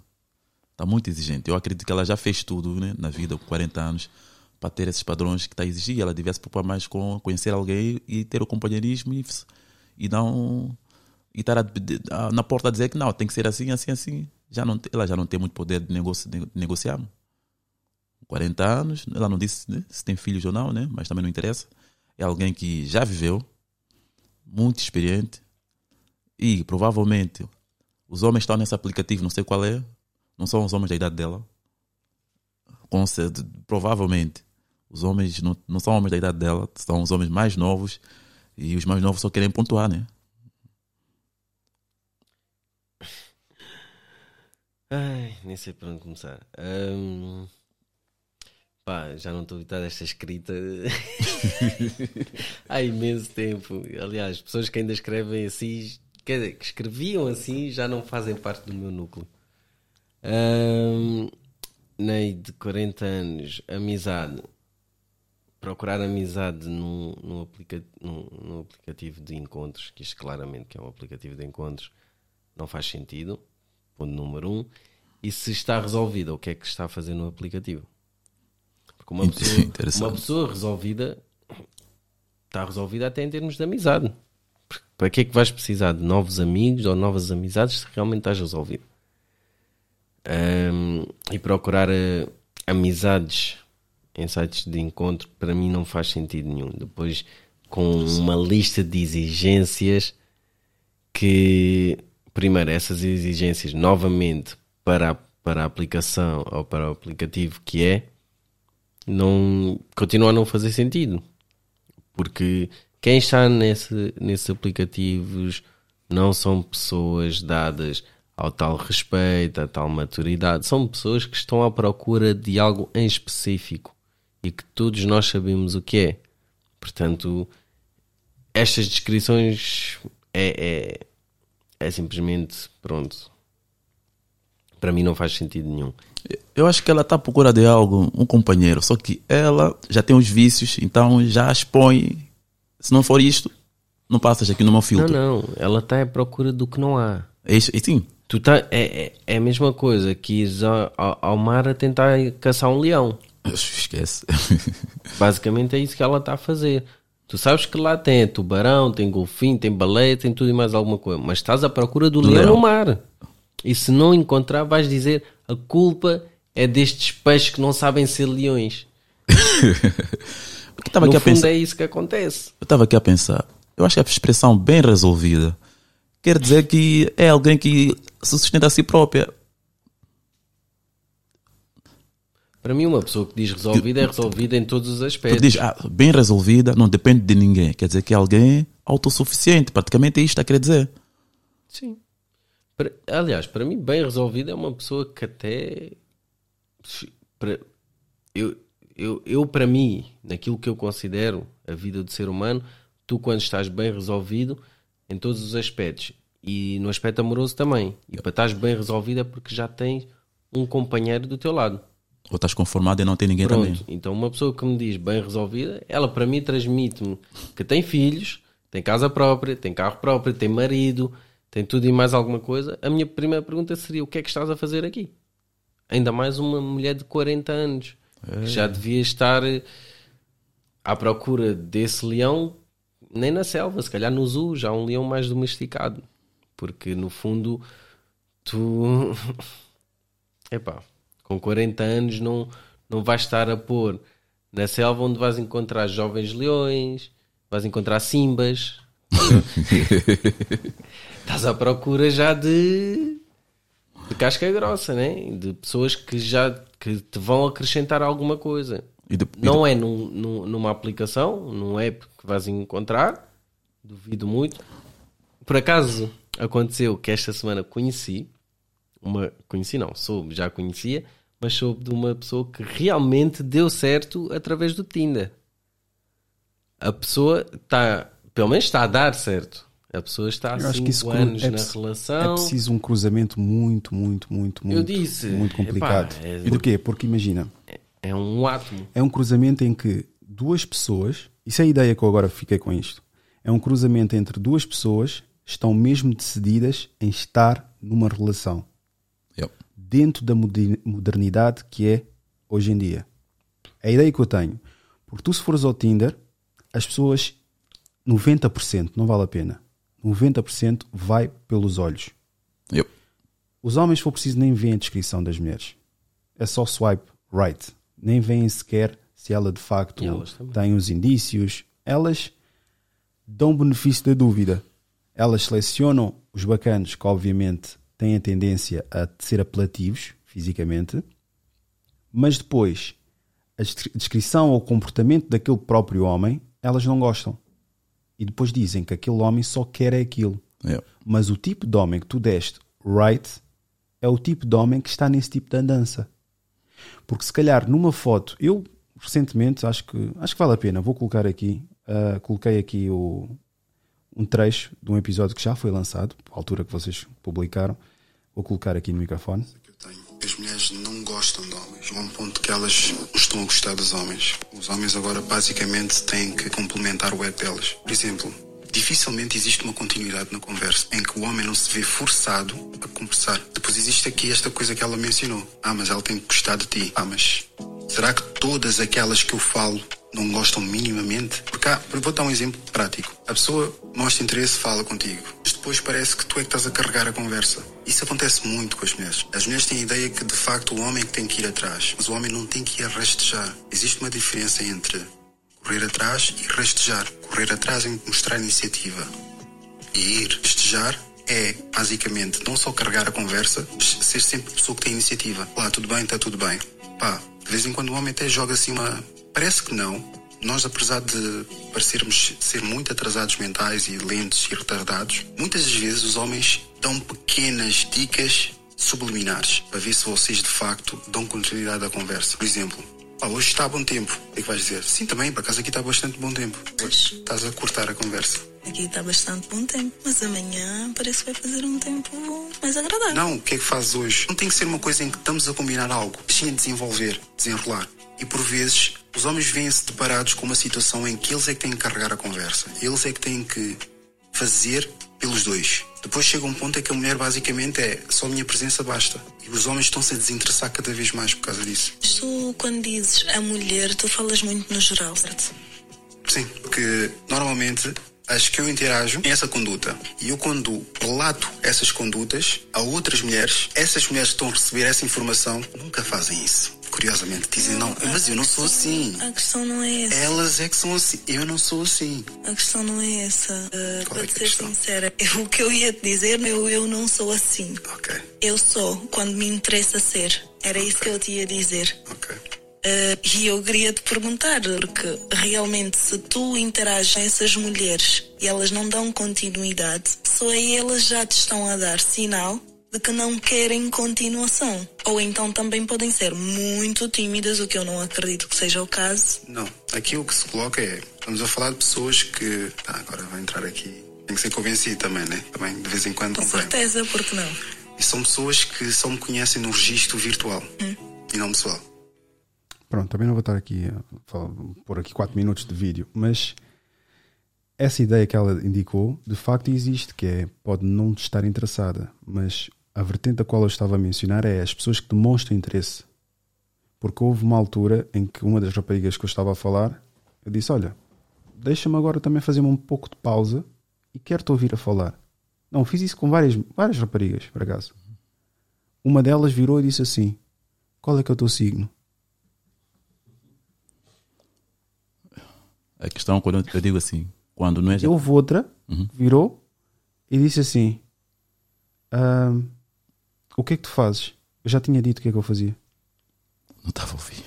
Está muito exigente. Eu acredito que ela já fez tudo né, na vida, com 40 anos, para ter esses padrões que está exigir. Ela devia se preocupar mais com conhecer alguém e ter o companheirismo e, e não. E estar a- a- na porta a dizer que não, tem que ser assim, assim, assim. Já não, ela já não tem muito poder de, negoci, de negociar. 40 anos, ela não disse né, se tem filhos ou não, né? mas também não interessa. É alguém que já viveu, muito experiente, e provavelmente os homens estão nesse aplicativo, não sei qual é, não são os homens da idade dela. Certeza, provavelmente os homens não, não são homens da idade dela, são os homens mais novos e os mais novos só querem pontuar, né? Ai, nem sei por onde começar. Ahm, pá, já não estou a esta escrita há imenso tempo. Aliás, pessoas que ainda escrevem assim, quer dizer, que escreviam assim, já não fazem parte do meu núcleo. Ahm, Ney, de 40 anos, amizade. Procurar amizade num, num, aplica, num, num aplicativo de encontros, que isto claramente que é um aplicativo de encontros, não faz sentido ponto número um, e se está resolvida, o que é que está a fazer no aplicativo. Porque uma pessoa, uma pessoa resolvida está resolvida até em termos de amizade. Para que é que vais precisar de novos amigos ou novas amizades se realmente estás resolvido? Ahm, e procurar eh, amizades em sites de encontro para mim não faz sentido nenhum. Depois, com uma lista de exigências que, primeiro, essas exigências novamente para a, para a aplicação ou para o aplicativo que é, não continua a não fazer sentido. Porque quem está nesse, nesses aplicativos não são pessoas dadas ao tal respeito, a tal maturidade, são pessoas que estão à procura de algo em específico e que todos nós sabemos o que é. Portanto, estas descrições é, é, é simplesmente pronto. Para mim não faz sentido nenhum. Eu acho que ela está à procura de algo, um companheiro, só que ela já tem os vícios, então já expõe. Se não for isto, não passas aqui no meu Não, filtro. não, ela está à procura do que não há. É isso, e sim, Tu tá, é, é, é a mesma coisa que ires ao, ao, ao mar a tentar caçar um leão. Esquece. Basicamente é isso que ela está a fazer. Tu sabes que lá tem tubarão, tem golfinho, tem baleia, tem tudo e mais alguma coisa. Mas estás à procura do Do leão, leão. no mar. E se não encontrar, vais dizer a culpa é destes peixes que não sabem ser leões. Eu estava aqui a fundo pensar. é isso que acontece. Eu estava aqui a pensar. Eu acho que a expressão bem resolvida quer dizer que é alguém que se sustenta a si própria. Para mim, uma pessoa que diz resolvida é resolvida em todos os aspectos. dizes, ah, bem resolvida, não depende de ninguém. Quer dizer que é alguém autossuficiente. Praticamente é isto que quer dizer. Sim. Aliás, para mim, bem resolvida é uma pessoa que até. eu, eu, eu, para mim, naquilo que eu considero a vida do ser humano, tu, quando estás bem resolvido em todos os aspectos e no aspecto amoroso também, e para estás bem resolvido é porque já tens um companheiro do teu lado. Ou estás conformado e não tem ninguém Pronto, também. então uma pessoa que me diz bem resolvida, ela para mim transmite-me que tem filhos, tem casa própria, tem carro próprio, tem marido, tem tudo e mais alguma coisa. A minha primeira pergunta seria: o que é que estás a fazer aqui? Ainda mais uma mulher de 40 anos que já devia estar eh, à procura desse leão, nem na selva, se calhar no zoo, já um leão mais domesticado, porque no fundo tu epá, com 40 anos não, não vais estar a pôr na selva onde vais encontrar jovens leões, vais encontrar simbas. Estás à procura já de, de casca grossa, né? De pessoas que já que te vão acrescentar alguma coisa. E de- Não é num- num- numa aplicação, num app que vais encontrar, duvido muito. Por acaso aconteceu que esta semana conheci uma conheci não, soube, já conhecia, mas soube de uma pessoa que realmente deu certo através do Tinder. A pessoa está, pelo menos está a dar certo. A pessoa está há Eu acho que isso 5 cru- anos é na preci- relação. É preciso um cruzamento muito, muito, muito, muito, disse, muito complicado. epá, é- E do quê? Porque imagina, É um átomo. é um cruzamento em que duas pessoas, isso é a ideia que eu agora fiquei com isto, é um cruzamento entre duas pessoas que estão mesmo decididas em estar numa relação Yep. dentro da moder- modernidade que é hoje em dia. É a ideia que eu tenho. Porque tu, se fores ao Tinder, as pessoas, 90%, não vale a pena, 90% vai pelos olhos. Yep. Os homens, se for preciso, nem veem a descrição das mulheres. É só swipe right. Nem veem sequer se ela de facto tem os indícios. Elas dão benefício da dúvida. Elas selecionam os bacanos que, obviamente, têm a tendência a ser apelativos fisicamente, mas depois a descri- descrição ou comportamento daquele próprio homem elas não gostam. E depois dizem que aquele homem só quer é aquilo. Yep. Mas o tipo de homem que tu deste right é o tipo de homem que está nesse tipo de andança. Porque se calhar numa foto, eu recentemente acho que acho que vale a pena, vou colocar aqui, ah, coloquei aqui o, um trecho de um episódio que já foi lançado, à altura que vocês publicaram. Vou colocar aqui no microfone. As mulheres não gostam de homens. A um ponto que elas estão a gostar dos homens. Os homens agora basicamente têm que complementar o ego delas. Por exemplo, dificilmente existe uma continuidade na conversa em que o homem não se vê forçado a conversar. Depois existe aqui esta coisa que ela mencionou. Ah, mas ela tem que gostar de ti. Ah, mas será que todas aquelas que eu falo não gostam minimamente? Porque há, vou dar um exemplo prático. A pessoa mostra interesse, fala contigo. Mas depois parece que tu é que estás a carregar a conversa. Isso acontece muito com as mulheres. As mulheres têm a ideia que de facto o homem é que tem que ir atrás. Mas o homem não tem que ir a rastejar. Existe uma diferença entre correr atrás e rastejar. Correr atrás é mostrar iniciativa. E ir festejar é, basicamente, não só carregar a conversa, ser sempre a pessoa que tem iniciativa. Lá, tudo bem, está tudo bem. Pá, de vez em quando o homem até joga assim uma. Parece que não. Nós, apesar de parecermos ser muito atrasados mentais e lentos e retardados, muitas das vezes os homens dão pequenas dicas subliminares para ver se vocês de facto dão continuidade à conversa. Por exemplo, ah, hoje está a bom tempo. O que é que vais dizer? Sim, também, por acaso aqui está bastante bom tempo. Pois. Estás a cortar a conversa. Aqui está bastante bom tempo, mas amanhã parece que vai fazer um tempo mais agradável. Não, o que é que fazes hoje? Não tem que ser uma coisa em que estamos a combinar algo. Sim, a desenvolver, desenrolar. E por vezes, os homens vêm-se deparados com uma situação em que eles é que têm que carregar a conversa. Eles é que têm que fazer pelos dois. Depois chega um ponto em que a mulher basicamente é só a minha presença basta. E os homens estão-se a desinteressar cada vez mais por causa disso. Tu, quando dizes a mulher, tu falas muito no geral, certo? Sim, porque normalmente as que eu interajo têm essa conduta. E eu, quando relato essas condutas a outras mulheres, essas mulheres que estão a receber essa informação nunca fazem isso. Curiosamente, dizem: Não, mas eu não sou assim. A questão não é essa. Elas é que são assim. Eu não sou assim. A questão não é essa. Uh, Qual é que é ser questão? sincera, eu- o que eu ia te dizer, eu, eu não sou assim. Ok, Eu sou quando me interessa ser. Era isso que eu te ia dizer. ok. Uh, e eu queria te perguntar, porque realmente se tu interages com essas mulheres e elas não dão continuidade, só aí elas já te estão a dar sinal de que não querem continuação. Ou então também podem ser muito tímidas, o que eu não acredito que seja o caso. Não, aqui o que se coloca é. Estamos a falar de pessoas que. Ah, agora vai entrar aqui. Tem que ser convencido também, né? Também de vez em quando Com convém. certeza, porque não? E são pessoas que só me conhecem no registro virtual e não pessoal. Pronto, também não vou estar aqui pôr aqui 4 minutos de vídeo, mas essa ideia que ela indicou de facto existe, que é pode não estar interessada, mas a vertente a qual eu estava a mencionar é as pessoas que demonstram interesse. Porque houve uma altura em que uma das raparigas que eu estava a falar, eu disse: Olha, deixa-me agora também fazer um pouco de pausa e quero-te ouvir a falar. Não, fiz isso com várias, várias raparigas, por acaso. Uma delas virou e disse assim: Qual é que é o teu signo? A questão, quando eu- digo assim, quando não é. E houve outra, Uhum. virou e disse assim: "Ahm, O que é que tu fazes? Eu já tinha dito o que é que eu fazia. Não estava a ouvir.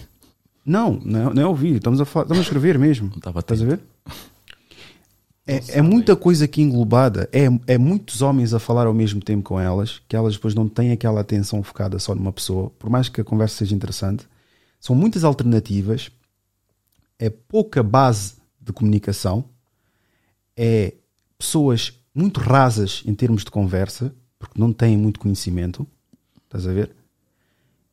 Não, não, não é ouvir, estamos a, falar, estamos a escrever mesmo. Não estava Estás a ver? É, é muita coisa aqui englobada, é, é muitos homens a falar ao mesmo tempo com elas, que elas depois não têm aquela atenção focada só numa pessoa, por mais que a conversa seja interessante. São muitas alternativas, é pouca base de comunicação, é pessoas muito rasas em termos de conversa, porque não têm muito conhecimento, estás a ver?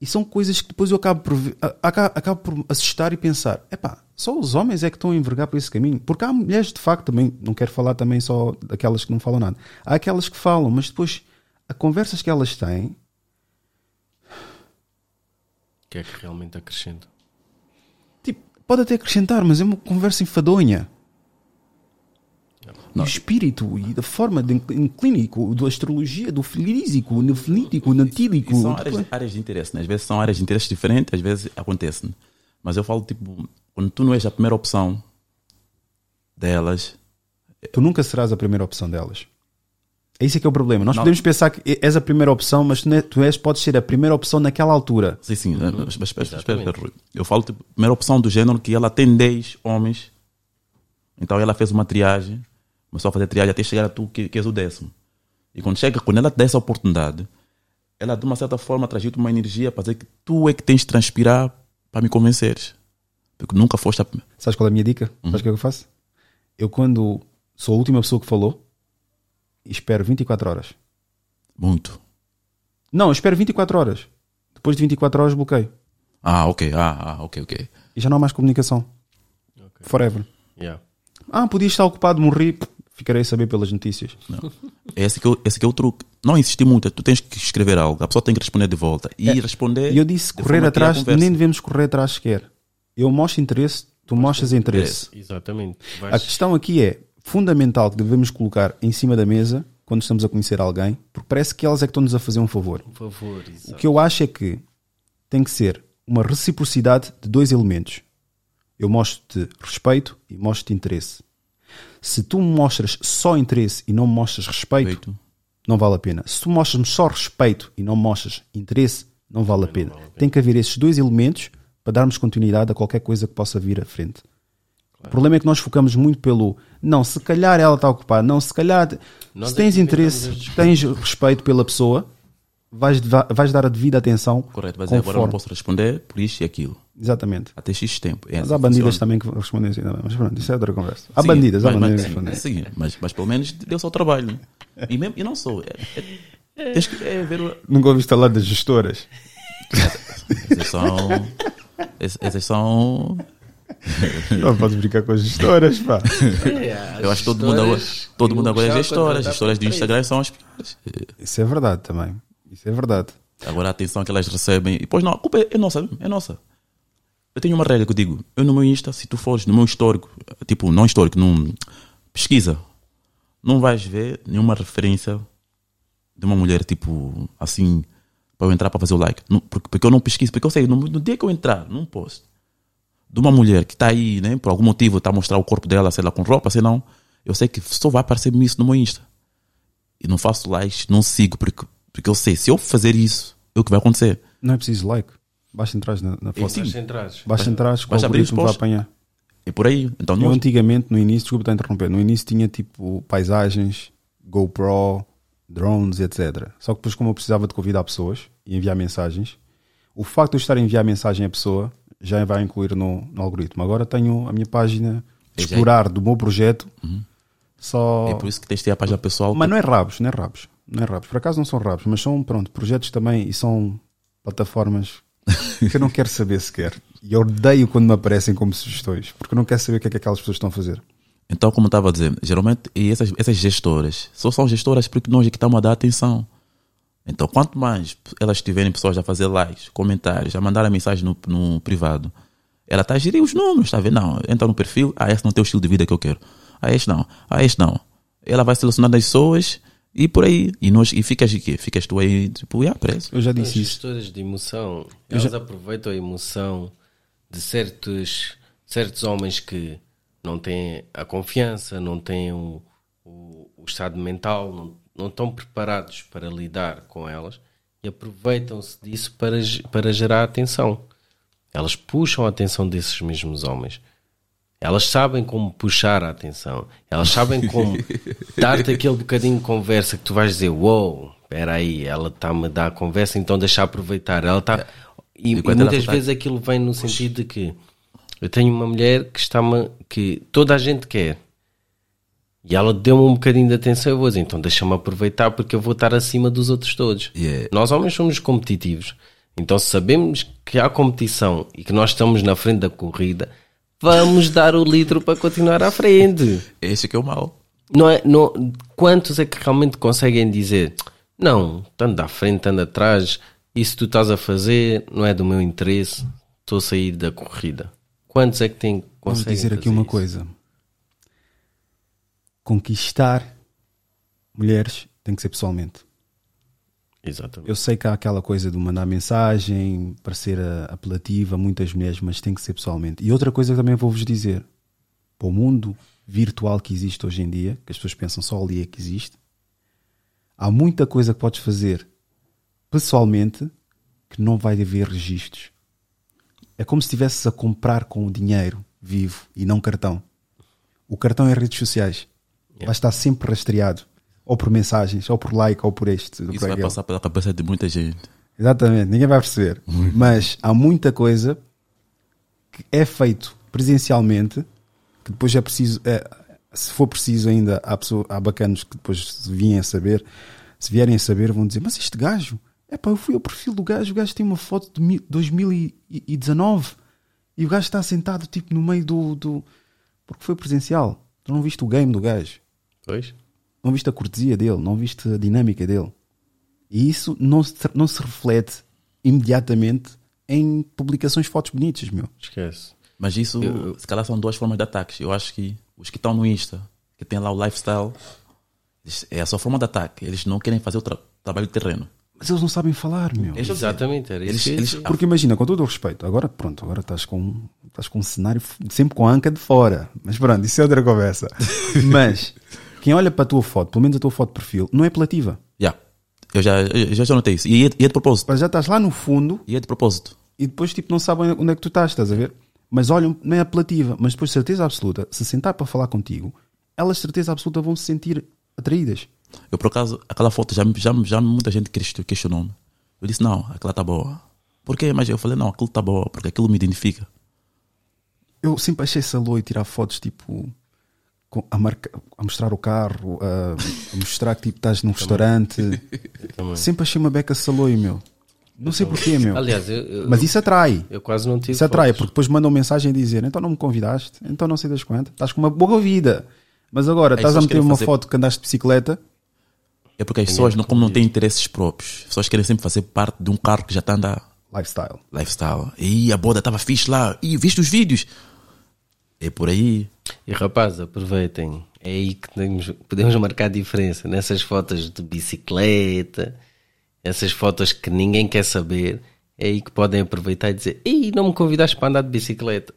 E são coisas que depois eu acabo por, acabo, por assustar e pensar: epá, só os homens é que estão a envergar por esse caminho. Porque há mulheres, de facto, também, não quero falar também só daquelas que não falam nada. Há aquelas que falam, mas depois, a conversas que elas têm, que é que realmente acrescenta? tipo, pode até acrescentar, mas é uma conversa enfadonha. E o espírito e da forma de, em clínico, da astrologia, do físico, no físico, natílico. E são áreas, áreas de interesse, né? Às vezes são áreas de interesse diferentes, às vezes acontece. né? Mas eu falo, tipo, quando tu não és a primeira opção delas, Tu nunca serás a primeira opção delas. É isso que é o problema. Nós Não. podemos pensar que és a primeira opção, mas tu, não é- tu és, podes ser a primeira opção naquela altura. sim, sim, mas espera, espera, eu falo, tipo, primeira opção do género que ela tem 10 homens, então ela fez uma triagem, começou a fazer triagem até chegar a tu, que, que és o décimo. E quando chega, quando ela te dá essa oportunidade, ela de uma certa forma transmite uma energia para dizer que tu é que tens de transpirar para me convenceres. Porque nunca foste a. Sabes qual é a minha dica? Sabes o que é que eu faço? Eu, quando sou a última pessoa que falou, espero 24 horas. Muito. Não, espero 24 horas. Depois de 24 horas, bloqueio. Ah, ok, ah, ah, ok, ok. E já não há mais comunicação. Forever. Yeah. Ah, podia estar ocupado, morri. Ficarei a saber pelas notícias. Esse que, é o- esse que é o truque. Não insistir muito, tu tens que escrever algo, a pessoa tem que responder de volta. E responder. E eu disse correr a atrás, nem devemos correr atrás sequer. Eu mostro interesse, tu mostras interesse. Exatamente. A Vais- questão aqui é fundamental que devemos colocar em cima da mesa quando estamos a conhecer alguém, porque parece que elas é que estão-nos a fazer um favor. Por favor, O exato. que eu acho é que tem que ser uma reciprocidade de dois elementos. Eu mostro-te respeito e mostro-te interesse. Se tu mostras só interesse e não mostras respeito, Feito. não vale a pena. Se tu mostras-me só respeito e não mostras interesse, não vale a pena. Tem que haver esses dois elementos para darmos continuidade a qualquer coisa que possa vir à frente. O problema é que nós focamos muito pelo não, se calhar ela está ocupada, não, se calhar Nós se tens interesse, tens respeito pela pessoa, vais, vais dar a devida atenção. Correto, vai dizer agora não conforme. posso responder por isto e aquilo. Exatamente. Até X tempo. É Mas assim há que bandidas funciona. também que respondem assim também. Mas pronto, isso é outra conversa. Há Sim, bandidas, há mas, bandidas mas, que respondem. sim, mas, mas pelo menos deu só o trabalho. E, mesmo, e não sou. É, é, tens que é, ver. o- Nunca ouviste falar das gestoras. Essas são. ess- Essas são. Não podes brincar com as gestoras, pá. É, Eu acho que todo mundo agora, todo mundo agora é gestor. As gestoras do Instagram são as piores. Isso é verdade também. Isso é verdade. Agora a atenção que elas recebem. E depois não, a culpa é, é nossa, é nossa. Eu tenho uma regra que eu digo, eu no meu Insta, se tu fores no meu histórico, tipo, não histórico, num pesquisa, não vais ver nenhuma referência de uma mulher, tipo, assim, para eu entrar para fazer o like. Não- porque, porque eu não pesquiso, porque eu sei, no, no dia que eu entrar num post de uma mulher que está aí, né, por algum motivo, está a mostrar o corpo dela, sei lá, com roupa, sei não, eu sei que só vai aparecer-me isso no meu Insta. E não faço likes, não sigo, porque, porque eu sei, se eu fazer isso, é o que vai acontecer. Não é preciso like. Basta entrar na, na foto. sim. Basta entrares. Basta entrar que o basta abrir os algoritmo vai apanhar. É por aí. Então, Eu nós, antigamente, no início, desculpa estar a interromper, no início tinha tipo paisagens, GoPro, drones, etc. Só que depois, como eu precisava de convidar pessoas e enviar mensagens, o facto de eu estar a enviar mensagem à pessoa já vai incluir no, no algoritmo. Agora tenho a minha página É, explorar do meu projeto só. é por isso que tens de ter a página pessoal. Mas não é rabos, não é rabos. Não é rabos. Por acaso não são rabos, mas são, pronto, projetos também e são plataformas que eu não quero saber sequer. E eu odeio quando me aparecem como sugestões, porque eu não quero saber o que é que aquelas pessoas estão a fazer. Então, como eu estava a dizer, geralmente essas, essas gestoras só são gestoras porque nós é que estamos a dar atenção. Então, quanto mais elas tiverem pessoas a fazer likes, comentários, a mandar a mensagem no, no privado, ela está a gerir os números, está a ver? Não, entra no perfil, ah, esse não tem o estilo de vida que eu quero. Ah, este não, ah, este não. Ela vai selecionando as pessoas e por aí. E, nós, e ficas de quê? Ficas tu aí, tipo, yeah, preso. Eu já As disse isso. gestoras de emoção, elas aproveitam a emoção de certos, certos homens que não têm a confiança, não têm o, o, o estado mental, não, não estão preparados para lidar com elas e aproveitam-se disso para, para gerar atenção. Elas puxam a atenção desses mesmos homens. Elas sabem como puxar a atenção. Elas sabem como dar-te aquele bocadinho de conversa que tu vais dizer: Uou, espera aí, ela está-me a dar a conversa, então deixa aproveitar. Ela está. E, e Enquanto ela muitas tá- vezes aquilo vem no sentido de que eu tenho uma mulher que está-me. que toda a gente quer. E ela deu-me um bocadinho de atenção. Eu vou dizer: então deixa-me aproveitar porque eu vou estar acima dos outros todos. Yeah. Nós homens somos competitivos. Então se sabemos que há competição e que nós estamos na frente da corrida, vamos dar o litro para continuar à frente. Esse que é o mal. Não é, não, quantos é que realmente conseguem dizer não, estando à frente, estando atrás, isso tu estás a fazer não é do meu interesse, estou a sair da corrida. Quantos é que têm Vou conseguem dizer aqui uma isso? coisa: conquistar mulheres tem que ser pessoalmente. Exatamente. Eu sei que há aquela coisa de mandar mensagem, parecer ah, apelativa a muitas mulheres, mas tem que ser pessoalmente. E outra coisa que também vou-vos dizer: para o mundo virtual que existe hoje em dia, que as pessoas pensam só ali é que existe, há muita coisa que podes fazer pessoalmente que não vai haver registros. É como se estivesses a comprar com o dinheiro vivo e não cartão. O cartão é redes sociais. Vai estar sempre rastreado. Ou por mensagens, ou por like, ou por este. ou por Isso vai aquele. passar pela cabeça de muita gente. Exatamente, ninguém vai perceber. Mas há muita coisa que é feito presencialmente que depois é preciso, é, se for preciso ainda, há, pessoa, há bacanos que depois se vierem a saber, se vierem a saber, vão dizer: Mas este gajo, é pá, eu fui ao perfil do gajo, o gajo tem uma foto de mi- 2019 e o gajo está sentado tipo no meio do. do porque foi presencial. Tu não viste o game do gajo Pois? Não viste a cortesia dele, não viste a dinâmica dele. E isso não se, não se reflete imediatamente em publicações fotos bonitas, meu. Esquece. Mas isso, Eu- se calhar, são duas formas de ataques. Eu acho que os que estão no Insta, que tem lá o lifestyle, é a sua forma de ataque. Eles não querem fazer o tra- trabalho de terreno. Mas eles não sabem falar, meu. Eles- Exatamente, era isso. Eles- eles-. Porque imagina, com todo o respeito, agora pronto, agora estás com, estás com um cenário sempre com a anca de fora. Mas pronto, isso é outra conversa. Mas quem olha para a tua foto, pelo menos a tua foto de perfil, não é apelativa. Já. Eu já, eu já, notei isso. E é, e é de propósito. Mas já estás lá no fundo E é de propósito. e depois tipo não sabem onde é que tu estás, estás a ver? Mas olham, não é apelativa, mas depois certeza absoluta, se sentar para falar contigo, elas certeza absoluta vão se sentir atraídas. Eu, por acaso, aquela foto já, já, já muita gente question- questionou-me. Eu disse, não, aquela tá boa. Por quê? Mas eu falei, não, aquilo tá boa, porque aquilo me identifica. Eu sempre achei saloio tirar fotos tipo a, marca- a mostrar o carro, a, a mostrar que tipo estás num restaurante. Sempre achei uma beca saloio, meu. Não sei porquê, meu. Aliás, eu, eu- Mas isso atrai. eu quase não tive. Isso atrai, fotos. porque depois mandam mensagem a dizer: então não me convidaste, então não sei das quantas, estás com uma boa vida. Mas agora As estás a meter uma fazer- foto que andaste de bicicleta, É porque as pessoas, não, como não têm interesses próprios, as pessoas querem sempre fazer parte de um carro que já está a andar lifestyle. lifestyle. E a boda estava fixe lá. E viste os vídeos? É por aí. E rapaz, aproveitem. É aí que podemos, podemos marcar diferença. Nessas fotos de bicicleta, essas fotos que ninguém quer saber. É aí que podem aproveitar e dizer: Ei, não me convidaste para andar de bicicleta.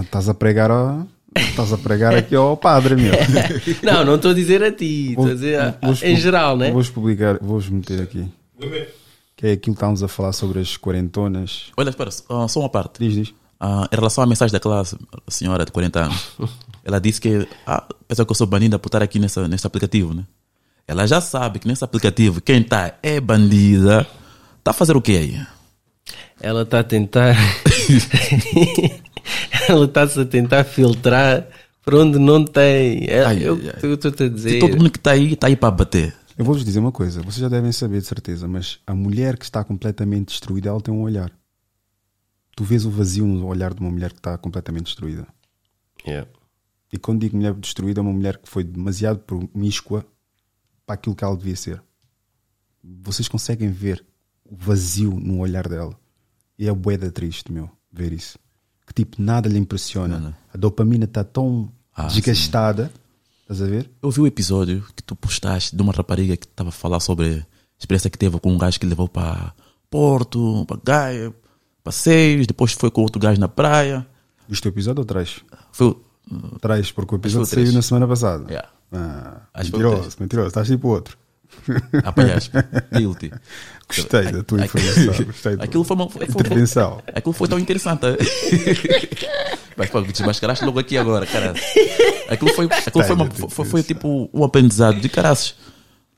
Estás a, a pregar ao, estás a pregar aqui ao padre, meu. Não, não estou a dizer a ti, estou a dizer a- Vou-vos em geral, né? Vou-vos publicar, vou-vos meter aqui. Que é aquilo que estávamos a falar sobre as quarentonas. Olha, espera, só uma parte. Diz, diz. Ah, em relação à mensagem daquela senhora de 40 anos, ela disse que, ah, pensa que eu sou banida por estar aqui nessa, nesse aplicativo, né? Ela já sabe que nesse aplicativo quem está é bandida. Está a fazer o quê aí? Ela está a tentar. Ela está-se a tentar filtrar para onde não tem. É, Ai, eu estou-te a dizer. todo mundo que está aí, está aí para bater. Eu vou-vos dizer uma coisa, vocês já devem saber de certeza, mas a mulher que está completamente destruída, ela tem um olhar. Tu vês o vazio no olhar de uma mulher que está completamente destruída. Yeah. E quando digo mulher destruída, é uma mulher que foi demasiado promíscua para aquilo que ela devia ser. Vocês conseguem ver o vazio no olhar dela. E é boeda triste, meu, ver isso. Que tipo, nada lhe impressiona. Não, não. A dopamina está tão Ah, desgastada. Estás a ver? Eu vi o episódio que tu postaste de uma rapariga que estava a falar sobre a experiência que teve com um gajo que levou para Porto, para Gaia, passeios, depois foi com outro gajo na praia. Este episódio ou traz? Foi, o- Traz, porque o episódio o três. saiu na semana passada. Yeah. Ah, Acho o mentiroso, três. mentiroso. Estás tipo outro. apanhaste, guilty. Gostei da tua informação. Gostei Aquilo foi uma. Foi, foi, foi, intervenção. aquilo foi tão interessante. Mas pô, desmascaraste logo aqui agora, cara. Aquilo foi, aquilo foi, uma- foi, foi tipo um aprendizado de caraças.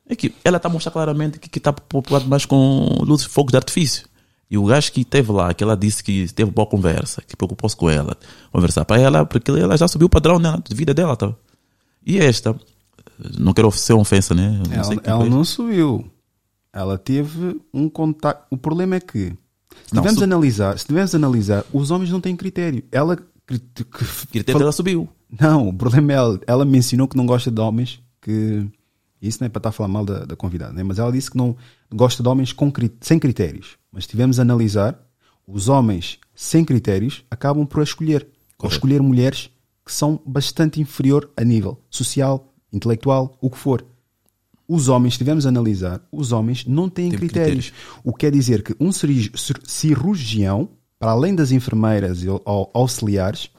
É que ela está a mostrar claramente que está populado mais com luzes, fogos de artifício. E o gajo que esteve lá, que ela disse que teve boa conversa, que preocupou-se com ela, conversar para ela, porque ela já subiu o padrão dela, de vida dela. Tá? E esta, não quero ser ofensa, né? Não Ela, ela não subiu. Ela teve um contato. O problema é que, se tivermos su- analisar, se analisar, os homens não têm critério. Ela. critério dela subiu. Não, o problema é ela. Ela mencionou que não gosta de homens que. Isso não é para estar a falar mal da, da convidada, né? mas ela disse que não gosta de homens com, sem critérios. Mas se tivermos a analisar, os homens sem critérios acabam por escolher. Ou escolher mulheres que são bastante inferior a nível social, intelectual, o que for. Os homens, se tivermos a analisar, os homens não têm Tem critérios. O que quer dizer que um cirurgião, para além das enfermeiras e au- auxiliares,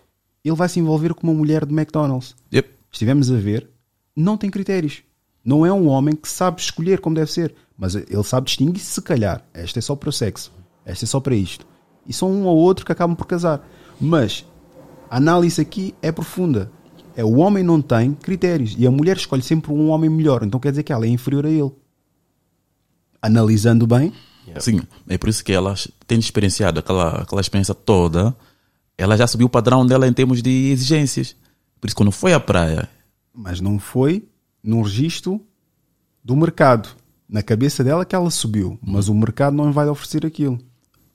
ele vai se envolver com uma mulher de McDonald's. Yep. Se estivermos a ver, não tem critérios. Não é um homem que sabe escolher como deve ser, mas ele sabe distinguir se calhar. Esta é só para o sexo, esta é só para isto. E são um ou outro que acabam por casar. Mas a análise aqui é profunda. É o homem não tem critérios e a mulher escolhe sempre um homem melhor. Então quer dizer que ela é inferior a ele. Analisando bem, Sim, é por isso que ela, tendo experienciado aquela, aquela experiência toda, ela já subiu o padrão dela em termos de exigências. Por isso, quando foi à praia, mas não foi num registro do mercado. Na cabeça dela que ela subiu, mas o mercado não vai oferecer aquilo.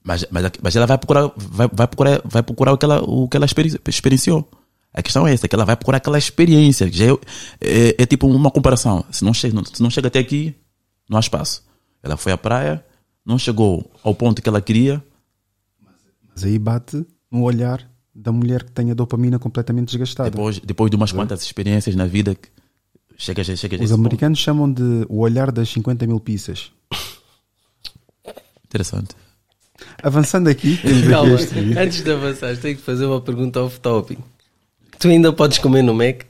mas, mas, mas ela vai procurar, vai, vai procurar, vai procurar o que ela, o que ela experi- experienciou. A questão é essa, que ela vai procurar aquela experiência. Já é, é, é tipo uma comparação. Se não, chega, se não chega até aqui, não há espaço. Ela foi à praia, não chegou ao ponto que ela queria. Mas aí bate no olhar da mulher que tem a dopamina completamente desgastada. Depois, depois de umas quantas experiências na vida, que chega, chega, chega Os esse ponto. americanos chamam de o olhar das 50 mil pizzas. Interessante. Avançando aqui, Calma, antes de avançar, tenho que fazer uma pergunta off-topic. Tu ainda podes comer no Mac?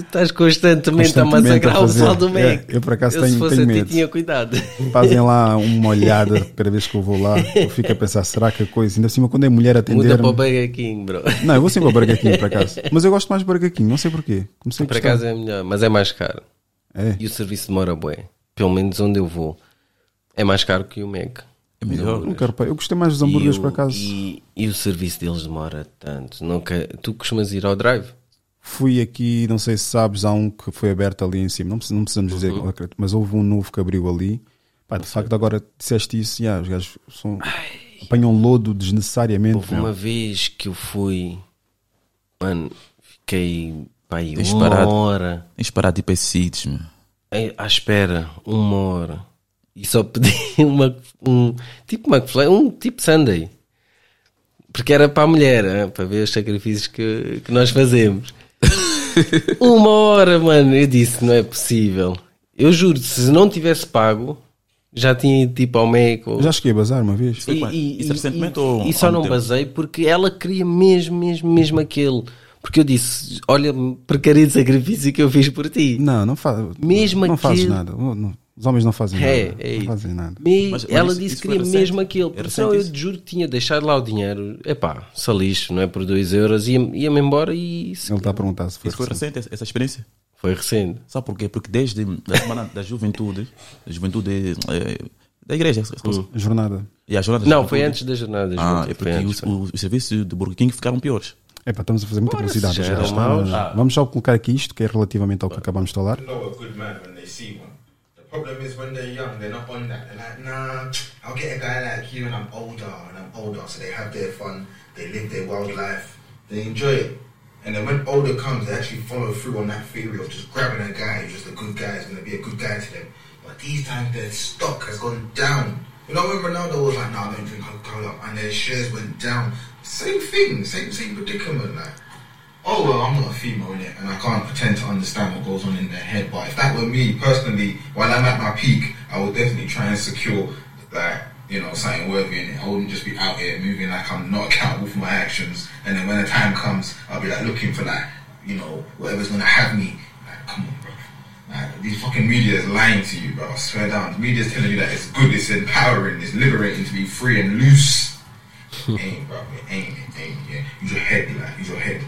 Tu estás constantemente, a Constantemente massacrar a o fazer. pessoal do Mac. É, eu por acaso eu, tenho- se fosse tenho a ti, medo. tinha cuidado. Fazem lá uma olhada cada vez que eu vou lá. Eu fico a pensar, será que a coisa. Ainda cima, quando é mulher Muda atender. para o Burger King, bro. Não, eu vou sempre ao Burger King por acaso. Mas eu gosto mais de Burger King, não sei porquê. Comecei a Por acaso é melhor, mas é mais caro. É. E o serviço demora bué. Pelo menos onde eu vou. É mais caro que o Mac. É melhor. Nunca reparei. Eu gostei mais dos hambúrgueres o, por acaso. E, e o serviço deles demora tanto. Nunca, tu costumas ir ao drive? Fui aqui, não sei se sabes, há um que foi aberto ali em cima. Não, precis- não precisamos dizer, Uhum. mas houve um novo que abriu ali. Pá, de facto, agora disseste isso, yeah, os gajos são, apanham lodo desnecessariamente. Houve uma vez que eu fui, mano, fiquei pá, aí uma parado. hora Tens de parar de ir para esses sítios, meu. em- à espera, uma hora, e só pedi uma, um tipo McFly, um tipo Sunday, porque era para a mulher, hein, para ver os sacrifícios que, que nós fazemos. Uma hora, mano, eu disse, não é possível. Eu juro, se não tivesse pago, já tinha ido tipo ao Meco. Eu já cheguei a bazar uma vez. Quando? Isso recentemente ou e só não tempo? basei porque ela queria mesmo, mesmo, mesmo aquele. Porque eu disse: Olha, porcaria de sacrifício que eu fiz por ti. Não, não faz. Mesmo não fazes aquilo- nada. Não- não- os homens não fazem É, nada. é não fazem nada. Me- Mas- mas ela isso- disse que queria recente? mesmo aquele. É Porque senão eu juro que tinha deixado lá o dinheiro. Epá, só lixo, não é? Por 2 euros. Ia- Ia-me embora e. se- Ele está a perguntar se foi. Isso foi recente. essa- experiência? Foi recente. Sabe porquê? Porque desde a semana da juventude, da juventude eh, da igreja, Jornada. e a jornada da Não, foi antes da jornada. Ah, é porque antes, os, os, os serviços do Burger King ficaram piores. Epá, estamos a fazer muita Ora, publicidade. já os eram gajos. maus. Ah, Vamos só colocar aqui isto, que é relativamente ao que acabamos de falar. know problem is when they're young, they're not on that. They're like, nah, I'll get a guy like you and I'm older and I'm older. So they have their fun, they live their wild life, they enjoy it. And then when older comes, they actually follow through on that theory of just grabbing a guy who's just a good guy, is going to be a good guy to them. But these times their stock has gone down. You know when Ronaldo was like, no, I don't drink Coca-Cola, and their shares went down. Same thing, same same predicament. Like, oh well, I'm not a female in it, and I can't pretend to understand what goes on in their head. But if that were me personally, while I'm at my peak, I would definitely try and secure that you know something worthy in it. I wouldn't just be out here moving like I'm not accountable for my actions, and then when the time comes, I'll be like looking for like you know whatever's gonna have me. Like, come on, bro. Like, these fucking media is lying to you, bro. I swear down. The media is telling you that it's good, it's empowering, it's liberating to be free and loose. It ain't, bro. It ain't. It ain't. Yeah. Use your head, like use your head.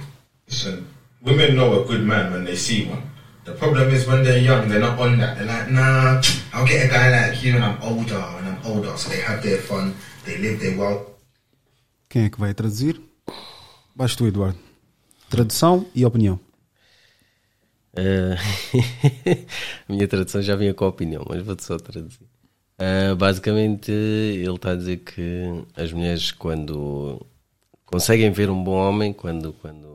Listen, women know a good man when they see one. The problem is when they're young, they're not on that. They're like, nah, I'll get a guy like you and I'm older and I'm older. So they have their fun, they live their wild Quem é que vai traduzir? Vais tu, Eduardo. Tradução e opinião. Eh, a minha tradução já vinha com a opinião, mas vou-te só traduzir. Eh, basicamente, ele está a dizer que as mulheres, quando conseguem ver um bom homem, quando, quando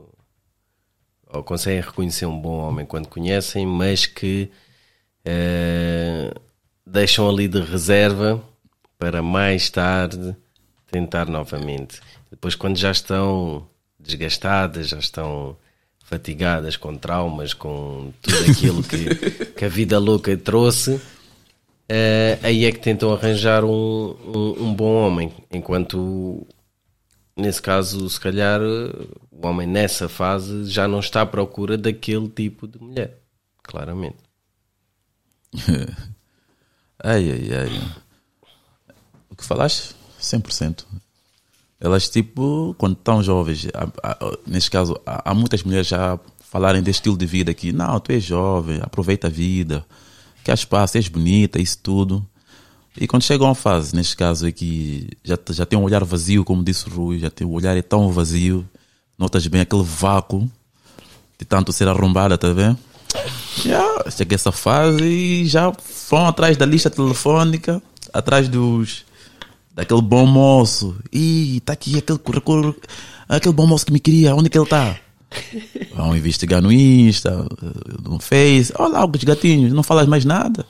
ou conseguem reconhecer um bom homem quando conhecem, mas que eh, deixam ali de reserva para mais tarde tentar novamente. Depois, quando já estão desgastadas, já estão fatigadas com traumas, com tudo aquilo que, que a vida louca trouxe, eh, aí é que tentam arranjar um, um, um bom homem. Enquanto, nesse caso, se calhar, o homem nessa fase já não está à procura daquele tipo de mulher. Claramente. Ai, ai, ai. O que falaste? 100%. Elas, tipo, quando estão jovens, há- há- neste caso, há, há muitas mulheres já falarem desse estilo de vida aqui. Não, tu és jovem, aproveita a vida, quer espaço, és bonita, isso tudo. E quando chegam a uma fase, neste caso aqui, já, já tem um olhar vazio, como disse o Rui, já tem o olhar é tão vazio, notas bem aquele vácuo de tanto ser arrombada, tá vendo? Já chega essa fase e já vão atrás da lista telefônica, atrás dos daquele bom moço. Ih, tá aqui aquele currículo, aquele bom moço que me queria, onde que ele tá? Vão investigar no Insta, no Face, olha lá os gatinhos, não falas mais nada.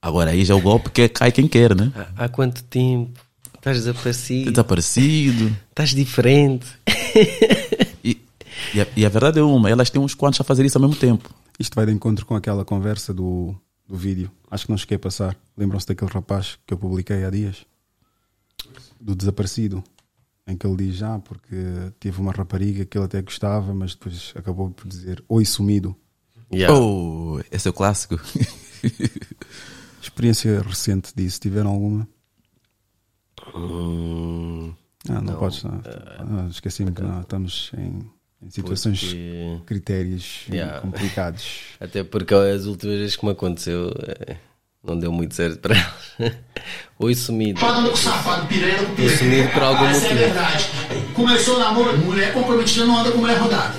Agora aí já é o golpe que cai quem quer, né? Há quanto tempo? Estás desaparecido? Desaparecido. Estás diferente? E, e, a, e a verdade é uma, elas têm uns quantos a fazer isso ao mesmo tempo. Isto vai de encontro com aquela conversa do, do vídeo. Acho que não cheguei a passar. Lembram-se daquele rapaz que eu publiquei há dias? Do desaparecido. Em que ele diz já, porque tive uma rapariga que ele até gostava, mas depois acabou por dizer oi sumido. Yeah. Oh, esse é o clássico. Experiência recente disso, tiveram alguma? Hum, Ah, não, podes. Não. Ah, Esqueci-me que não, estamos em, em situações, porque- critérios Yeah. complicados. Até porque as últimas vezes que me aconteceu eh, não deu muito certo para elas. Oi sumido. Safado, piranha Tô sumido por algum Essa motivo. é verdade. Começou o namoro, mulher comprometida não anda com mulher rodada.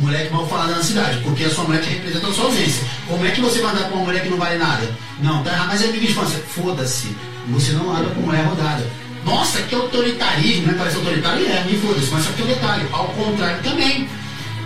Moleque mal falado na cidade, porque a sua mulher te representa a sua ausência. Como é que você vai andar com uma mulher que não vale nada? Não, tá errado, mas é amiga de infância. Foda-se. Você não anda com mulher rodada. Nossa, que autoritarismo, né? Parece autoritário, é, me foda-se, mas só que é um detalhe. Ao contrário também.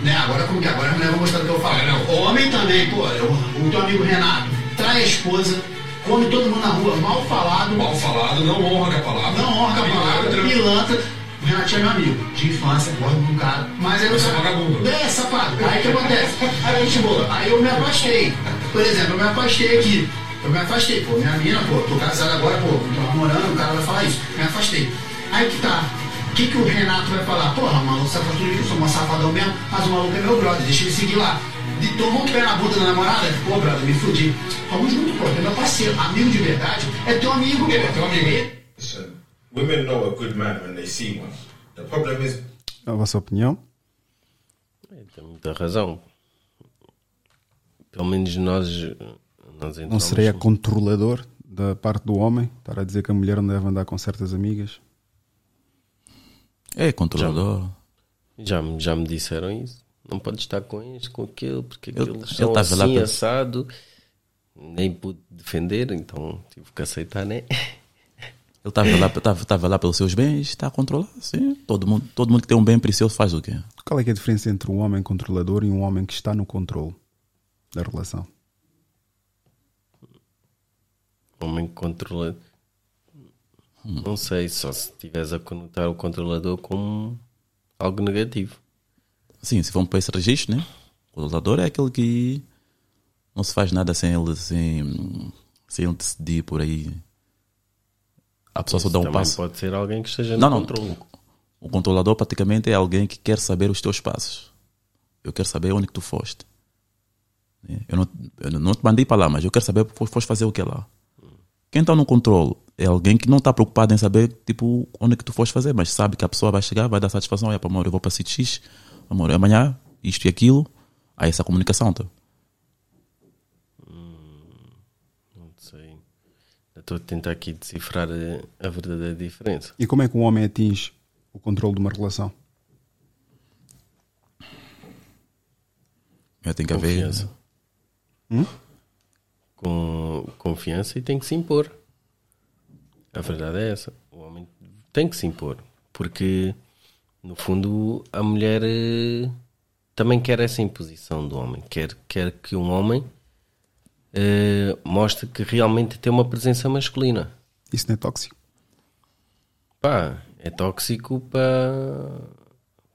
Né? Agora como que agora a mulher vai mostrar o que eu falo. Não, homem também, pô, eu, o teu amigo Renato trai a esposa, come todo mundo na rua, mal falado. Mal falado, não honra com a palavra. Não honra a palavra, Pilantra. Pilantra. O Renatinho é meu amigo, de infância, gosto de um cara. Mas aí eu é vagabundo. É, sapato. Aí o que acontece? Aí, tipo, aí eu me afastei. Por exemplo, eu me afastei aqui. Eu me afastei, pô, minha mina, pô, tô casado agora, pô, tô namorando, o cara vai falar isso. Me afastei. Aí que tá. O que, que o Renato vai falar? Porra, maluco, que eu sou um safadão mesmo, mas o maluco é meu brother, deixa ele seguir lá. E tomou um pé na bunda da namorada? Pô, brother, me fudi. Tamo junto, pô, é meu parceiro. Amigo de verdade é teu amigo, pô. É teu amigo. Listen, women know a good man when they see one. The problem is A vossa opinião? É, tem muita razão. Pelo menos nós, nós Não seria controlador da parte do homem? Estar a dizer que a mulher não deve andar com certas amigas? É controlador. Já, me- já me disseram isso. Não pode estar com este, com aquele, porque Ele- aqueles ele são assim, assado. Nem pude defender, então tive que aceitar, né? Ele estava lá, estava, estava lá pelos seus bens, está a controlar, sim. Todo mundo, todo mundo que tem um bem precioso faz o quê? Qual é, que é a diferença entre um homem controlador e um homem que está no controle da relação? Homem que controla. Não sei, só se estiveres a conotar o controlador como algo negativo. Sim, se vamos para esse registro, né? O controlador é aquele que não se faz nada sem ele, sem, sem ele decidir por aí. A pessoa só Isso dá um passo. pode ser alguém que esteja no Não, não. controle. O controlador praticamente é alguém que quer saber os teus passos. Eu quero saber onde que tu foste. Né? Eu não, eu não te mandei para lá, mas eu quero saber porque foste fazer o que lá. Quem está no controle é alguém que não está preocupado em saber tipo, onde que tu foste fazer, mas sabe que a pessoa vai chegar, vai dar satisfação. É, pá, amor, eu vou para sítio X, amor, amanhã, isto e aquilo. Aí essa comunicação. Tá? Não sei. Eu Estou a tentar aqui decifrar a, a verdadeira diferença. E como é que um homem atinge o controle de uma relação? Já tem que haver. Confiança. Com confiança e tem que se impor. A verdade é essa. O homem tem que se impor. Porque, no fundo, a mulher eh, também quer essa imposição do homem. Quer, quer que um homem eh, mostre que realmente tem uma presença masculina. Isso não é tóxico? Pá, é tóxico para,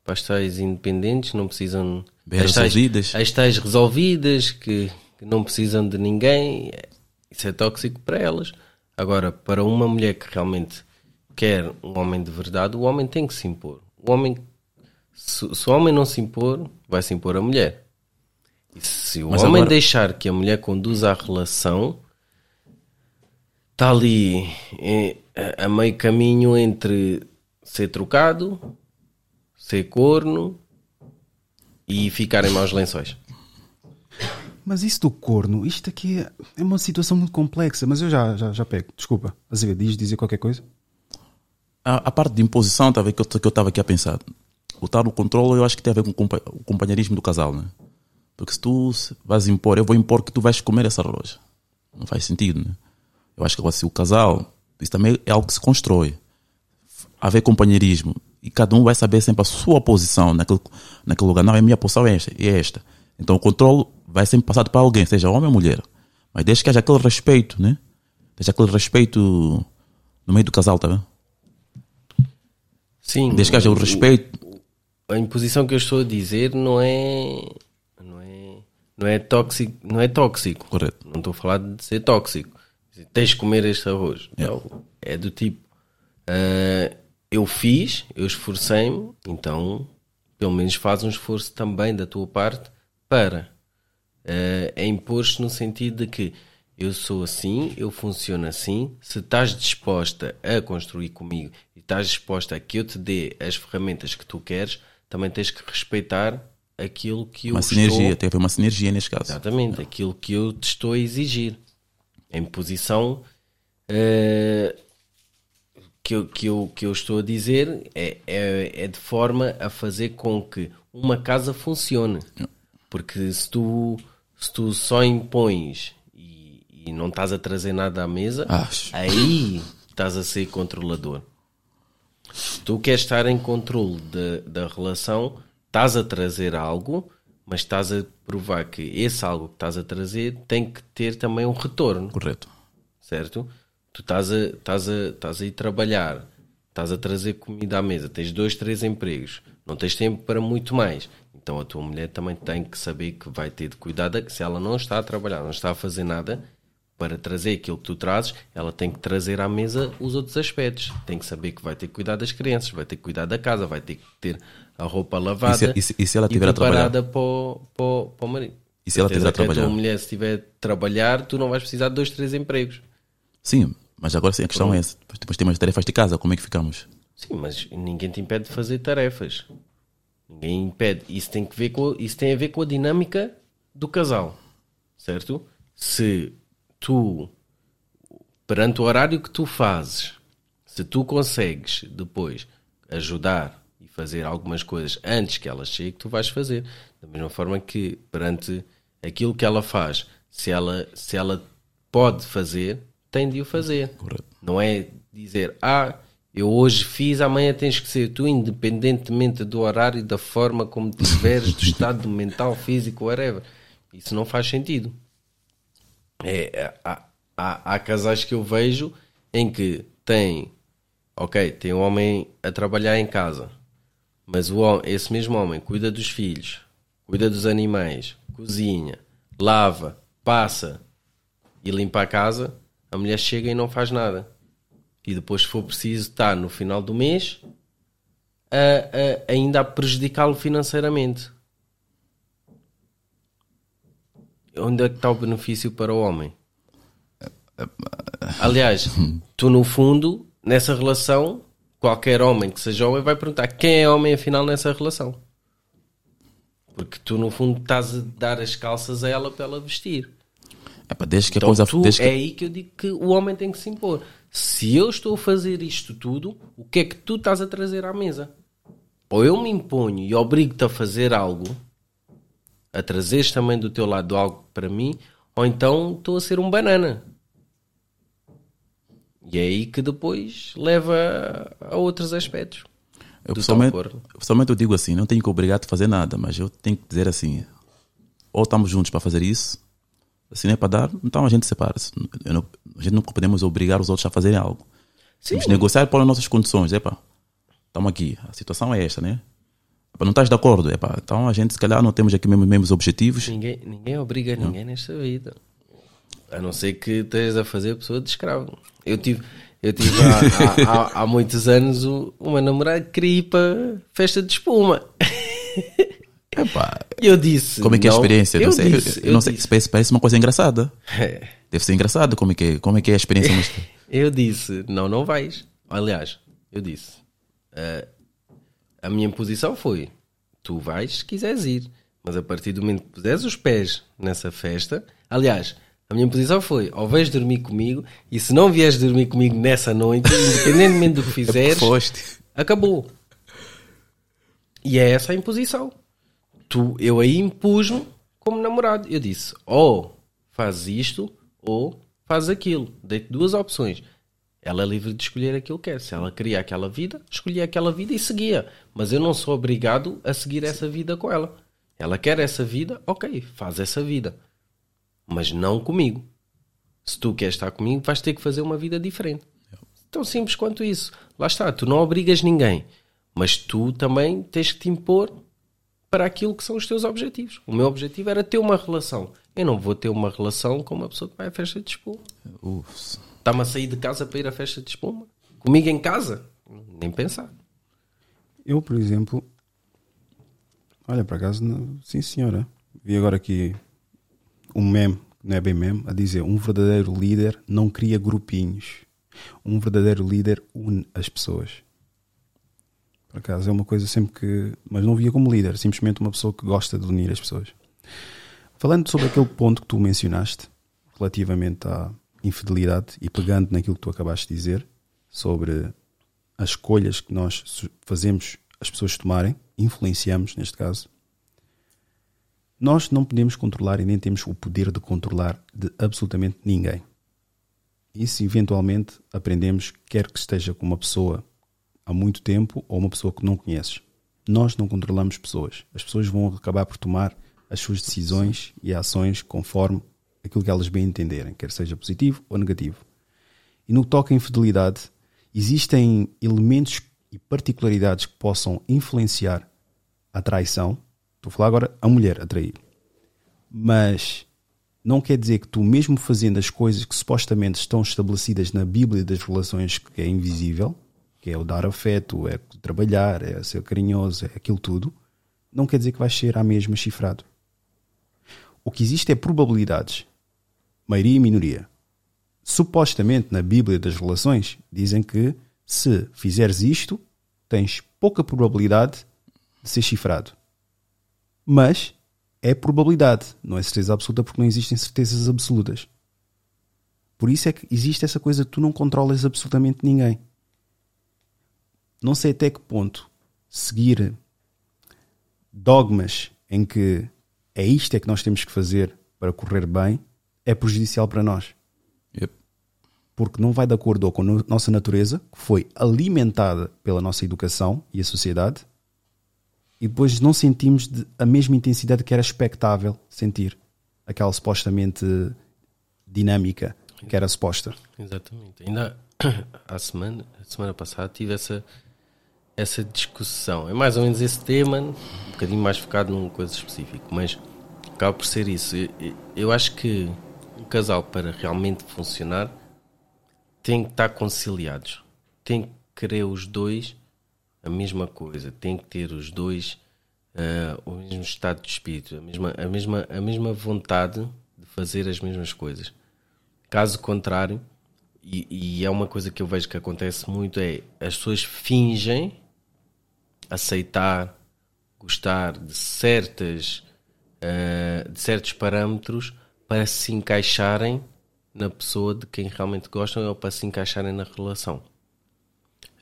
para as tais independentes, não precisam. Bem as tais- resolvidas. As tais resolvidas que, que não precisam de ninguém, é- isso é tóxico para elas. Agora, para uma mulher que realmente quer um homem de verdade, o homem tem que se impor. O homem, se, se o homem não se impor, vai se impor a mulher. E se o Mas homem agora- deixar que a mulher conduza a relação, está ali eh, a, meio caminho entre ser trocado, ser corno e ficar em maus lençóis. Mas isso do corno, isto aqui é- é uma situação muito complexa, mas eu já, já, já pego. Desculpa. Azevedo, diz dizer qualquer coisa? A, a parte de imposição tá, a ver, que eu que eu estava aqui a pensar. O tal no controle eu acho que tem a ver com o companheirismo do casal, né? Porque se tu vais impor, eu vou impor que tu vais comer essa arroz. Não faz sentido, né? Eu acho que agora, se o casal, isso também é algo que se constrói. Haver companheirismo e cada um vai saber sempre a sua posição naquele, naquele lugar. Não, a minha posição é esta, é esta. Então o controle vai sempre passado para alguém, seja homem ou mulher. Mas desde que haja aquele respeito, né? Desde aquele respeito no meio do casal, tá vendo? Sim. Desde que haja o respeito. A imposição que eu estou a dizer não é. Não é, é tóxico. Não é tóxico. Correto. Não estou a falar de ser tóxico. Tens de comer este arroz. Não. É do tipo. ah, eu fiz, eu esforcei-me, então pelo menos faz um esforço também da tua parte para uh, é impor-se no sentido de que eu sou assim, eu funciono assim, se estás disposta a construir comigo e estás disposta a que eu te dê as ferramentas que tu queres, também tens que respeitar aquilo que eu Uma estou... sinergia, tem a ver uma sinergia neste caso. Exatamente, aquilo que eu te estou a exigir. A imposição uh, que eu, que eu, que eu estou a dizer é, é, é de forma a fazer com que uma casa funcione. Porque se tu, se tu só impões e, e não estás a trazer nada à mesa, Acho. aí estás a ser controlador. Se tu queres estar em controle da, da relação, estás a trazer algo, mas estás a provar que esse algo que estás a trazer tem que ter também um retorno Correto. certo? Tu estás a, estás, a, estás a ir trabalhar, estás a trazer comida à mesa, tens dois, três empregos, não tens tempo para muito mais. Então a tua mulher também tem que saber que vai ter de cuidar, da- se ela não está a trabalhar, não está a fazer nada para trazer aquilo que tu trazes, ela tem que trazer à mesa os outros aspectos. Tem que saber que vai ter que cuidar das crianças, vai ter que cuidar da casa, vai ter que ter a roupa lavada E se- e se- e se ela tiver a preparada para o, para, o, para o marido. E se ela Certeza tiver a trabalhar? tua mulher, se estiver a trabalhar, tu não vais precisar de dois, três empregos. Sim, mas agora sim, a questão é essa. Depois temos tarefas de casa, como é que ficamos? Sim, mas ninguém te impede de fazer tarefas. Ninguém impede. Isso tem, que ver com, isso tem a ver com a dinâmica do casal. Certo? Se tu, perante o horário que tu fazes, se tu consegues depois ajudar fazer algumas coisas antes que ela chegue, tu vais fazer. Da mesma forma que perante aquilo que ela faz, se ela, se ela pode fazer, tem de o fazer. Correto. Não é dizer, ah, eu hoje fiz, amanhã tens que ser tu, independentemente do horário, da forma como tiveres, do estado mental, físico, whatever. Isso não faz sentido. É, há, há, há casais que eu vejo em que tem, ok, tem um homem a trabalhar em casa, mas o, esse mesmo homem cuida dos filhos, cuida dos animais, cozinha, lava, passa e limpa a casa, a mulher chega e não faz nada. E depois, se for preciso, está no final do mês a, a- ainda a prejudicá-lo financeiramente. Onde é que está o benefício para o homem? Aliás, tu no fundo, nessa relação, qualquer homem que seja homem vai perguntar quem é homem afinal nessa relação. Porque tu no fundo estás a dar as calças a ela para ela vestir. É para desde que a Então coisa. tu, Desde é que, aí que eu digo que o homem tem que se impor. Se eu estou a fazer isto tudo, o que é que tu estás a trazer à mesa? Ou eu me imponho e obrigo-te a fazer algo, a trazeres também do teu lado algo para mim, ou então estou a ser um banana. E é aí que depois leva a outros aspectos. eu, pessoalmente, pessoalmente eu digo assim: não tenho que obrigar-te a fazer nada, mas eu tenho que dizer assim: ou estamos juntos para fazer isso, não é para dar, então a gente separa-se. Não- A gente não podemos obrigar os outros a fazerem algo. Temos que negociar por as nossas condições. Epá, estamos aqui, a situação é esta, né? Epá, não estás de acordo? Epá, então a gente, se calhar, não temos aqui mesmo os mesmos objetivos. Ninguém, ninguém obriga ninguém nesta vida. A não ser que estejas a fazer a pessoa de escravo. Eu tive, eu tive há, há- há- há muitos anos uma namorada que queria ir para festa de espuma. Epá, eu disse. como é que é a experiência? Eu não sei, disse, eu eu não sei, parece, parece uma coisa engraçada. É. Deve ser engraçado como é que é, como é, que é a experiência. Eu disse, não, não vais. Aliás, eu disse, eh, a minha posição foi, tu vais se quiseres ir, mas a partir do momento que puseres os pés nessa festa, aliás, a minha posição foi, ou vais dormir comigo, e se não vieres dormir comigo nessa noite, independentemente do que fizeres, Foste. acabou. E é essa a imposição. Tu, eu aí impus-me como namorado. Eu disse, ou faz isto, ou faz aquilo. Dei-te duas opções. Ela é livre de escolher aquilo que quer. Se ela queria aquela vida, escolhia aquela vida e seguia. Mas eu não sou obrigado a seguir essa vida com ela. Ela quer essa vida, ok, faz essa vida. Mas não comigo. Se tu queres estar comigo, vais ter que fazer uma vida diferente. Tão simples quanto isso. Lá está, tu não obrigas ninguém, mas tu também tens que te impor para aquilo que são os teus objetivos. O meu objetivo era ter uma relação. Eu não vou ter uma relação com uma pessoa que vai à festa de espuma. Está-me a sair de casa para ir à festa de espuma? Comigo em casa? Nem pensar. Eu, por exemplo, olha, por acaso, não- sim senhora. Vi agora aqui um meme, não é bem meme, a dizer: um verdadeiro líder não cria grupinhos. Um verdadeiro líder une as pessoas. Por acaso é uma coisa sempre que. Mas não via como líder, simplesmente uma pessoa que gosta de unir as pessoas. Falando sobre aquele ponto que tu mencionaste, relativamente à infidelidade, e pegando naquilo que tu acabaste de dizer, sobre as escolhas que nós fazemos as pessoas tomarem, influenciamos neste caso, nós não podemos controlar e nem temos o poder de controlar de absolutamente ninguém. Isso eventualmente aprendemos, quer que esteja com uma pessoa há muito tempo ou uma pessoa que não conheces. Nós não controlamos pessoas. As pessoas vão acabar por tomar as suas decisões e ações conforme aquilo que elas bem entenderem, quer seja positivo ou negativo. E no que toca à infidelidade, existem elementos e particularidades que possam influenciar a traição. Estou a falar agora a mulher a trair. Mas não quer dizer que tu, mesmo fazendo as coisas que supostamente estão estabelecidas na Bíblia das relações, que é invisível, que é o dar afeto, é trabalhar, é ser carinhoso, é aquilo tudo, não quer dizer que vais ser à mesma chifrado. O que existe é probabilidades, maioria e minoria. Supostamente na Bíblia das relações dizem que se fizeres isto, tens pouca probabilidade de ser chifrado. Mas é probabilidade, não é certeza absoluta porque não existem certezas absolutas. Por isso é que existe essa coisa de tu não controlas absolutamente ninguém. Não sei até que ponto seguir dogmas em que é isto é que nós temos que fazer para correr bem é prejudicial para nós. Yep. Porque não vai de acordo com a nossa natureza, que foi alimentada pela nossa educação e a sociedade, e depois não sentimos a mesma intensidade que era expectável sentir. Aquela supostamente dinâmica que era suposta. Exatamente. Ainda a semana, a semana passada tive essa, essa discussão. É mais ou menos esse tema, um bocadinho mais focado numa coisa específica, mas acaba por ser isso. Eu- eu acho que um casal para realmente funcionar tem que estar conciliados. Tem que querer os dois a mesma coisa. Tem que ter os dois ah, o mesmo estado de espírito, a mesma, a, mesma, a mesma vontade de fazer as mesmas coisas. Caso contrário, e, e é uma coisa que eu vejo que acontece muito, é as pessoas fingem aceitar, gostar de certas eh, de certos parâmetros para se encaixarem na pessoa de quem realmente gostam ou para se encaixarem na relação.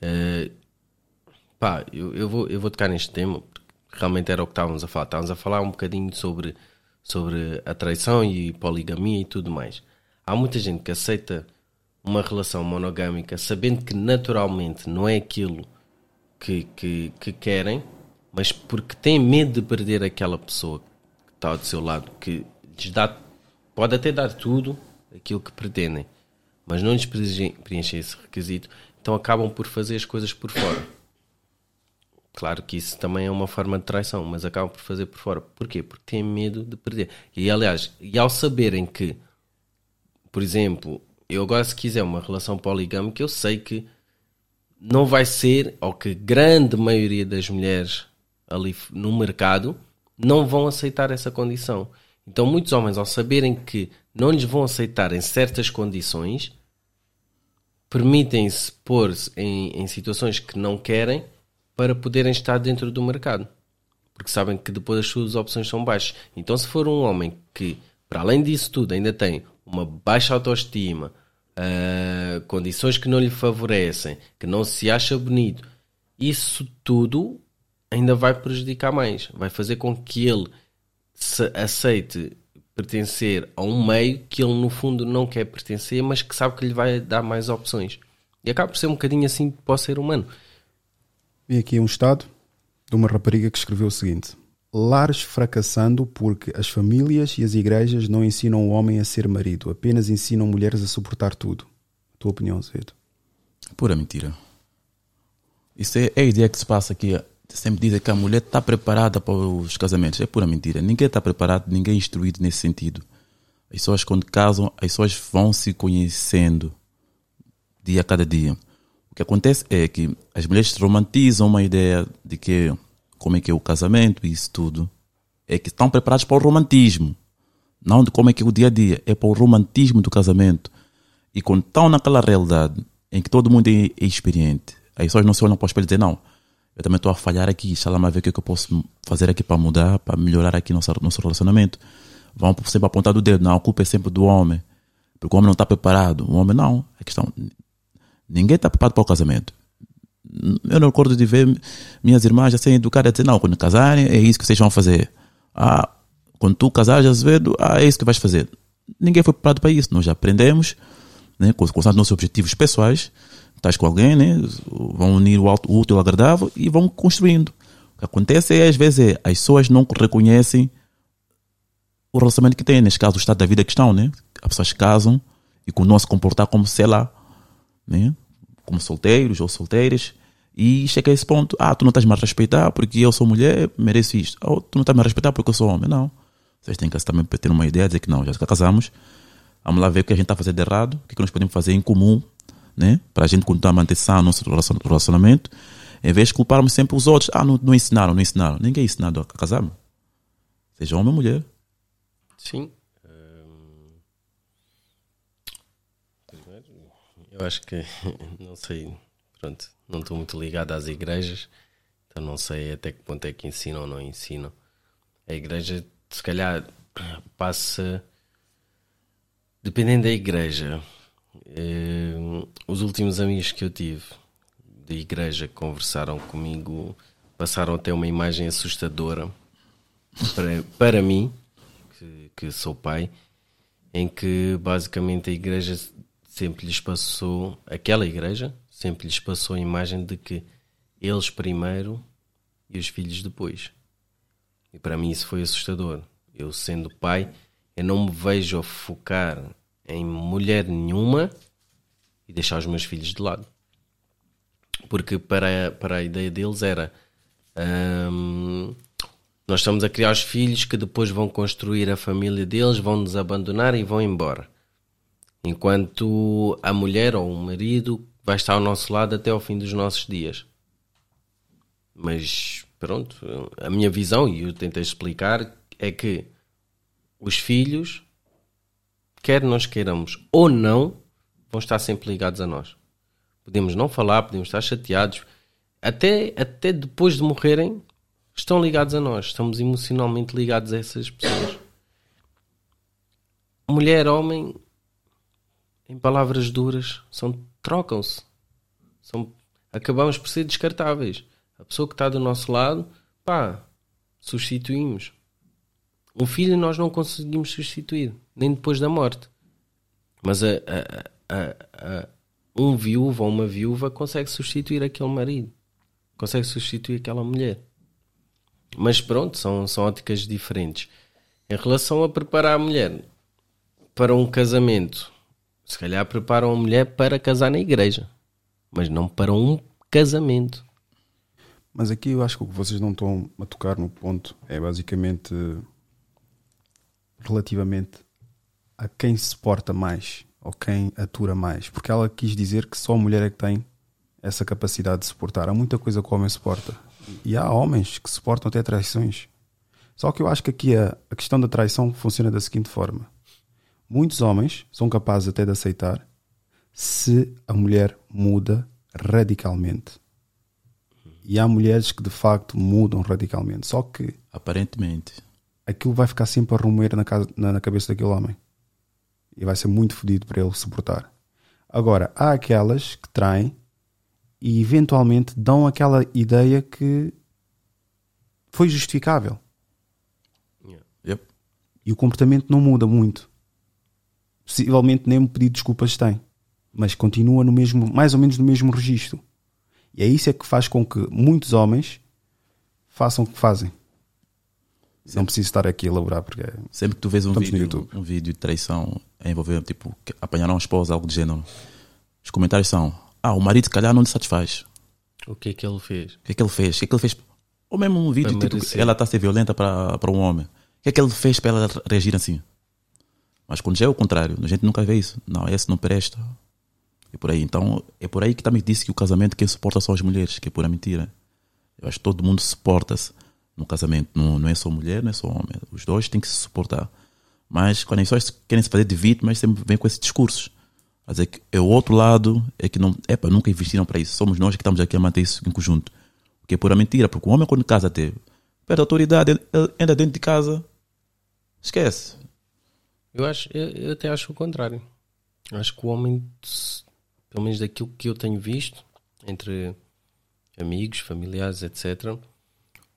Eh, pá, eu, eu, vou, eu vou tocar neste tema porque realmente era o que estávamos a falar. Estávamos a falar um bocadinho sobre, sobre a traição e poligamia e tudo mais. Há muita gente que aceita uma relação monogâmica sabendo que naturalmente não é aquilo que, que, que querem, mas porque têm medo de perder aquela pessoa que está do seu lado, que lhes dá, pode até dar tudo aquilo que pretendem, mas não lhes preenche preenche esse requisito, então acabam por fazer as coisas por fora. Claro que isso também é uma forma de traição, mas acabam por fazer por fora. Porquê? Porque têm medo de perder. E aliás, e ao saberem que, por exemplo, eu agora se quiser uma relação poligâmica, eu sei que não vai ser, ou que grande maioria das mulheres ali no mercado não vão aceitar essa condição. Então muitos homens, ao saberem que não lhes vão aceitar em certas condições, permitem-se pôr-se em, em situações que não querem para poderem estar dentro do mercado. Porque sabem que depois as suas opções são baixas. Então, se for um homem que, para além disso tudo, ainda tem uma baixa autoestima, ah, condições que não lhe favorecem, que não se acha bonito, isso tudo ainda vai prejudicar mais. Vai fazer com que ele se aceite pertencer a um meio que ele no fundo não quer pertencer, mas que sabe que lhe vai dar mais opções. E acaba por ser um bocadinho assim para o ser humano. Vi aqui um estado de uma rapariga que escreveu o seguinte: Lares fracassando porque as famílias e as igrejas não ensinam o homem a ser marido, apenas ensinam mulheres a suportar tudo. A tua opinião, Zedo? Pura mentira. Isso é, é a ideia que se passa aqui. Sempre dizem que a mulher está preparada para os casamentos. É pura mentira. Ninguém está preparado, ninguém é instruído nesse sentido. As pessoas, quando casam, as pessoas vão se conhecendo dia a cada dia. Que acontece é que as mulheres romantizam uma ideia de que como é que é o casamento e isso tudo. É que estão preparados para o romantismo. Não de como é que é o dia a dia. É para o romantismo do casamento. E quando estão naquela realidade em que todo mundo é, é experiente, as pessoas não se olham para o espelho e dizem, não, eu também estou a falhar aqui, está lá ver o que, é que eu posso fazer aqui para mudar, para melhorar aqui nosso, nosso relacionamento. Vão sempre apontar do dedo, não, a culpa é sempre do homem, porque o homem não está preparado. O homem não, a questão, ninguém está preparado para o casamento. Eu não recordo de ver minhas irmãs a serem educadas a dizer, não, quando casarem é isso que vocês vão fazer. Ah, quando tu casares, Azevedo, ah, é isso que vais fazer. Ninguém foi preparado para isso. Nós já aprendemos, né, com, com os nossos objetivos pessoais, estás com alguém, né, vão unir o, alto, o útil ao agradável e vão construindo. O que acontece é, às vezes, é, as pessoas não reconhecem o relacionamento que têm, neste caso, o estado da vida que estão, né? As pessoas casam e com não se comportar como, sei lá, né? como solteiros ou solteiras, e chega a esse ponto: ah, tu não estás-me a respeitar porque eu sou mulher, mereço isto. Ou tu não estás-me a respeitar porque eu sou homem. Não. Vocês têm que também ter uma ideia, dizer que não, já casamos, vamos lá ver o que a gente está fazer de errado, o que, é que nós podemos fazer em comum, né? para a gente continuar a manter sã o nosso relacionamento, em vez de culparmos sempre os outros: ah, não, não ensinaram, não ensinaram. Ninguém é ensinado a casar. Seja homem ou mulher. Sim. Hum, Eu acho que, não sei, pronto, não estou muito ligado às igrejas, então não sei até que ponto é que ensinam ou não ensinam. A igreja, se calhar, passa. Dependendo da igreja, eh, os últimos amigos que eu tive da igreja que conversaram comigo passaram até uma imagem assustadora para, para mim, que, que sou pai, em que basicamente a igreja sempre lhes passou, aquela igreja sempre lhes passou a imagem de que eles primeiro e os filhos depois. E para mim isso foi assustador. Eu sendo pai, eu não me vejo a focar em mulher nenhuma e deixar os meus filhos de lado. Porque para, para a ideia deles era hum, nós estamos a criar os filhos que depois vão construir a família deles, vão nos abandonar e vão embora. Enquanto a mulher ou o marido vai estar ao nosso lado até ao fim dos nossos dias. Mas pronto, a minha visão, e eu tentei explicar, é que os filhos, quer nós queiramos ou não, vão estar sempre ligados a nós. Podemos não falar, podemos estar chateados, até, até depois de morrerem, estão ligados a nós, estamos emocionalmente ligados a essas pessoas. Mulher, homem, em palavras duras, são trocam-se. São, acabamos por ser descartáveis. A pessoa que está do nosso lado, pá, substituímos. Um filho nós não conseguimos substituir, nem depois da morte. Mas a, a, a, um viúvo ou uma viúva consegue substituir aquele marido, consegue substituir aquela mulher. Mas pronto, são, são óticas diferentes. Em relação a preparar a mulher para um casamento, se calhar preparam a mulher para casar na igreja, mas não para um casamento. Mas aqui eu acho que o que vocês não estão a tocar no ponto é basicamente relativamente a quem se porta mais ou quem atura mais. Porque ela quis dizer que só a mulher é que tem essa capacidade de suportar. Há muita coisa que o homem suporta. E há homens que suportam até traições. Só que eu acho que aqui a, a questão da traição funciona da seguinte forma: muitos homens são capazes até de aceitar se a mulher muda radicalmente. E há mulheres que de facto mudam radicalmente. Só que. Aparentemente. Aquilo vai ficar sempre a rumoer na, casa, na, na cabeça daquele homem. E vai ser muito fodido para ele suportar. Agora, há aquelas que traem e eventualmente dão aquela ideia que foi justificável. Yeah. Yep. E o comportamento não muda muito. Possivelmente nem um pedido de desculpas tem, mas continua no mesmo, mais ou menos no mesmo registro. E é isso é que faz com que muitos homens façam o que fazem. Não preciso estar aqui a elaborar porque é- Sempre que tu vês um vídeo, YouTube. um vídeo de traição a envolver, tipo, que apanharam a esposa, algo do género, os comentários são: Ah, o marido se calhar não lhe satisfaz. O que é que ele fez? O que é que ele fez? O que é que ele fez? Ou mesmo um vídeo, tipo, ela está a ser violenta para, para um homem. O que é que ele fez para ela reagir assim? Mas quando já é o contrário, a gente nunca vê isso. Não, esse não presta. E por aí. Então, é por aí que também disse que o casamento quem suporta são as mulheres, que é pura mentira. Eu acho que todo mundo suporta-se no casamento. Não, não é só mulher, não é só homem. Os dois têm que se suportar. Mas quando as pessoas querem se fazer de vítimas, sempre vêm com esses discursos. A dizer que é o outro lado, é que não, epa, nunca investiram para isso. Somos nós que estamos aqui a manter isso em conjunto. O que é pura mentira, porque o homem quando casa até perde a autoridade, anda dentro de casa, esquece. Eu, acho, eu, eu até acho o contrário. Acho que o homem, pelo menos daquilo que eu tenho visto, entre amigos, familiares, etc.,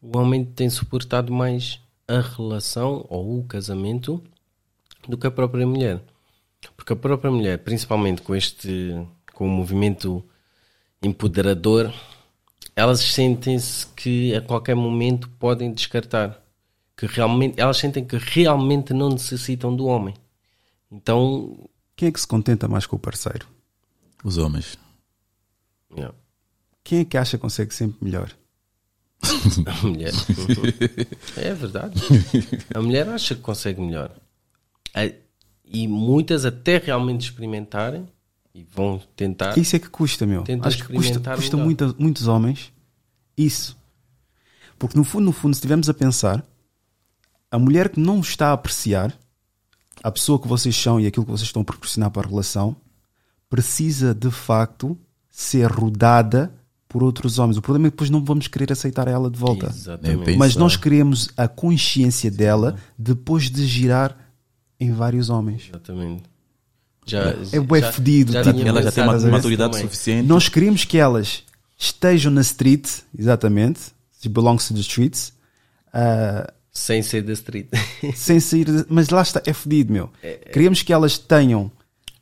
o homem tem suportado mais a relação ou o casamento do que a própria mulher. Porque a própria mulher, principalmente com este com o movimento empoderador, elas sentem-se que a qualquer momento podem descartar. Que realmente, elas sentem que realmente não necessitam do homem. Então, Quem é que se contenta mais com o parceiro? Os homens. yeah, Quem é que acha que consegue sempre melhor? a mulher. é verdade. A mulher acha que consegue melhor. E muitas até realmente experimentarem e vão tentar. Isso é que custa, meu. Acho que custa, custa muita- muitos homens isso. Porque no fundo, no fundo, se estivermos a pensar, a mulher que não está a apreciar a pessoa que vocês são e aquilo que vocês estão a proporcionar para a relação precisa de facto ser rodada por outros homens. O problema é que depois não vamos querer aceitar ela de volta. Exatamente. Mas nós queremos a consciência dela depois de girar em vários homens. Exatamente. Já, É bué fedido, tipo, tinha Ela já tem maturidade também. suficiente. Nós queremos que elas estejam na street, exatamente, she belongs to the streets, ah, Sem ser da street. sem sair, de- mas lá está, é fedido, meu. Queremos que elas tenham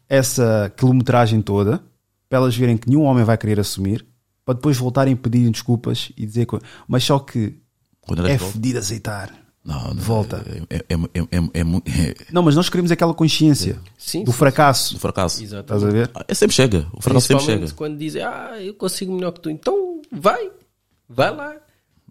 essa quilometragem toda, para elas verem que nenhum homem vai querer assumir, para depois voltarem a pedir desculpas e dizer, co- mas só que é fedido aceitar. Não, não, Volta. É, é, é, é, é, é, Não, mas nós queremos aquela consciência Sim, do sim, fracasso. do fracasso. Estás a ver? É, sempre chega. O fracasso sempre chega. quando dizem, ah, eu consigo melhor que tu. Então, vai. Vai lá.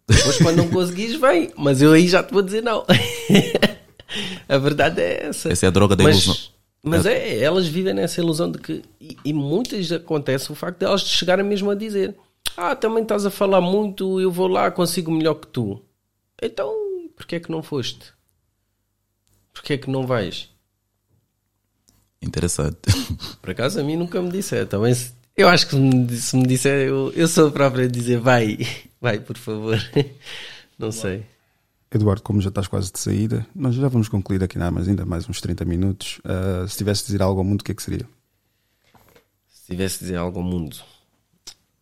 Depois, quando não conseguires, vem. Mas eu aí já te vou dizer não. a verdade é essa. Essa é a droga da mas, ilusão. Mas é, elas vivem nessa ilusão de que. E, e muitas acontece o facto de elas chegarem mesmo a dizer: Ah, também estás a falar muito, eu vou lá, consigo melhor que tu. Então, porquê é que não foste? Porquê é que não vais? Interessante. Por acaso a mim nunca me disseram. Também se- eu acho que se me, se me disser, eu, eu sou a própria a dizer vai, vai, por favor. Não sei. Eduardo, como já estás quase de saída, nós já vamos concluir aqui nada mais ainda mais uns 30 minutos. Ah, se tivesse de dizer algo ao mundo, o que é que seria? Se tivesse de dizer algo ao mundo,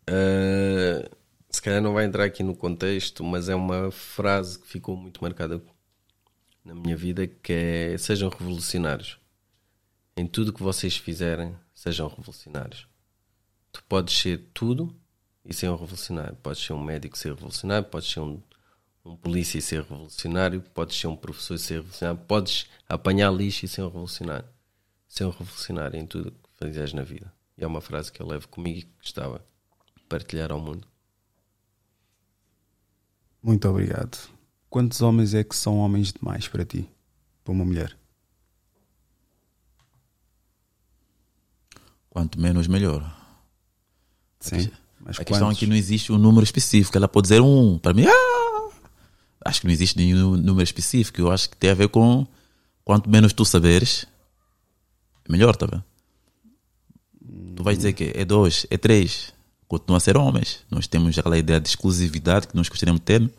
ah, se calhar não vai entrar aqui no contexto, mas é uma frase que ficou muito marcada na minha vida que é sejam revolucionários. Em tudo que vocês fizerem, sejam revolucionários. Tu podes ser tudo e ser um revolucionário. Podes ser um médico e ser revolucionário, podes ser um, um polícia e ser revolucionário, podes ser um professor e ser revolucionário, podes apanhar lixo e ser um revolucionário. Ser um revolucionário em tudo que fizeres na vida. E é uma frase que eu levo comigo e que gostava de partilhar ao mundo. Muito obrigado. Quantos homens é que são homens demais para ti? Para uma mulher? Quanto menos, melhor. Sim. Mas A questão é que não existe um número específico. Ela pode dizer um. Para mim, ah! acho que não existe nenhum número específico. Eu acho que tem a ver com quanto menos tu saberes, melhor, tá vendo? Tu vais dizer que é dois, é três. Continua a ser homens. Nós temos aquela ideia de exclusividade que nós gostaríamos de ter,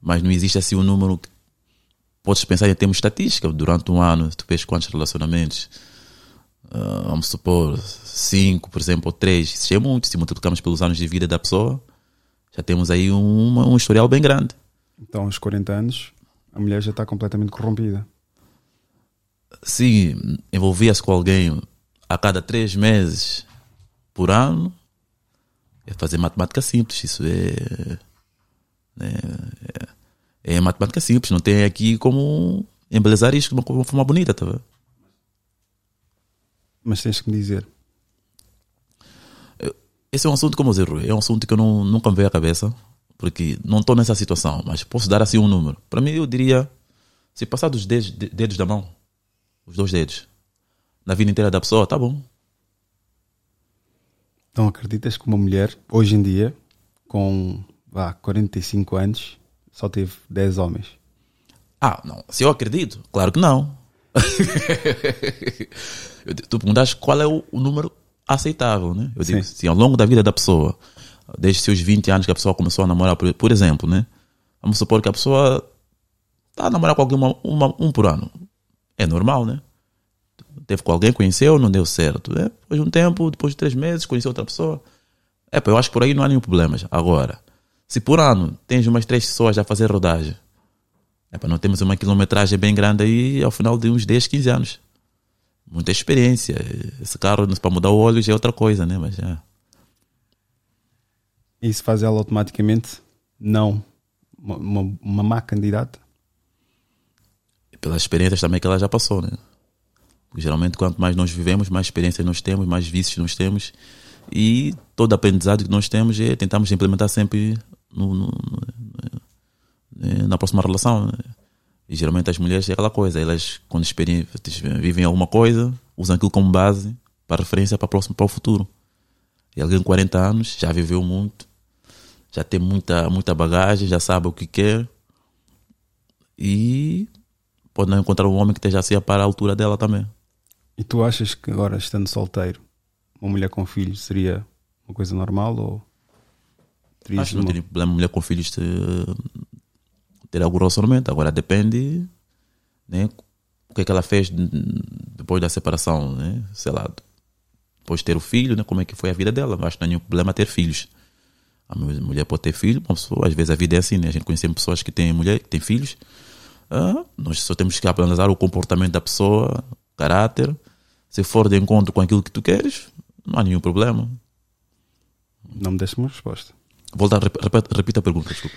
mas não existe assim um número que podes pensar em termos de estatística. Durante um ano, tu vês quantos relacionamentos ah, vamos supor, cinco, por exemplo, ou três, isso é muito. Se multiplicamos pelos anos de vida da pessoa, já temos aí um, um historial bem grande. Então, aos 40 anos, a mulher já está completamente corrompida. Se envolvia-se com alguém a cada três meses por ano, é fazer matemática simples. Isso é. É, é, é matemática simples, não tem aqui como embelezar isto de uma, uma forma bonita, tá vendo? Mas tens que me dizer. Esse é um assunto, como eu dizer, é um assunto que eu não, nunca me veio à cabeça, porque não estou nessa situação, mas posso dar assim um número. Para mim, eu diria, se passar dos dedos, de- dedos da mão, os dois dedos, na vida inteira da pessoa, tá bom. Então, acreditas que uma mulher, hoje em dia, com vá, 45 anos, só teve 10 homens? Ah, não, se eu acredito, claro que não. Tu perguntas qual é o, o número aceitável, né? Eu digo, Sim. se ao longo da vida da pessoa, desde seus 20 anos que a pessoa começou a namorar, por, por exemplo, né? Vamos supor que a pessoa está a namorar com alguém uma, uma- um por ano. É normal, né? Teve com alguém, conheceu, não deu certo. Né? Depois de um tempo, depois de três meses, conheceu outra pessoa. É, eu acho que por aí não há nenhum problema. Agora, se por ano tens umas três pessoas a fazer rodagem, é, pá, não temos uma quilometragem bem grande aí ao final de uns 10, 15 anos. Muita experiência. Esse carro, para mudar o óleo já é outra coisa, né? Mas é. Isso faz ela automaticamente não uma, uma, uma má candidata? pelas experiências também que ela já passou, né? Porque geralmente, quanto mais nós vivemos, mais experiências nós temos, mais vícios nós temos. E todo aprendizado que nós temos é tentamos implementar sempre no, no, na próxima relação. Né? E geralmente as mulheres é aquela coisa, elas, quando vivem alguma coisa, usam aquilo como base para referência para o próximo, para o futuro. E alguém com 40 anos já viveu muito, já tem muita, muita bagagem, já sabe o que quer. E pode não encontrar um homem que esteja assim para a altura dela também. E tu achas que agora, estando solteiro, uma mulher com filhos seria uma coisa normal ou Acho que não uma... teria problema mulher com filhos ter, algum relacionamento. Agora depende né, o que é que ela fez depois da separação, né? Sei lá, depois de ter o filho, né? Como é que foi a vida dela. Acho que não há nenhum problema ter filhos. A mulher pode ter filho, pessoa, às vezes a vida é assim, né? A gente conhece pessoas que têm mulher, que têm filhos, ah, nós só temos que analisar o comportamento da pessoa, o caráter. Se for de encontro com aquilo que tu queres, não há nenhum problema. Não me deste uma resposta. Volta, repita, repita a pergunta, desculpa.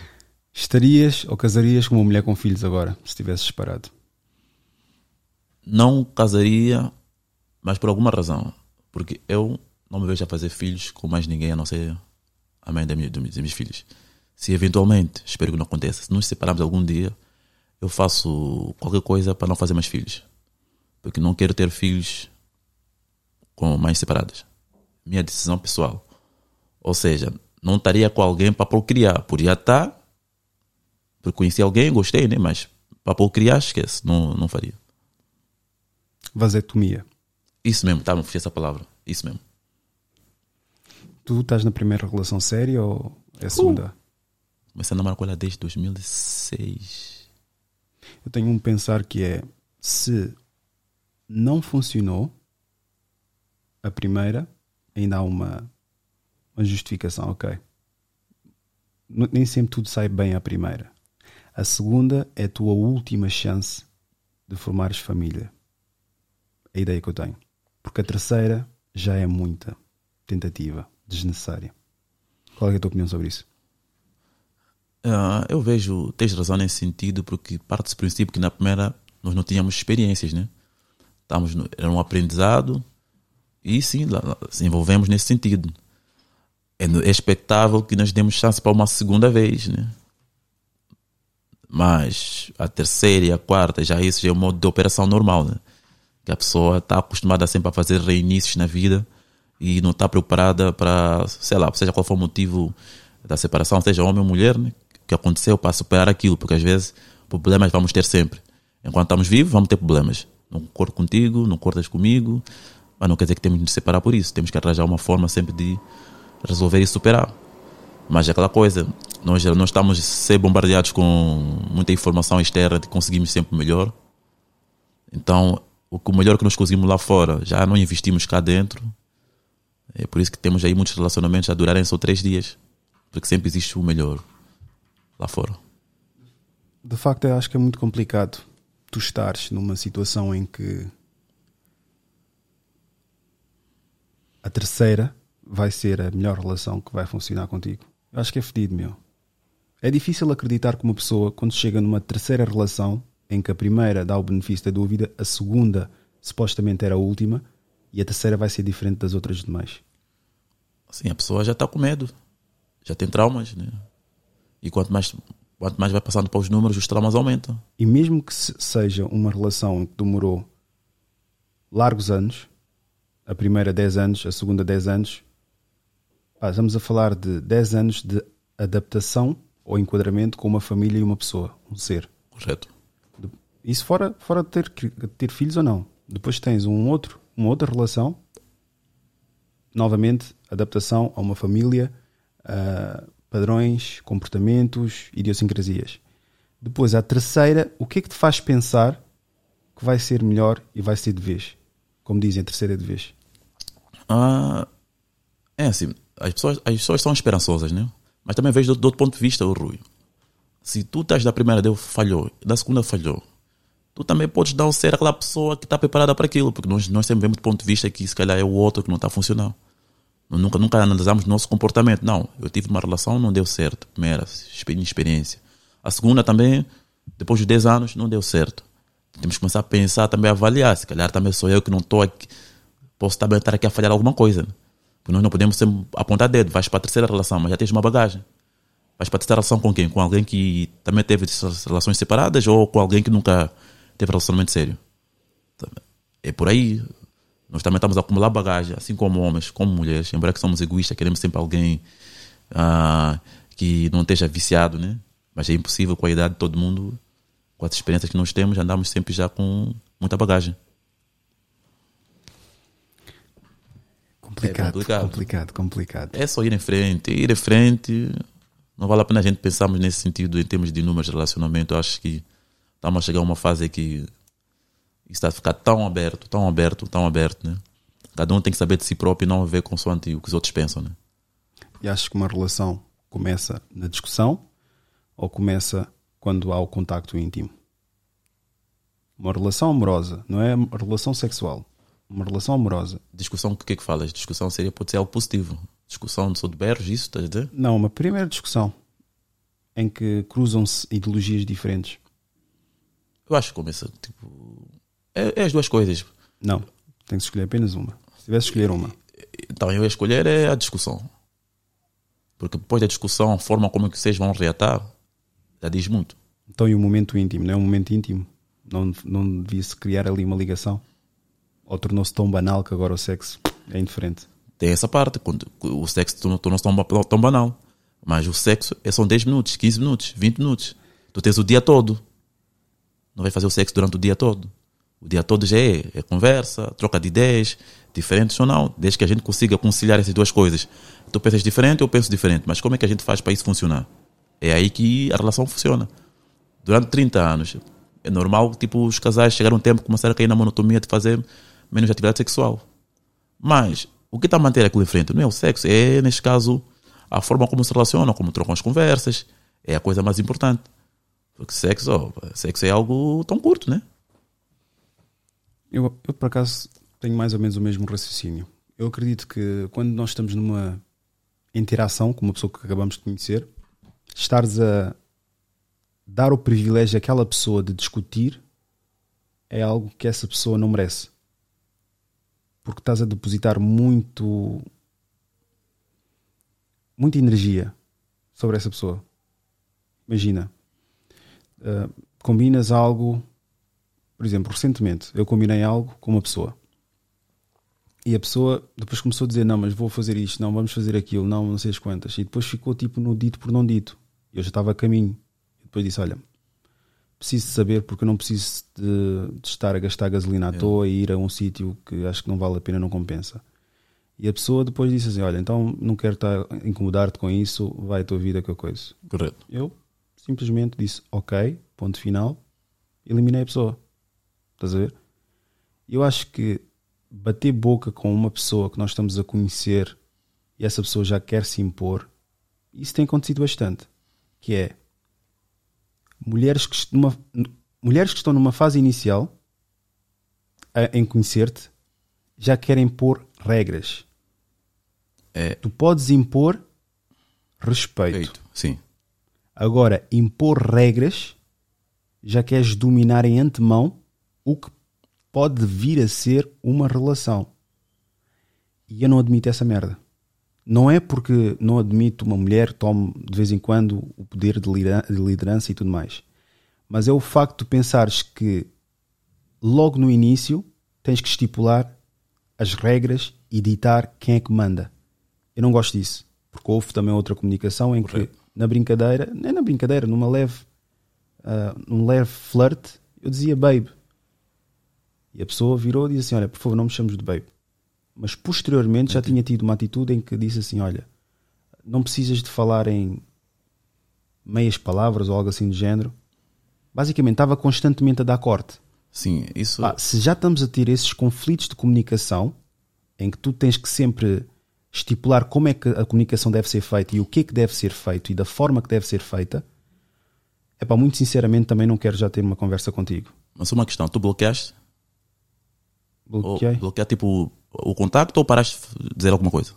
Estarias ou casarias com uma mulher com filhos agora, se estivesse separado? Não casaria, mas por alguma razão. Porque eu não me vejo a fazer filhos com mais ninguém a não ser a mãe dos meus filhos. Se eventualmente, espero que não aconteça, se nos separarmos algum dia, eu faço qualquer coisa para não fazer mais filhos. Porque não quero ter filhos com mães separadas. Minha decisão pessoal. Ou seja, não estaria com alguém para procriar. Podia estar, porque conheci alguém, gostei, né? Mas para procriar, esquece. Não, não faria. Vasectomia. Isso mesmo, tá, não fiz essa palavra. Isso mesmo. Tu estás na primeira relação séria ou é a segunda? Uh, comecei a namorar com ela desde 2006 eu tenho um pensar que é se não funcionou a primeira, ainda há uma, uma justificação, ok. Nem sempre tudo sai bem à primeira. A segunda é a tua última chance de formares família. É a ideia que eu tenho. Porque a terceira já é muita tentativa, desnecessária. Qual é a tua opinião sobre isso? Uh, eu vejo, tens razão nesse sentido, porque parte do princípio que na primeira nós não tínhamos experiências, né? Estávamos no, era um aprendizado e sim, lá, se envolvemos nesse sentido. É, é expectável que nós demos chance para uma segunda vez, né? Mas a terceira e a quarta, já isso já é o modo de operação normal, né? Que a pessoa está acostumada sempre a fazer reinícios na vida e não está preparada para, sei lá, seja qual for o motivo da separação, seja homem ou mulher, né? que aconteceu para superar aquilo, porque às vezes problemas vamos ter sempre. Enquanto estamos vivos, vamos ter problemas. Não concordo contigo, não concordas comigo, mas não quer dizer que temos de nos separar por isso. Temos que arranjar uma forma sempre de resolver e superar. Mas é aquela coisa, nós não estamos a ser bombardeados com muita informação externa de conseguimos sempre melhor. Então, o melhor que nós conseguimos lá fora, já não investimos cá dentro. É por isso que temos aí muitos relacionamentos a durarem só três dias. Porque sempre existe o melhor lá fora. De facto, eu acho que é muito complicado tu estares numa situação em que a terceira vai ser a melhor relação que vai funcionar contigo. Eu acho que é fedido, meu. É difícil acreditar que uma pessoa, quando chega numa terceira relação, em que a primeira dá o benefício da dúvida, a segunda supostamente era a última, e a terceira vai ser diferente das outras demais. Sim, a pessoa já está com medo, já tem traumas, né? E quanto mais, quanto mais vai passando para os números, os traumas aumentam. E mesmo que seja uma relação que demorou largos anos, a primeira 10 anos, a segunda 10 anos, estamos a falar de 10 anos de adaptação ou enquadramento com uma família e uma pessoa, um ser. Correto. Isso fora, fora de ter, ter filhos ou não. Depois tens um outro, uma outra relação, novamente, adaptação a uma família, uh, padrões, comportamentos, idiosincrasias. Depois, a terceira, o que é que te faz pensar que vai ser melhor e vai ser de vez? Como dizem, a terceira de vez. Ah, é assim, as pessoas, as pessoas são esperançosas, né? Mas também vejo do, do outro ponto de vista, o Rui. Se tu estás da primeira deu falhou, da segunda falhou, tu também podes não ser aquela pessoa que está preparada para aquilo, porque nós, nós sempre vemos do ponto de vista que se calhar é o outro que não está funcionando. Nunca, nunca analisamos o nosso comportamento. Não, eu tive uma relação, não deu certo. Primeira, exper- experiência. A segunda também, depois de 10 anos, não deu certo. Temos que começar a pensar, também avaliar. Se calhar também sou eu que não estou aqui, posso também estar aqui a falhar alguma coisa. né? Nós não podemos sempre apontar dedo. Vais para a terceira relação, mas já tens uma bagagem. Vais para a terceira relação com quem? Com alguém que também teve relações separadas ou com alguém que nunca teve relacionamento sério? É por aí. Nós também estamos a acumular bagagem, assim como homens, como mulheres. Embora que somos egoístas, queremos sempre alguém ah, que não esteja viciado, né? Mas é impossível com a idade de todo mundo, com as experiências que nós temos, andamos sempre já com muita bagagem. Complicado, É complicado. complicado, complicado. É só ir em frente, ir em frente. Não vale a pena a gente pensarmos nesse sentido em termos de números de relacionamento. Eu acho que estamos a chegar a uma fase que está a ficar tão aberto, tão aberto, tão aberto, né? Cada um tem que saber de si próprio e não ver consoante o que os outros pensam, né? E acho que uma relação começa na discussão ou começa quando há o contacto íntimo? Uma relação amorosa, não é uma relação sexual. Uma relação amorosa. Discussão, o que é que falas? Discussão seria, pode ser algo positivo. Discussão sobre berros, isso, estás a dizer? Não, uma primeira discussão em que cruzam-se ideologias diferentes. Eu acho que começa, tipo... É, é as duas coisas. Não, tem que escolher apenas uma. Se tivesse de escolher uma, Então eu ia escolher é a discussão. Porque depois da discussão, a forma como que vocês vão reatar, já diz muito. então e o momento íntimo, não é um momento íntimo? Não, não devia-se criar ali uma ligação? Ou tornou-se tão banal que agora o sexo é indiferente? Tem essa parte, quando o sexo tornou- tornou-se tão, tão banal. Mas o sexo é são 10 minutos, 15 minutos, 20 minutos. Tu tens o dia todo. Não vai fazer o sexo durante o dia todo. O dia todo já é, é conversa, troca de ideias, diferentes ou não, desde que a gente consiga conciliar essas duas coisas. Tu pensas diferente, eu penso diferente, mas como é que a gente faz para isso funcionar? É aí que a relação funciona. Durante 30 anos, é normal, tipo, os casais chegaram um tempo começaram a cair na monotonia de fazer menos atividade sexual. Mas o que está a manter aquilo em frente não é o sexo, é, neste caso, a forma como se relacionam, como trocam as conversas. É a coisa mais importante. Porque sexo, ó, sexo é algo tão curto, né? Eu, eu, por acaso, tenho mais ou menos o mesmo raciocínio. Eu acredito que quando nós estamos numa interação com uma pessoa que acabamos de conhecer, estares a dar o privilégio àquela pessoa de discutir é algo que essa pessoa não merece. Porque estás a depositar muito. muita energia sobre essa pessoa. Imagina, ah, combinas algo por exemplo, recentemente eu combinei algo com uma pessoa e a pessoa depois começou a dizer: Não, mas vou fazer isto, não, vamos fazer aquilo, não, não sei as quantas. E depois ficou tipo no dito por não dito. Eu já estava a caminho. E depois disse: Olha, preciso saber porque eu não preciso de, de estar a gastar gasolina à toa e ir a um sítio que acho que não vale a pena, não compensa. E a pessoa depois disse assim: Olha, então não quero estar incomodar-te com isso, vai a tua vida com a coisa. Correto. Eu simplesmente disse ok, ponto final, eliminei a pessoa. Estás a ver? Eu acho que bater boca com uma pessoa que nós estamos a conhecer e essa pessoa já quer se impor, isso tem acontecido bastante. Que é mulheres que, numa, mulheres que estão numa fase inicial a- em conhecer-te já querem pôr regras. É. Tu podes impor respeito. Sim. Agora, impor regras já queres dominar em antemão o que pode vir a ser uma relação. E eu não admito essa merda. Não é porque não admito uma mulher tome de vez em quando o poder de lidera- de liderança e tudo mais. Mas é o facto de pensares que logo no início tens que estipular as regras e ditar quem é que manda. Eu não gosto disso. Porque houve também outra comunicação em que na brincadeira, nem na brincadeira, numa leve, ah, num leve flirt, eu dizia babe. E a pessoa virou e disse assim: Olha, por favor, não me chames de babe. Mas posteriormente já tinha tido uma atitude em que disse assim: Olha, não precisas de falar em meias palavras ou algo assim do género. Basicamente, estava constantemente a dar corte. Sim, isso. Pá, se já estamos a ter esses conflitos de comunicação em que tu tens que sempre estipular como é que a comunicação deve ser feita e o que é que deve ser feito e da forma que deve ser feita, é para muito sinceramente também não quero já ter uma conversa contigo. Mas uma questão, tu bloqueaste? Ou Bloqueei. bloquear tipo o contacto ou paraste de dizer alguma coisa?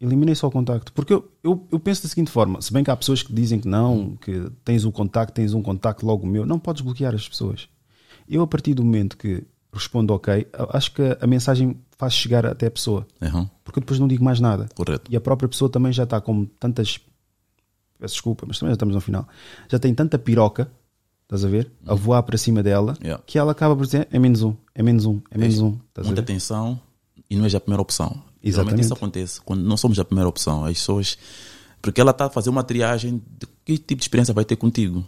Eliminei só o contacto. Porque eu, eu, eu penso da seguinte forma: se bem que há pessoas que dizem que não, que tens o contacto, tens um contacto logo meu, não podes bloquear as pessoas. Eu, a partir do momento que respondo ok, acho que a mensagem faz chegar até a pessoa. Uhum, Porque eu depois não digo mais nada. correto. E a própria pessoa também já está com tantas. Peço desculpa, mas também já estamos no final. Já tem tanta piroca, estás a ver? A voar para cima dela, Yeah. que ela acaba por dizer: é menos um, é menos um, é menos um. Estás a Muita atenção e não és a primeira opção. Exatamente. isso acontece quando não somos a primeira opção. As pessoas. Porque ela está a fazer uma triagem de que tipo de experiência vai ter contigo.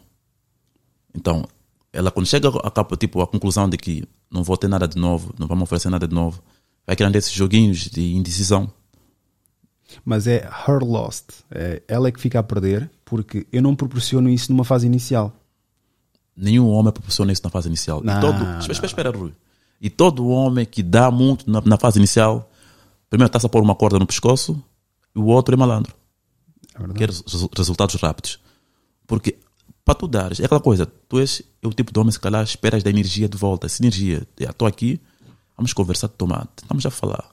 Então, ela quando chega a, tipo, à conclusão de que não vou ter nada de novo, não vamos oferecer nada de novo, vai criando esses joguinhos de indecisão. Mas é her lost. É ela é que fica a perder, porque eu não proporciono isso numa fase inicial. Nenhum homem proporciona isso na fase inicial. Não, e todo, espera, espera, Rui. E todo homem que dá muito na, na fase inicial, primeiro está-se a pôr uma corda no pescoço e o outro é malandro. É. Quer resu- resultados rápidos. Porque para tu dares, é aquela coisa, tu és é o tipo de homem, se calhar, esperas da energia de volta. Essa energia, estou aqui, vamos conversar de tomate, estamos a falar.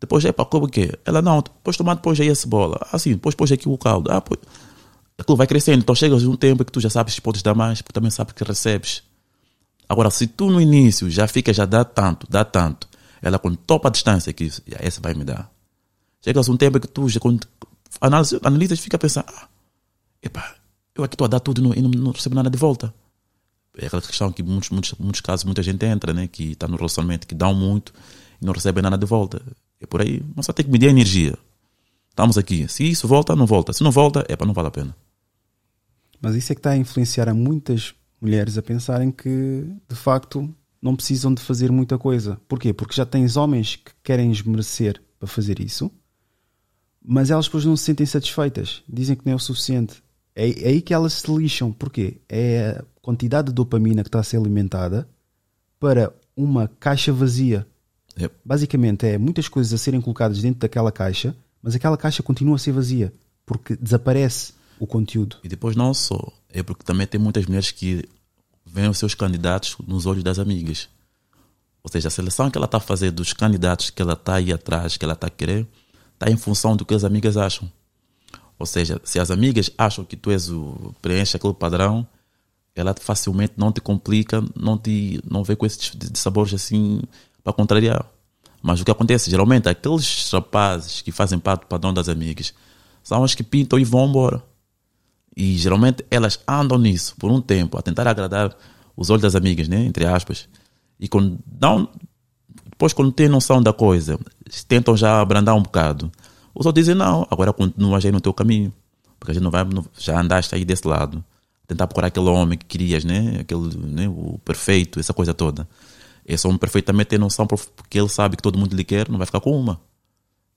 Depois é para como o quê? Ela não, depois tomate, depois aí a cebola. Assim, depois põe aqui o caldo. Ah, pois. Aquilo vai crescendo, então chegas a um tempo que tu já sabes que podes dar mais, porque também sabes que recebes. Agora, se tu no início já fica, já dá tanto, dá tanto, ela quando topa a distância que isso, já, essa vai me dar. Chegas a um tempo que tu já analisa, analisas fica a pensar, ah, epá, eu aqui estou a dar tudo e não, e não, recebo nada de volta. É aquela questão que muitos, muitos, muitos casos muita gente entra, né? Que está no relacionamento, que dão muito e não recebem nada de volta. É por aí, mas só tem que medir a energia. Estamos aqui. Se isso volta, não volta. Se não volta, é para não vale a pena. Mas isso é que está a influenciar a muitas mulheres a pensarem que, de facto, não precisam de fazer muita coisa. Porquê? Porque já tens homens que querem esmerecer para fazer isso, mas elas depois não se sentem satisfeitas. Dizem que não é o suficiente. É, é aí que elas se lixam. Porquê? É a quantidade de dopamina que está a ser alimentada para uma caixa vazia. Yep. Basicamente é muitas coisas a serem colocadas dentro daquela caixa, mas aquela caixa continua a ser vazia, porque desaparece o conteúdo. E depois não só, é porque também tem muitas mulheres que veem os seus candidatos nos olhos das amigas. Ou seja, a seleção que ela está fazer dos candidatos que ela está aí atrás, que ela está a querer, está em função do que as amigas acham. Ou seja, se as amigas acham que tu és o preenche aquele padrão, ela facilmente não te complica, não te não vê com esses sabores assim para contrariar. Mas o que acontece, geralmente, aqueles rapazes que fazem parte do padrão das amigas são os que pintam e vão embora. E geralmente elas andam nisso por um tempo, a tentar agradar os olhos das amigas, né? entre aspas. E quando depois, quando têm noção da coisa, tentam já abrandar um bocado. Os outros dizem: não, agora continuas aí no teu caminho, porque a gente não vai, já andaste aí desse lado. Tentar procurar aquele homem que querias, né? Aquele, né? o perfeito, essa coisa toda. Esse homem perfeitamente tem noção, porque ele sabe que todo mundo lhe quer, não vai ficar com uma.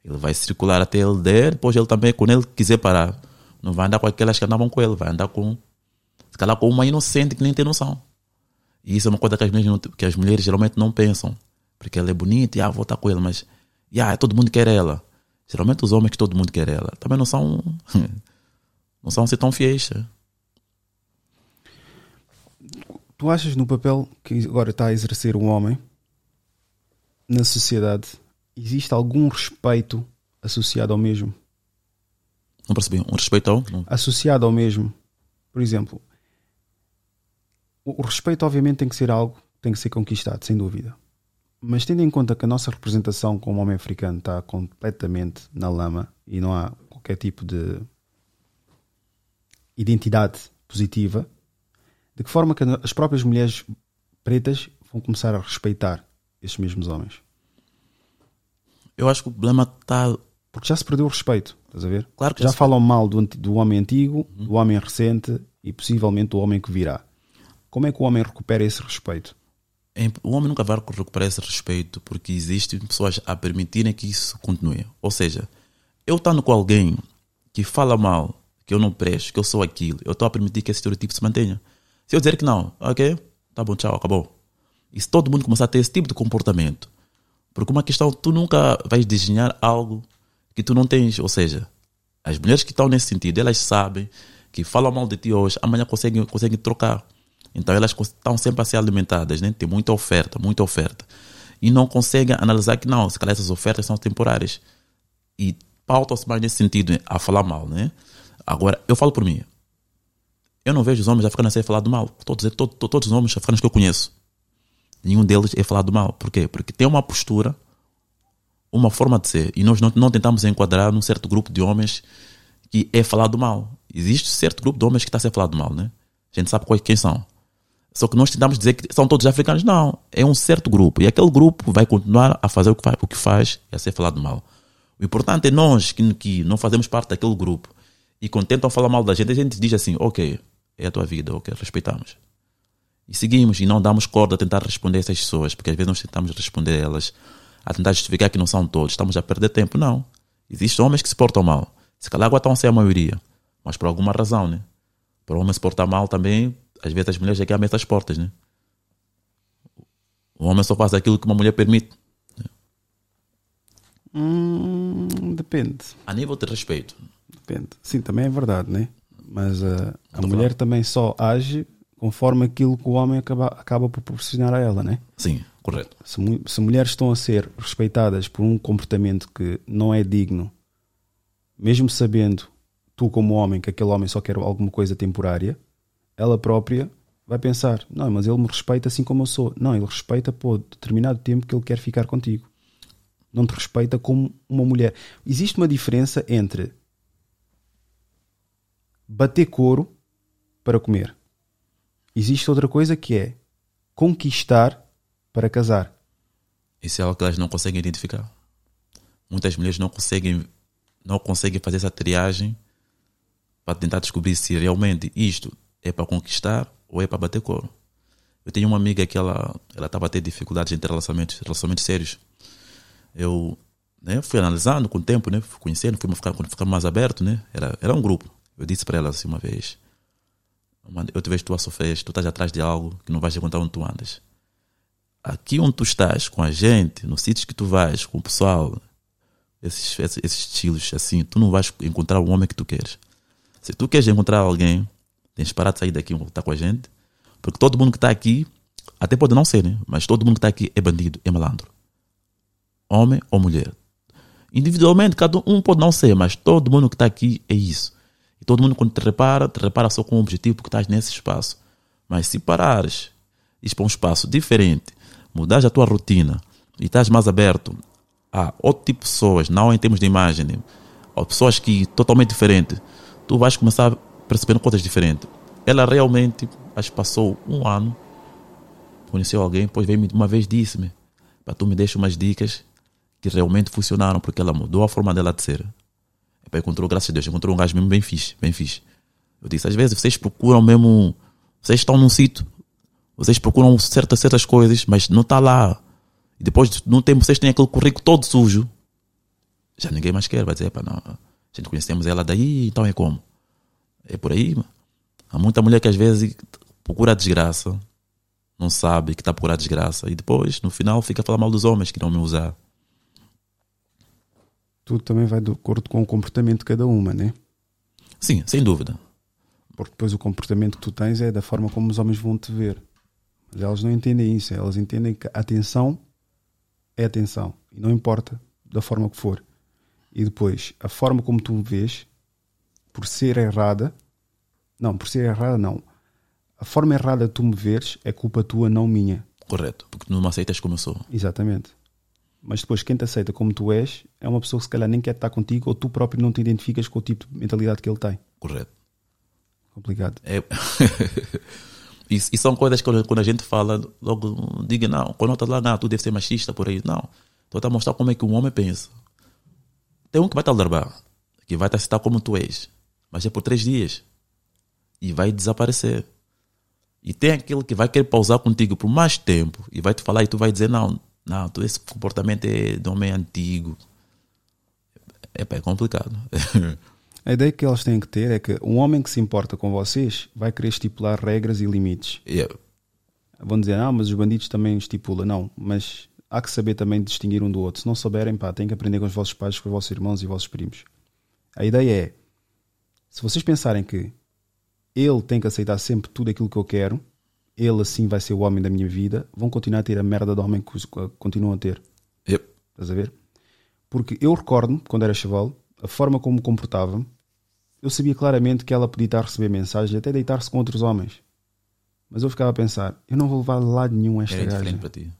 Ele vai circular até ele der, depois ele também, quando ele quiser parar, não vai andar com aquelas que andavam com ele, vai andar com, se calhar com uma inocente que nem tem noção. E isso é uma coisa que as mulheres, não- que as mulheres geralmente não pensam. Porque ela é bonita e ah, vou estar com ele, mas ah, todo mundo quer ela. Geralmente os homens que todo mundo quer ela também não são, não são assim tão fiéis. Tu achas no papel que agora está a exercer um homem na sociedade, existe algum respeito associado ao mesmo? Não percebi? Um respeito ao? Associado ao mesmo. Por exemplo, o o respeito obviamente tem que ser algo que tem que ser conquistado, sem dúvida. Mas tendo em conta que a nossa representação como homem africano está completamente na lama e não há qualquer tipo de identidade positiva, de que forma que as próprias mulheres pretas vão começar a respeitar esses mesmos homens? Eu acho que o problema está. Porque já se perdeu o respeito, estás a ver? Claro que já falam mal do, do homem antigo, do homem recente e possivelmente do homem que virá. Como é que o homem recupera esse respeito? O homem nunca vai recuperar esse respeito porque existem pessoas a permitirem que isso continue. Ou seja, eu estando com alguém que fala mal, que eu não presto, que eu sou aquilo, eu estou a permitir que esse estereotipo se mantenha. Se eu dizer que não, ok, tá bom, tchau, acabou. E se todo mundo começar a ter esse tipo de comportamento, porque uma questão, tu nunca vais desenhar algo que tu não tens. Ou seja, as mulheres que estão nesse sentido, elas sabem que falam mal de ti hoje, amanhã conseguem, conseguem trocar. Então elas estão sempre a ser alimentadas, né? tem muita oferta, muita oferta. E não conseguem analisar que não, se calhar essas ofertas são temporárias. E pautam-se mais nesse sentido, a falar mal. Né? Agora, eu falo por mim. Eu não vejo os homens africanos a ser falado mal. Estou a dizer, to- to- todos os homens africanos que eu conheço. Nenhum deles é falado mal. Por quê? Porque tem uma postura, uma forma de ser. E nós não, não tentamos enquadrar num certo grupo de homens que é falado mal. Existe certo grupo de homens que está a ser falado mal, né? A gente sabe quem são. Só que nós tentamos dizer que são todos africanos. Não, é um certo grupo. E aquele grupo vai continuar a fazer o que faz, o que faz e a ser falado mal. O importante é nós que, que não fazemos parte daquele grupo e quando tentam falar mal da gente, a gente diz assim: ok, é a tua vida, ok, respeitamos. E seguimos e não damos corda a tentar responder essas pessoas, porque às vezes nós tentamos responder elas, a tentar justificar que não são todos, estamos a perder tempo. Não. Existem homens que se portam mal. Se calhar agora estão a ser a maioria, mas por alguma razão, né? Para o homem se portar mal também, às vezes as mulheres já querem essas portas, né? O homem só faz aquilo que uma mulher permite. Hum, depende. A nível de respeito. Depende. Sim, também é verdade, né? Mas uh, a mulher também só age conforme aquilo que o homem acaba, acaba por proporcionar a ela, né? Sim, correto. Se, se mulheres estão a ser respeitadas por um comportamento que não é digno, mesmo sabendo tu como homem que aquele homem só quer alguma coisa temporária, ela própria vai pensar, não, mas ele me respeita assim como eu sou. Não, ele respeita por determinado tempo que ele quer ficar contigo. Não te respeita como uma mulher. Existe uma diferença entre bater couro para comer. Existe outra coisa que é conquistar para casar. Isso é algo que elas não conseguem identificar. Muitas mulheres não conseguem, não conseguem fazer essa triagem para tentar descobrir se realmente isto é para conquistar ou é para bater coro. Eu tenho uma amiga que ela ela estava a ter dificuldades em ter relacionamentos, relacionamentos sérios. Eu né, fui analisando com o tempo, né, fui conhecendo, fui ficar, ficar mais aberto, né? Era, era um grupo. Eu disse para ela assim uma vez: "Mano, Eu te vejo tu a sofrer, tu estás atrás de algo que não vais encontrar onde tu andas aqui onde tu estás com a gente, nos sítios que tu vais, com o pessoal, esses, esses, esses estilos assim, tu não vais encontrar o homem que tu queres. Se tu queres encontrar alguém, tens de parar de sair daqui e voltar com a gente, porque todo mundo que está aqui, até pode não ser, né? mas todo mundo que está aqui é bandido, é malandro. Homem ou mulher. Individualmente, cada um pode não ser, mas todo mundo que está aqui é isso. E todo mundo, quando te repara, te repara só com o objetivo porque estás nesse espaço. Mas se parares, ires para um espaço diferente, mudares a tua rotina e estás mais aberto a outro tipo de pessoas, não em termos de imagem, a pessoas que totalmente diferentes, tu vais começar a perceber coisas diferentes. Ela realmente, acho que passou um ano, conheceu alguém, depois veio uma vez disse-me, para tu me deixar umas dicas que realmente funcionaram, porque ela mudou a forma dela de ser. Epá, encontrou, graças a Deus, encontrou um gajo mesmo bem fixe, bem fixe. Eu disse, às vezes vocês procuram mesmo, vocês estão num sítio, vocês procuram certas, certas coisas, mas não está lá. E depois de um tempo vocês têm aquele currículo todo sujo. Já ninguém mais quer, vai dizer, pá, não, a gente conhecemos ela daí, então é como? É por aí, mano. Há muita mulher que às vezes procura a desgraça, não sabe que está a procurar a desgraça, e depois, no final, fica a falar mal dos homens que não me usar. Tudo também vai de acordo com o comportamento de cada uma, né? Sim, sem dúvida. Porque depois o comportamento que tu tens é da forma como os homens vão te ver. Mas elas não entendem isso. Elas entendem que a atenção é atenção. E não importa da forma que for. E depois, a forma como tu me vês, por ser errada, não, por ser errada, não. A forma errada de tu me veres é culpa tua, não minha. Correto. Porque não me aceitas como eu sou. Exatamente. Mas depois, quem te aceita como tu és, é uma pessoa que se calhar nem quer estar contigo ou tu próprio não te identificas com o tipo de mentalidade que ele tem. Correto. Complicado. É... e, e são coisas que quando a gente fala, logo diga, não, conota lá, não, tu deve ser machista por aí. Não. Estou a mostrar como é que um homem pensa. Tem um que vai te alarbar, que vai te aceitar como tu és, mas é por três dias e vai desaparecer. E tem aquele que vai querer pausar contigo por mais tempo e vai te falar e tu vai dizer, não, não, tu, esse comportamento é de homem antigo. É, é complicado. A ideia que elas têm que ter é que um homem que se importa com vocês vai querer estipular regras e limites. Yeah. Vão dizer, ah, mas os bandidos também estipulam. Não, mas há que saber também distinguir um do outro. Se não souberem, pá, têm que aprender com os vossos pais, com os vossos irmãos e os vossos primos. A ideia é, se vocês pensarem que ele tem que aceitar sempre tudo aquilo que eu quero, ele assim vai ser o homem da minha vida, vão continuar a ter a merda de homem que continuam a ter. Yep. Estás a ver? Porque eu recordo-me, quando era chaval, a forma como me comportava, eu sabia claramente que ela podia estar a receber mensagens e até deitar-se com outros homens. Mas eu ficava a pensar, eu não vou levar de lado nenhum esta Era gaja. para ti.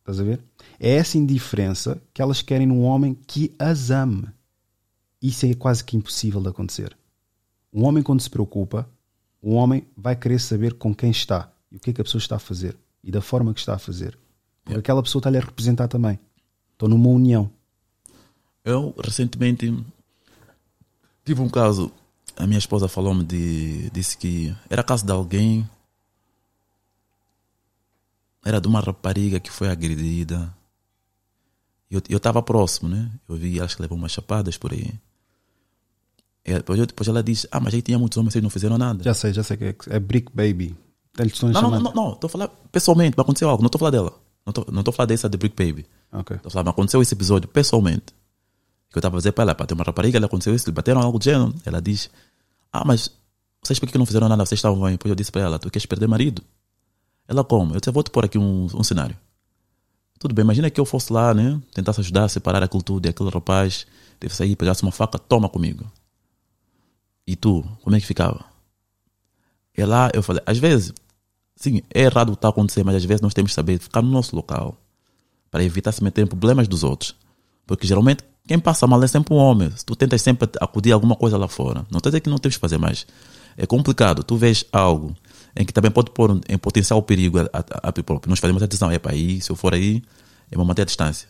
Estás a ver? É essa indiferença que elas querem num homem que as ame. Isso é quase que impossível de acontecer. Um homem, quando se preocupa, um homem vai querer saber com quem está e o que é que a pessoa está a fazer e da forma que está a fazer. Porque aquela pessoa está-lhe a representar também. Estou numa união. Eu recentemente tive um caso. A minha esposa falou-me de. disse que era caso de alguém. Era de uma rapariga que foi agredida. Eu eu estava próximo, né? Eu vi elas que levam umas chapadas por aí. E depois, eu- depois ela disse: Ah, mas aí tinha muitos homens, vocês não fizeram nada. Já sei, já sei que é, é Brick Baby. Eles Não, não, não, não, estou a falar pessoalmente, mas aconteceu algo, não estou a falar dela. Não estou a falar dessa de Brick Baby. Ok. Estou a falar, mas aconteceu esse episódio pessoalmente. Que eu estava a dizer para ela, para ter uma rapariga, ela aconteceu isso, bateram algo do gênero. Ela diz: Ah, mas vocês por que não fizeram nada? Vocês estavam bem. Depois eu disse para ela: Tu queres perder marido? Ela como? Eu disse: Vou te pôr aqui um, um cenário. Tudo bem, imagina que eu fosse lá, né? Tentasse ajudar a separar aquilo tudo e aquele rapaz teve sair, pegasse uma faca, toma comigo. E tu, como é que ficava? E lá eu falei: Às vezes, sim, é errado o que está a acontecer, mas às vezes nós temos que saber ficar no nosso local para evitar se meter em problemas dos outros. Porque geralmente quem passa mal é sempre um homem. Se tu tentas sempre acudir a alguma coisa lá fora, não estou dizer que não temos que fazer mais. É complicado. Tu vês algo em que também pode pôr em potencial perigo a, a, a próprio. Nós fazemos atenção, é para aí, se eu for aí, é uma manter a distância.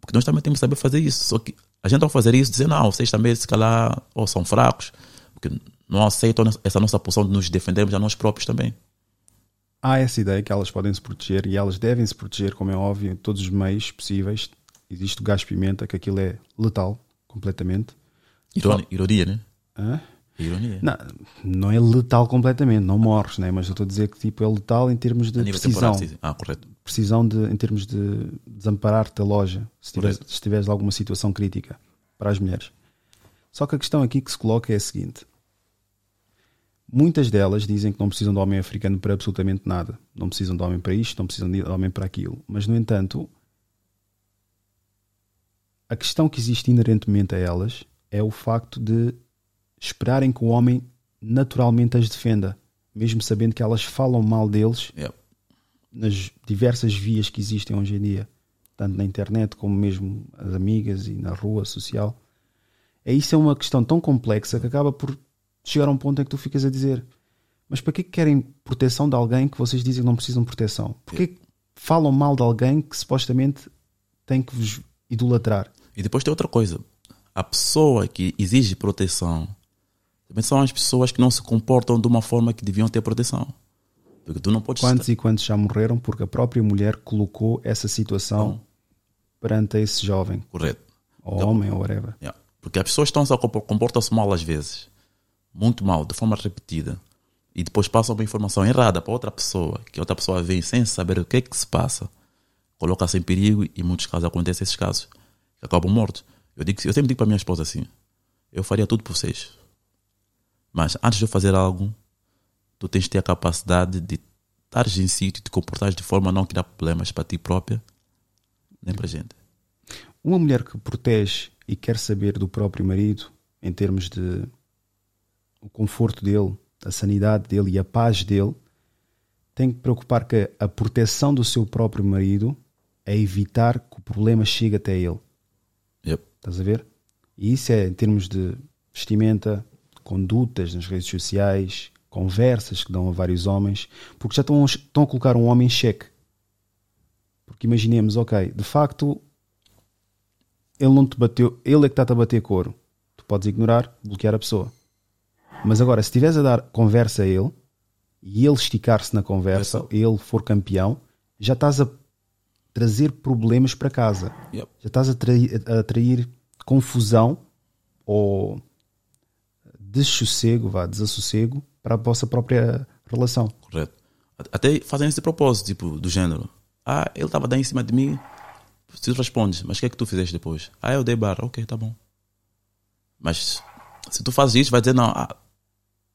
Porque nós também temos que saber fazer isso. Só que a gente ao fazer isso, dizer, não, vocês também se calhar ou são fracos, porque não aceitam essa nossa posição de nos defendermos a nós próprios também. Há essa ideia que elas podem se proteger e elas devem se proteger, como é óbvio, em todos os meios possíveis. Existe o gás pimenta, que aquilo é letal, completamente. Ironia, ironia né? Hã? Ironia. Não, não é letal completamente, não morres, né? mas eu estou a dizer que tipo, é letal em termos de precisão. Ah, correto. Precisão de, em termos de desamparar-te da loja, se tiveres, se tiveres alguma situação crítica para as mulheres. Só que a questão aqui que se coloca é a seguinte: muitas delas dizem que não precisam de homem africano para absolutamente nada. Não precisam de homem para isto, não precisam de homem para aquilo. Mas, no entanto, a questão que existe inerentemente a elas é o facto de esperarem que o homem naturalmente as defenda, mesmo sabendo que elas falam mal deles Yeah. nas diversas vias que existem hoje em dia, tanto na internet como mesmo as amigas e na rua social. É isso é uma questão tão complexa que acaba por chegar a um ponto em que tu ficas a dizer: mas para que querem proteção de alguém que vocês dizem que não precisam de proteção? Porquê que falam mal de alguém que supostamente tem que vos idolatrar? E depois tem outra coisa. A pessoa que exige proteção também são as pessoas que não se comportam de uma forma que deviam ter proteção. Porque tu não podes. Quantos e quantos já morreram porque a própria mulher colocou essa situação perante esse jovem, Correto. ou Então- homem, ou whatever? Yeah. Porque as pessoas estão comportam-se mal às vezes. Muito mal, de forma repetida. E depois passam uma informação errada para outra pessoa, que outra pessoa vem sem saber o que é que se passa. Coloca-se em perigo e em muitos casos acontecem esses casos. Que acabam mortos. Eu, digo, eu sempre digo para a minha esposa assim: eu faria tudo por vocês. Mas antes de eu fazer algo, tu tens de ter a capacidade de estar em sítio e te comportar de forma a não criar problemas para ti própria, nem para a gente. Uma mulher que protege e quer saber do próprio marido em termos de o conforto dele, a sanidade dele e a paz dele, tem que preocupar que a proteção do seu próprio marido é evitar que o problema chegue até ele. Yep. Estás a ver? E isso é em termos de vestimenta, condutas nas redes sociais, conversas que dão a vários homens, porque já estão, estão a colocar um homem em xeque. Porque imaginemos, ok, de facto, ele não te bateu, ele é que está-te a bater couro. Tu podes ignorar, bloquear a pessoa. Mas agora, se estiveres a dar conversa a ele e ele esticar-se na conversa, ele for campeão, já estás a trazer problemas para casa. Yep. Já estás a atrair, a atrair confusão ou dessossego, vá, desassossego para a vossa própria relação. Correto. Até fazem esse propósito, tipo, do género. Ah, ele estava daí em cima de mim, se tu respondes, mas o que é que tu fizeste depois? Ah, eu dei barra, ok, tá bom. Mas se tu fazes isso, vai dizer, não, ah,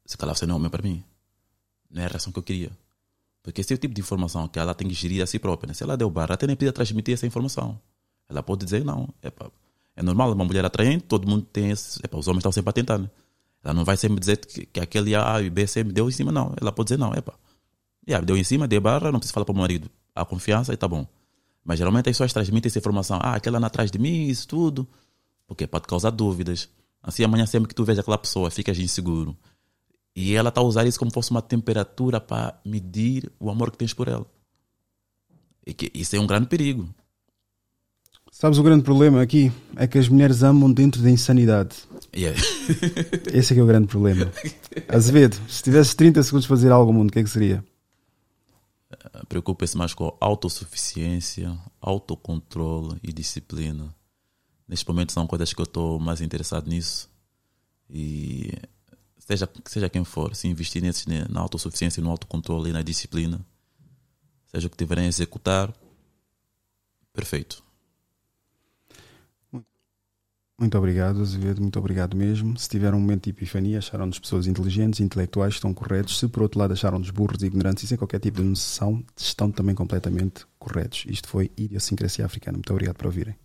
se calhar você não é homem para mim. Não é a reação que eu queria. Porque esse é o tipo de informação que ela tem que gerir a si própria. né? Se ela deu barra, até nem precisa transmitir essa informação. Ela pode dizer, não, epa, é normal, uma mulher atraente, todo mundo tem esse. Epa, os homens estão sempre a tentar, né? Ela não vai sempre dizer que, que aquele A e B, me deu em cima, não. Ela pode dizer, não. Yeah, me deu em cima, dei barra, não preciso falar para o marido. Há confiança e tá bom. Mas geralmente as pessoas transmitem essa informação. Ah, aquela anda atrás de mim, isso tudo. Porque pode causar dúvidas. Assim, amanhã sempre que tu vês aquela pessoa, ficas inseguro. E ela está a usar isso como fosse uma temperatura para medir o amor que tens por ela. E que isso é um grande perigo. Sabes o grande problema aqui? É que as mulheres amam dentro da insanidade. Yeah. Esse é que é o grande problema. Azevedo, se tivesses 30 segundos para fazer algo ao mundo, o que é que seria? Preocupa-se mais com autossuficiência, autocontrole e disciplina. Neste momento são coisas que eu estou mais interessado nisso. E seja, seja quem for, se investir nesses, né, na autossuficiência, no autocontrole e na disciplina, seja o que tiverem a executar, perfeito. Muito obrigado, Azevedo, muito obrigado mesmo. Se tiveram um momento de epifania, acharam-nos pessoas inteligentes, intelectuais, estão corretos. Se por outro lado acharam-nos burros, ignorantes e sem qualquer tipo de noção, estão também completamente corretos. Isto foi Idiosincrasia Africana. Muito obrigado por ouvirem.